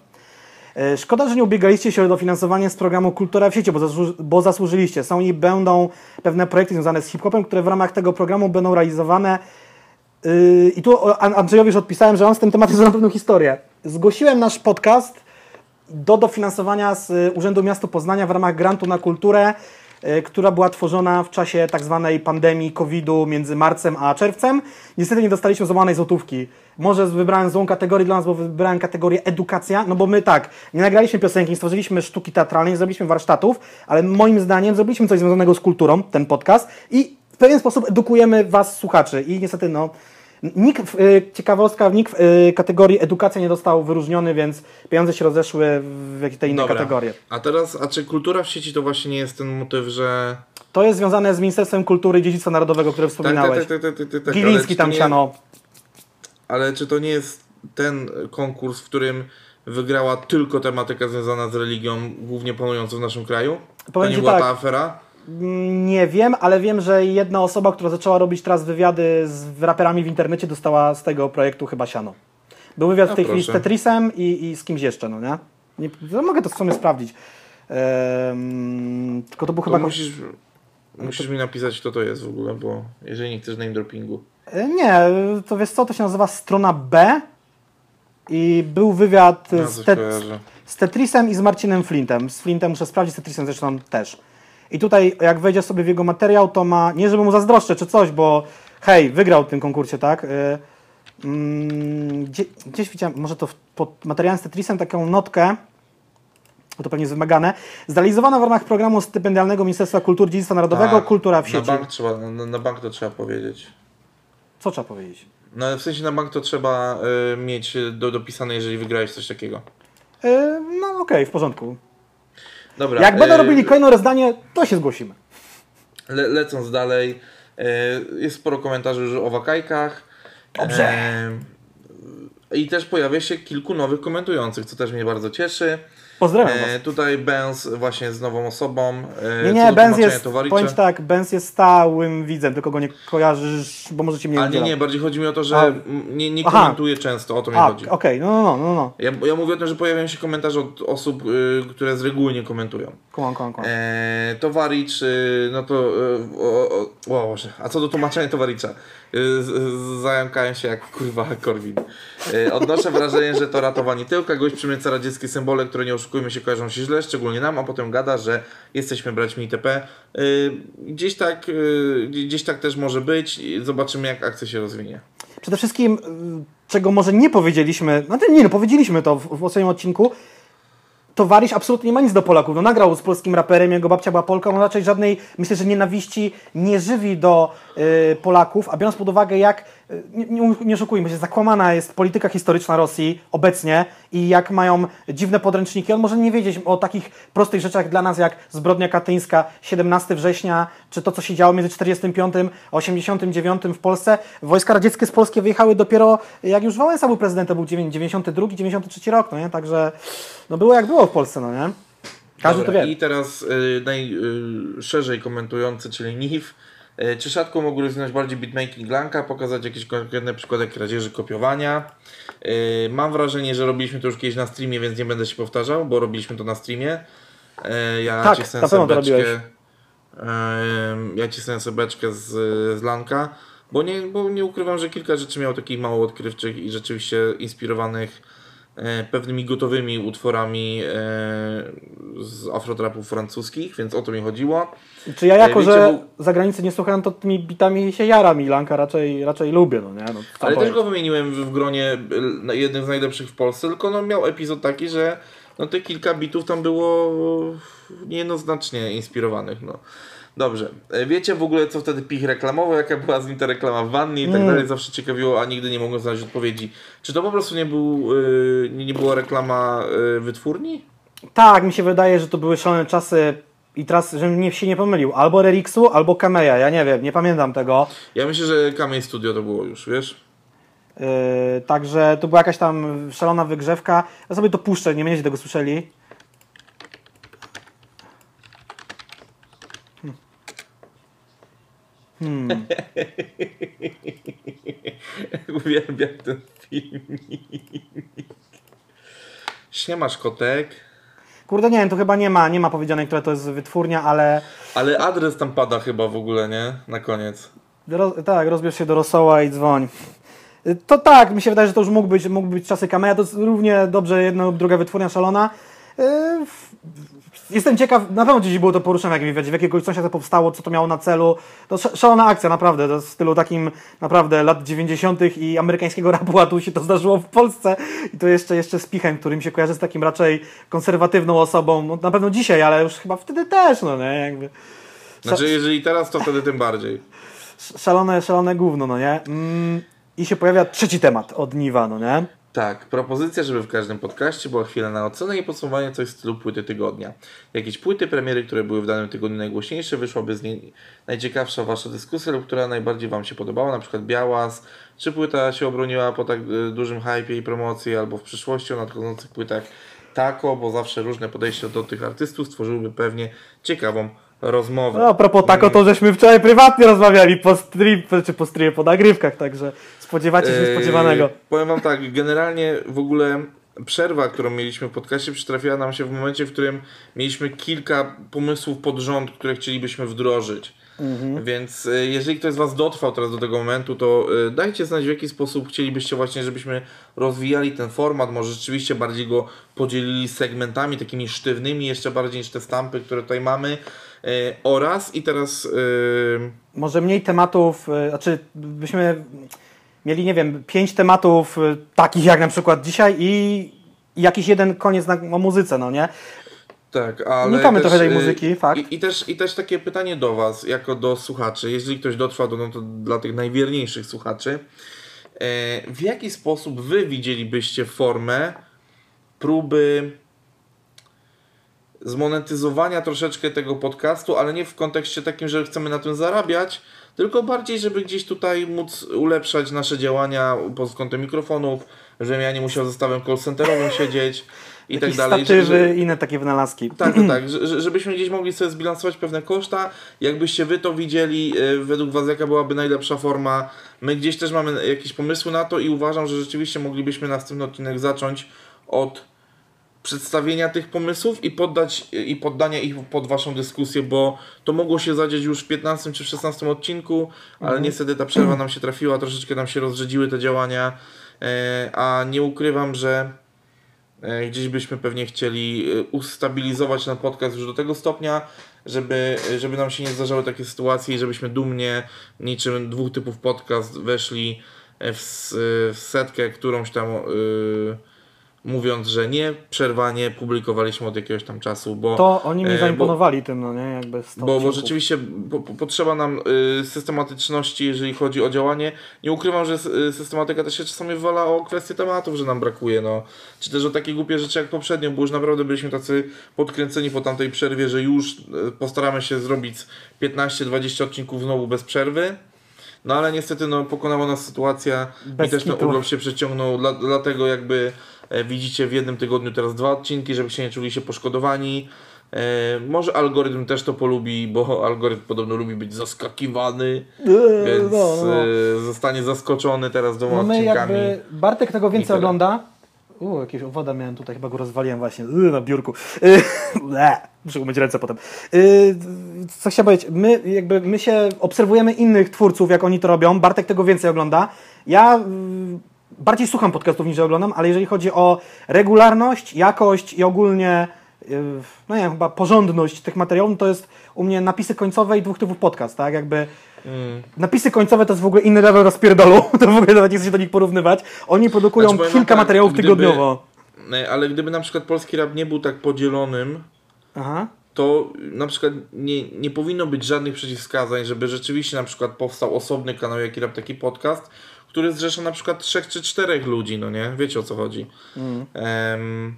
E, Szkoda, że nie ubiegaliście się o dofinansowanie z programu Kultura w sieci, bo, zasłu- bo zasłużyliście. Są i będą pewne projekty związane z hip-hopem, które w ramach tego programu będą realizowane. Yy, I tu Andrzejowi już odpisałem, że on z tym tematem zna pewną historię. Zgłosiłem nasz podcast do dofinansowania z Urzędu Miasta Poznania w ramach grantu na kulturę, która była tworzona w czasie tak zwanej pandemii COVID-u między marcem a czerwcem. Niestety nie dostaliśmy złamanej złotówki. Może wybrałem złą kategorię dla nas, bo wybrałem kategorię edukacja, no bo my tak, nie nagraliśmy piosenki, nie stworzyliśmy sztuki teatralnej, nie zrobiliśmy warsztatów, ale moim zdaniem zrobiliśmy coś związanego z kulturą, ten podcast i w pewien sposób edukujemy Was, słuchaczy i niestety no, Nikt, y, ciekawostka, nikt w y, kategorii edukacja nie został wyróżniony, więc pieniądze się rozeszły w jakieś te inne Dobra. kategorie. A teraz, a czy kultura w sieci to właśnie nie jest ten motyw, że. To jest związane z Ministerstwem Kultury i Dziedzictwa Narodowego, które Tak, wspominałeś. tak, tak, tak, tak, tak, tak, to tam nie- siano. Ale czy to nie jest ten konkurs, w którym wygrała tylko tematyka związana z religią, głównie panującą w naszym kraju? To Powiem nie ci była tak. ta afera? Nie wiem, ale wiem, że jedna osoba, która zaczęła robić teraz wywiady z raperami w internecie, dostała z tego projektu chyba siano. Był wywiad w No tej chwili z proszę. Tetrisem i, i z kimś jeszcze, no nie? nie no mogę to w sumie sprawdzić. Ehm, tylko to był To chyba... musisz, musisz mi napisać, kto to jest w ogóle, bo jeżeli nie chcesz name droppingu. E, Nie, to wiesz co, to się nazywa strona B i był wywiad No, z, te, z Tetrisem i z Marcinem Flintem. Z Flintem muszę sprawdzić, z Tetrisem zresztą też. I tutaj jak wejdziesz sobie w jego materiał, to ma, nie żeby mu zazdroszczę czy coś, bo hej, wygrał w tym konkursie, tak? E, mm, gdzie, gdzieś widziałem, może to w, pod materiałem z Tetrisem taką notkę, to pewnie jest wymagane, zrealizowana w ramach programu stypendialnego Ministerstwa Kultury i Dziedzictwa Narodowego Tak, Kultura w Na sieci. bank, trzeba, na, na bank to trzeba powiedzieć. Co trzeba powiedzieć? No w sensie na bank to trzeba y, mieć do, dopisane, jeżeli wygrałeś coś takiego. E, no okej, w porządku. Dobra. Jak będą y, robili kolejne rozdanie, to się zgłosimy. Le, lecąc dalej, e, jest sporo komentarzy już o wakajkach. Dobrze. E, I też pojawia się kilku nowych komentujących, co też mnie bardzo cieszy. Pozdrawiam E, was. tutaj Benz właśnie z nową osobą. E, Nie, nie, Benz jest, powiem ci tak, Benz jest stałym widzem, tylko go nie kojarzysz, bo możecie mnie Ale nie, nie, bardziej chodzi mi o to, że A. nie, nie Aha. komentuje często, o to mi A, chodzi. okej, no, no, no, no, no. Ja, ja mówię o tym, że pojawiają się komentarze od osób, y, które z reguły nie komentują. Kumam, kumam, kumam. E, Towaricz, y, no to. y, o, o, o a co do tłumaczenia Towaricza? Y, Zająkałem się jak kurwa Korwin. Y, Odnoszę wrażenie, że to ratowanie tyłka. Gość przymyca radzieckie symbole, które nie oszukujmy się, kojarzą się źle, szczególnie nam, a potem gada, że jesteśmy braćmi itp. Y, Gdzieś tak, gdzieś tak też może być. Zobaczymy, jak akcja się rozwinie. Przede wszystkim, czego może nie powiedzieliśmy, to nie, no powiedzieliśmy to w, w poprzednim odcinku, Towarzysz absolutnie nie ma nic do Polaków. No nagrał z polskim raperem, jego babcia była Polką, on raczej żadnej, myślę, że nienawiści nie żywi do y, Polaków, a biorąc pod uwagę jak, nie, nie, nie oszukujmy się, zakłamana jest polityka historyczna Rosji obecnie i jak mają dziwne podręczniki, on może nie wiedzieć o takich prostych rzeczach dla nas jak zbrodnia katyńska 17 września, czy to co się działo między 45 a 89 w Polsce. Wojska radzieckie z Polski wyjechały dopiero jak już Wałęsa był prezydentem, był 92, 93 rok, no nie? Także no było jak było w Polsce, no nie? Każdy Dobra, to wie. I teraz y, najszerzej komentujący, czyli NIF. Y, czy szatką mógł rozwinąć bardziej beatmaking Lanka, pokazać jakieś konkretne przykłady kradzieży, kopiowania? Y, mam wrażenie, że robiliśmy to już kiedyś na streamie, więc nie będę się powtarzał, bo robiliśmy to na streamie. E, ja Tak, cisnąłem na pewno to sobie robiłeś. beczkę. E, ja cisnąłem sobie beczkę z, z Lanka, bo nie, bo nie ukrywam, że kilka rzeczy miało takich mało odkrywczych i rzeczywiście inspirowanych e, pewnymi gotowymi utworami e, z afrotrapów francuskich, więc o to mi chodziło. Czy ja jako, wiecie, że za granicę nie słuchałem, to tymi bitami się jaram i Lanka raczej, raczej lubię, no nie? No, Ale powiem. też go wymieniłem w, gronie jednym z najlepszych w Polsce, tylko no miał epizod taki, że no te kilka bitów tam było niejednoznacznie inspirowanych. No. Dobrze. E, Wiecie w ogóle, co wtedy pich reklamował, jaka była z nim ta reklama w wannie i tak Mm. dalej, zawsze ciekawiło, a nigdy nie mogłem znaleźć odpowiedzi. Czy to po prostu nie, był, y, nie była reklama y, wytwórni? Tak, mi się wydaje, że to były szalone czasy i teraz, żebym się nie pomylił, albo Relixu, albo Kameja, ja nie wiem, nie pamiętam tego. Ja myślę, że Kamień Studio to było już, wiesz? Yy, także to była jakaś tam szalona wygrzewka. Ja sobie to puszczę, nie będziecie tego słyszeli. Hmm. Uwielbiam ten filmik. Siemasz kotek. Kurde, nie wiem, to chyba nie ma, nie ma powiedziane, która to jest wytwórnia, ale Ale adres tam pada chyba w ogóle, nie? Na koniec. Tak, rozbierz się do Rosoła i dzwoń. To tak, mi się wydaje, że to już mógł być, mógł być czasy Kameja, to jest równie dobrze jedna lub druga wytwórnia szalona. Jestem ciekaw, na pewno gdzieś było to poruszane w jakimś w jakiegoś coś to powstało, co to miało na celu. To sz- szalona akcja, naprawdę, to w stylu takim naprawdę lat 90. i amerykańskiego rapu, a tu się to zdarzyło w Polsce i to jeszcze, jeszcze z Pichem, który mi się kojarzy z takim raczej konserwatywną osobą, no, na pewno dzisiaj, ale już chyba wtedy też, no nie, jakby. Znaczy, jeżeli teraz, to wtedy tym bardziej. szalone, szalone gówno, no nie? Mm, I się pojawia trzeci temat od Niwa, no nie? Tak, propozycja, żeby w każdym podcaście była chwila na ocenę i podsumowanie coś w stylu płyty tygodnia. Jakieś płyty, premiery, które były w danym tygodniu najgłośniejsze, wyszłaby z niej najciekawsza wasza dyskusja lub która najbardziej wam się podobała, na przykład Białas, czy płyta się obroniła po tak y, dużym hypie i promocji, albo w przyszłości o nadchodzących płytach tako, bo zawsze różne podejścia do tych artystów stworzyłyby pewnie ciekawą rozmowę. No, a propos tako, to żeśmy wczoraj prywatnie rozmawiali po stream, czy po streamie, po nagrywkach, także spodziewacie się Eee. Powiem wam tak, generalnie w ogóle przerwa, którą mieliśmy w podcaście, przytrafiła nam się w momencie, w którym mieliśmy kilka pomysłów pod rząd, które chcielibyśmy wdrożyć. Mhm. Więc e, jeżeli ktoś z Was dotrwał teraz do tego momentu, to e, dajcie znać, w jaki sposób chcielibyście właśnie, żebyśmy rozwijali ten format, może rzeczywiście bardziej go podzielili segmentami takimi sztywnymi, jeszcze bardziej niż te stampy, które tutaj mamy. E, oraz i teraz Może mniej tematów, znaczy byśmy mieli, nie wiem, pięć tematów y, takich jak na przykład dzisiaj i jakiś jeden koniec na, o muzyce, no nie? Tak, ale. Unikamy trochę tej y, muzyki, fakt. I, i, też, I też takie pytanie do Was, jako do słuchaczy. Jeżeli ktoś dotrwał do, no to dla tych najwierniejszych słuchaczy. E, w jaki sposób Wy widzielibyście formę próby zmonetyzowania troszeczkę tego podcastu, ale nie w kontekście takim, że chcemy na tym zarabiać, tylko bardziej, żeby gdzieś tutaj móc ulepszać nasze działania pod kątem mikrofonów, żebym ja nie musiał zestawem call centerowym siedzieć i tak dalej. statywy, inne takie wynalazki. Tak, tak, tak. że- że- Żebyśmy gdzieś mogli sobie zbilansować pewne koszta. Jakbyście wy to widzieli, e, według was jaka byłaby najlepsza forma. My gdzieś też mamy jakieś pomysły na to i uważam, że rzeczywiście moglibyśmy następny odcinek zacząć od przedstawienia tych pomysłów i poddać i poddania ich pod waszą dyskusję, bo to mogło się zadzieć już w 15 czy w 16 odcinku, ale niestety ta przerwa nam się trafiła, troszeczkę nam się rozrzedziły te działania, e, a nie ukrywam, że E, Gdzieś byśmy pewnie chcieli e, ustabilizować ten podcast już do tego stopnia, żeby, żeby nam się nie zdarzały takie sytuacje i żebyśmy dumnie, niczym dwóch typów podcast, weszli w, w setkę którąś tam, yy, mówiąc, że nie przerwanie publikowaliśmy od jakiegoś tam czasu, bo To oni mi e, bo- zaimponowali tym, no nie? Jakby z bo, bo rzeczywiście po, po, potrzeba nam y, systematyczności, jeżeli chodzi o działanie. Nie ukrywam, że y, systematyka też się czasami wywala o kwestię tematów, że nam brakuje. No. Czy też o takie głupie rzeczy jak poprzednio, bo już naprawdę byliśmy tacy podkręceni po tamtej przerwie, że już y, postaramy się zrobić 15-20 odcinków znowu bez przerwy. No ale niestety no, pokonała nas sytuacja Bez i też ten urlop się przeciągnął, dla, dlatego jakby e, widzicie w jednym tygodniu teraz dwa odcinki, żebyście nie czuli się poszkodowani. E, może algorytm też to polubi, bo algorytm podobno lubi być zaskakiwany, Eee, więc no, no. e, zostanie zaskoczony teraz dwoma No my odcinkami. jakby, Bartek tego więcej ogląda, U, jakieś owada miałem tutaj, chyba go rozwaliłem właśnie yy, na biurku. Yy, muszę umyć ręce potem. Yy, co chciałem powiedzieć, my, jakby, my się obserwujemy innych twórców, jak oni to robią. Bartek tego więcej ogląda. Ja yy, bardziej słucham podcastów niż oglądam, ale jeżeli chodzi o regularność, jakość i ogólnie yy, no nie wiem, chyba porządność tych materiałów, to jest u mnie napisy końcowe i dwóch typów podcast, tak? Jakby Mm. napisy końcowe to jest w ogóle inny level rozpierdolu, to w ogóle nawet nie chcę się do nich porównywać. Oni produkują Znaczy, kilka tak, materiałów gdyby- tygodniowo. E, Ale gdyby na przykład polski rap nie był tak podzielonym, Aha. to na przykład nie, nie powinno być żadnych przeciwwskazań, żeby rzeczywiście na przykład powstał osobny kanał, jaki rap taki podcast, który zrzesza na przykład trzech czy czterech ludzi, no nie? Wiecie o co chodzi. Em,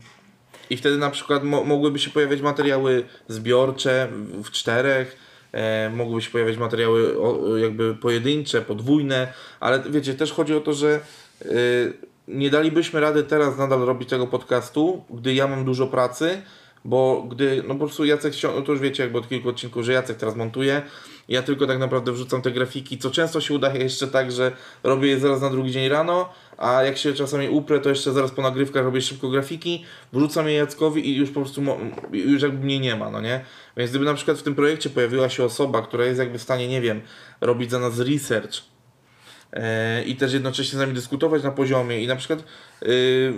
I wtedy na przykład mo mogłyby się pojawiać materiały zbiorcze w czterech, e, mogłyby się pojawiać materiały jakby pojedyncze, podwójne, ale wiecie, też chodzi o to, że y, nie dalibyśmy rady teraz nadal robić tego podcastu, gdy ja mam dużo pracy, bo gdy, no po prostu Jacek, no to już wiecie jakby od kilku odcinków, że Jacek teraz montuje, ja tylko tak naprawdę wrzucam te grafiki, co często się udaje jeszcze tak, że robię je zaraz na drugi dzień rano, a jak się czasami uprę, to jeszcze zaraz po nagrywkach robię szybko grafiki, wrzucam je Jackowi i już po prostu, już jakby mnie nie ma, no nie? Więc gdyby na przykład w tym projekcie pojawiła się osoba, która jest jakby w stanie, nie wiem, robić za nas research, e, i też jednocześnie z nami dyskutować na poziomie i na przykład y,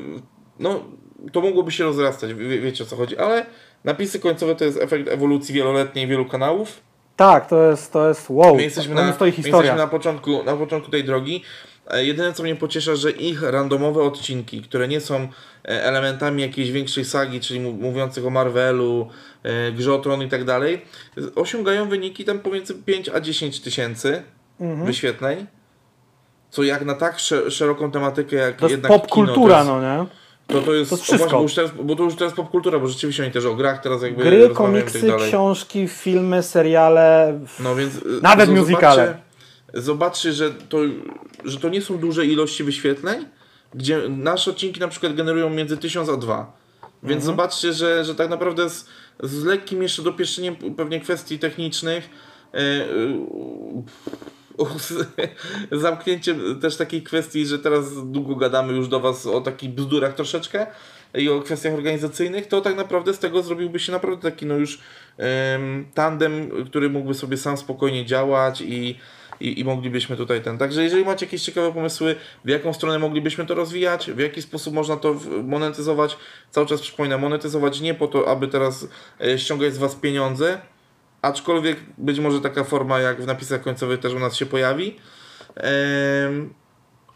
no to mogłoby się rozrastać, wie, wiecie o co chodzi, ale napisy końcowe to jest efekt ewolucji wieloletniej wielu kanałów. Tak, to jest, to jest wow. My jesteśmy, na, my jesteśmy na, początku, na początku tej drogi. E, Jedyne co mnie pociesza, że ich randomowe odcinki, które nie są e, elementami jakiejś większej sagi, czyli mówiących o Marvelu, e, Grze o Tron i tak dalej, osiągają wyniki tam pomiędzy 5 a 10 tysięcy Mhm. wyświetleń. Co jak na tak sze- szeroką tematykę, jak To jednak popkultura, no nie? to, to jest, to wszystko. właśnie, bo, już teraz, bo to już teraz popkultura, bo rzeczywiście oni też o grach teraz jakby Gry, i komiksy, tak dalej. książki, filmy, seriale. No więc Nawet musicale. Zobaczcie, zobaczcie że, to, że to nie są duże ilości wyświetleń, gdzie nasze odcinki na przykład generują między 1000 a 2. Więc Mhm. zobaczcie, że, że tak naprawdę z, z lekkim jeszcze dopieszczeniem pewnie kwestii technicznych e, e, z- zamknięcie też takiej kwestii, że teraz długo gadamy już do Was o takich bzdurach troszeczkę i o kwestiach organizacyjnych, to tak naprawdę z tego zrobiłby się naprawdę taki no już em, tandem, który mógłby sobie sam spokojnie działać i, i, i moglibyśmy tutaj ten. Także jeżeli macie jakieś ciekawe pomysły, w jaką stronę moglibyśmy to rozwijać, w jaki sposób można to monetyzować, cały czas przypominam, monetyzować nie po to, aby teraz e, ściągać z Was pieniądze, aczkolwiek być może taka forma jak w napisach końcowych też u nas się pojawi.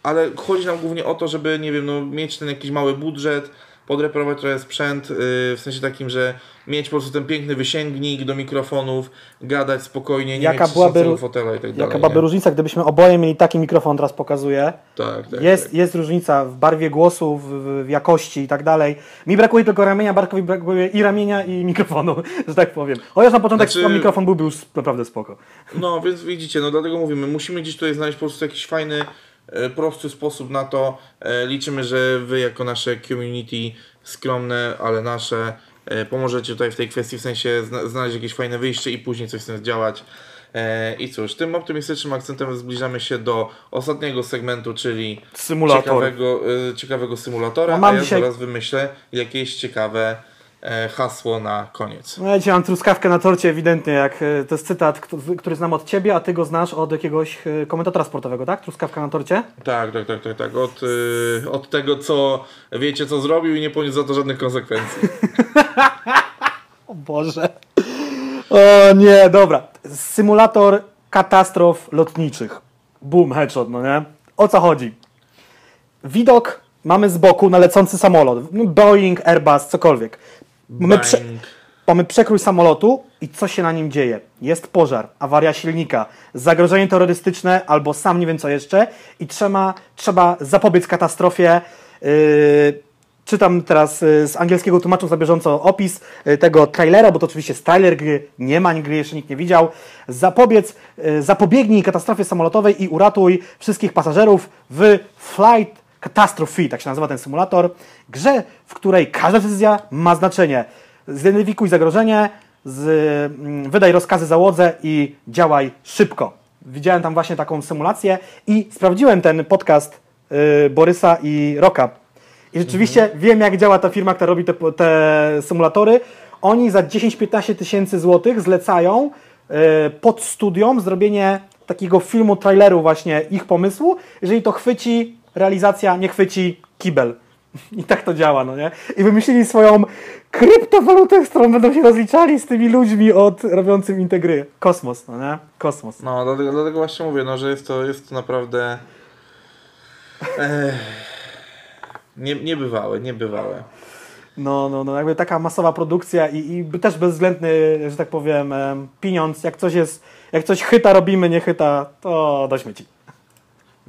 Ale chodzi nam głównie o to, żeby, nie wiem, no, mieć ten jakiś mały budżet, podreperować trochę sprzęt, yy, w sensie takim, że mieć po prostu ten piękny wysięgnik do mikrofonów, gadać spokojnie, nie Jaka mieć byłaby fotela i tak dalej. Jaka byłaby nie? różnica, gdybyśmy oboje mieli taki mikrofon, teraz pokazuję. Tak, tak. Jest, tak. jest różnica w barwie głosu, w, w- jakości i tak dalej. Mi brakuje tylko ramienia, Bartkowi brakuje i ramienia, i mikrofonu, że tak powiem. Chociaż na początek Znaczy- mikrofon byłby już naprawdę spoko. No, więc widzicie, no dlatego mówimy, musimy gdzieś tutaj znaleźć po prostu jakiś fajny, prosty sposób na to. E, Liczymy, że wy jako nasze community skromne, ale nasze, e, pomożecie tutaj w tej kwestii, w sensie zna- znaleźć jakieś fajne wyjście i później coś z tym działać. E, I cóż, tym optymistycznym akcentem zbliżamy się do ostatniego segmentu, czyli Symulator. ciekawego, e, ciekawego symulatora, No, mam a ja dzisiaj- zaraz wymyślę jakieś ciekawe e, hasło na koniec. No ja dzisiaj mam truskawkę na torcie ewidentnie, jak e, to jest cytat, który, znam od ciebie, a ty go znasz od jakiegoś e, komentatora sportowego, tak? Truskawka na torcie? Tak, tak, tak, tak, tak. Od, od tego, co wiecie, co zrobił i nie poniósł za to żadnych konsekwencji. O Boże. O nie, dobra. Symulator katastrof lotniczych. Boom, headshot, no nie? O co chodzi? Widok mamy z boku na lecący samolot. Boeing, Airbus, cokolwiek. Mamy, prze, mamy przekrój samolotu i co się na nim dzieje? Jest pożar, awaria silnika, zagrożenie terrorystyczne albo sam nie wiem co jeszcze i trzeba, trzeba zapobiec katastrofie. Yy, czytam teraz yy, z angielskiego tłumacząc na bieżąco opis yy, tego trailera, bo to oczywiście jest trailer gry, nie ma gry, jeszcze nikt nie widział. Zapobiec, yy, zapobiegnij katastrofie samolotowej i uratuj wszystkich pasażerów w Flight Catastrophe, tak się nazywa ten symulator. Grze, w której każda decyzja ma znaczenie. Zidentyfikuj zagrożenie, z, mm, wydaj rozkazy załodze i działaj szybko. Widziałem tam właśnie taką symulację i sprawdziłem ten podcast y, Borysa i Roka. I rzeczywiście wiem, jak działa ta firma, która robi te, te symulatory. Oni za 10-15 tysięcy złotych zlecają e, pod studiom zrobienie takiego filmu, traileru właśnie ich pomysłu. Jeżeli to chwyci realizacja, nie chwyci kibel. I tak to działa, no nie? I wymyślili swoją kryptowalutę, z którą będą się rozliczali z tymi ludźmi od robiącym integry. Kosmos, no nie? Kosmos. No, dlatego, dlatego właśnie mówię, no, że jest to, jest to naprawdę eh, nie, niebywałe, niebywałe. No, no, no, jakby taka masowa produkcja i, i też bezwzględny, że tak powiem, em, pieniądz. Jak coś jest, jak coś chyta robimy, nie chyta, to do śmieci.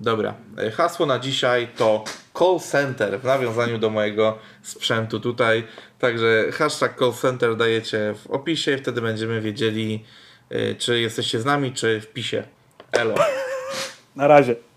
Dobra, e, hasło na dzisiaj to call center w nawiązaniu do mojego sprzętu tutaj. Także hashtag call center dajecie w opisie, wtedy będziemy wiedzieli, e, czy jesteście z nami, czy w pisie. Elo. Na razie.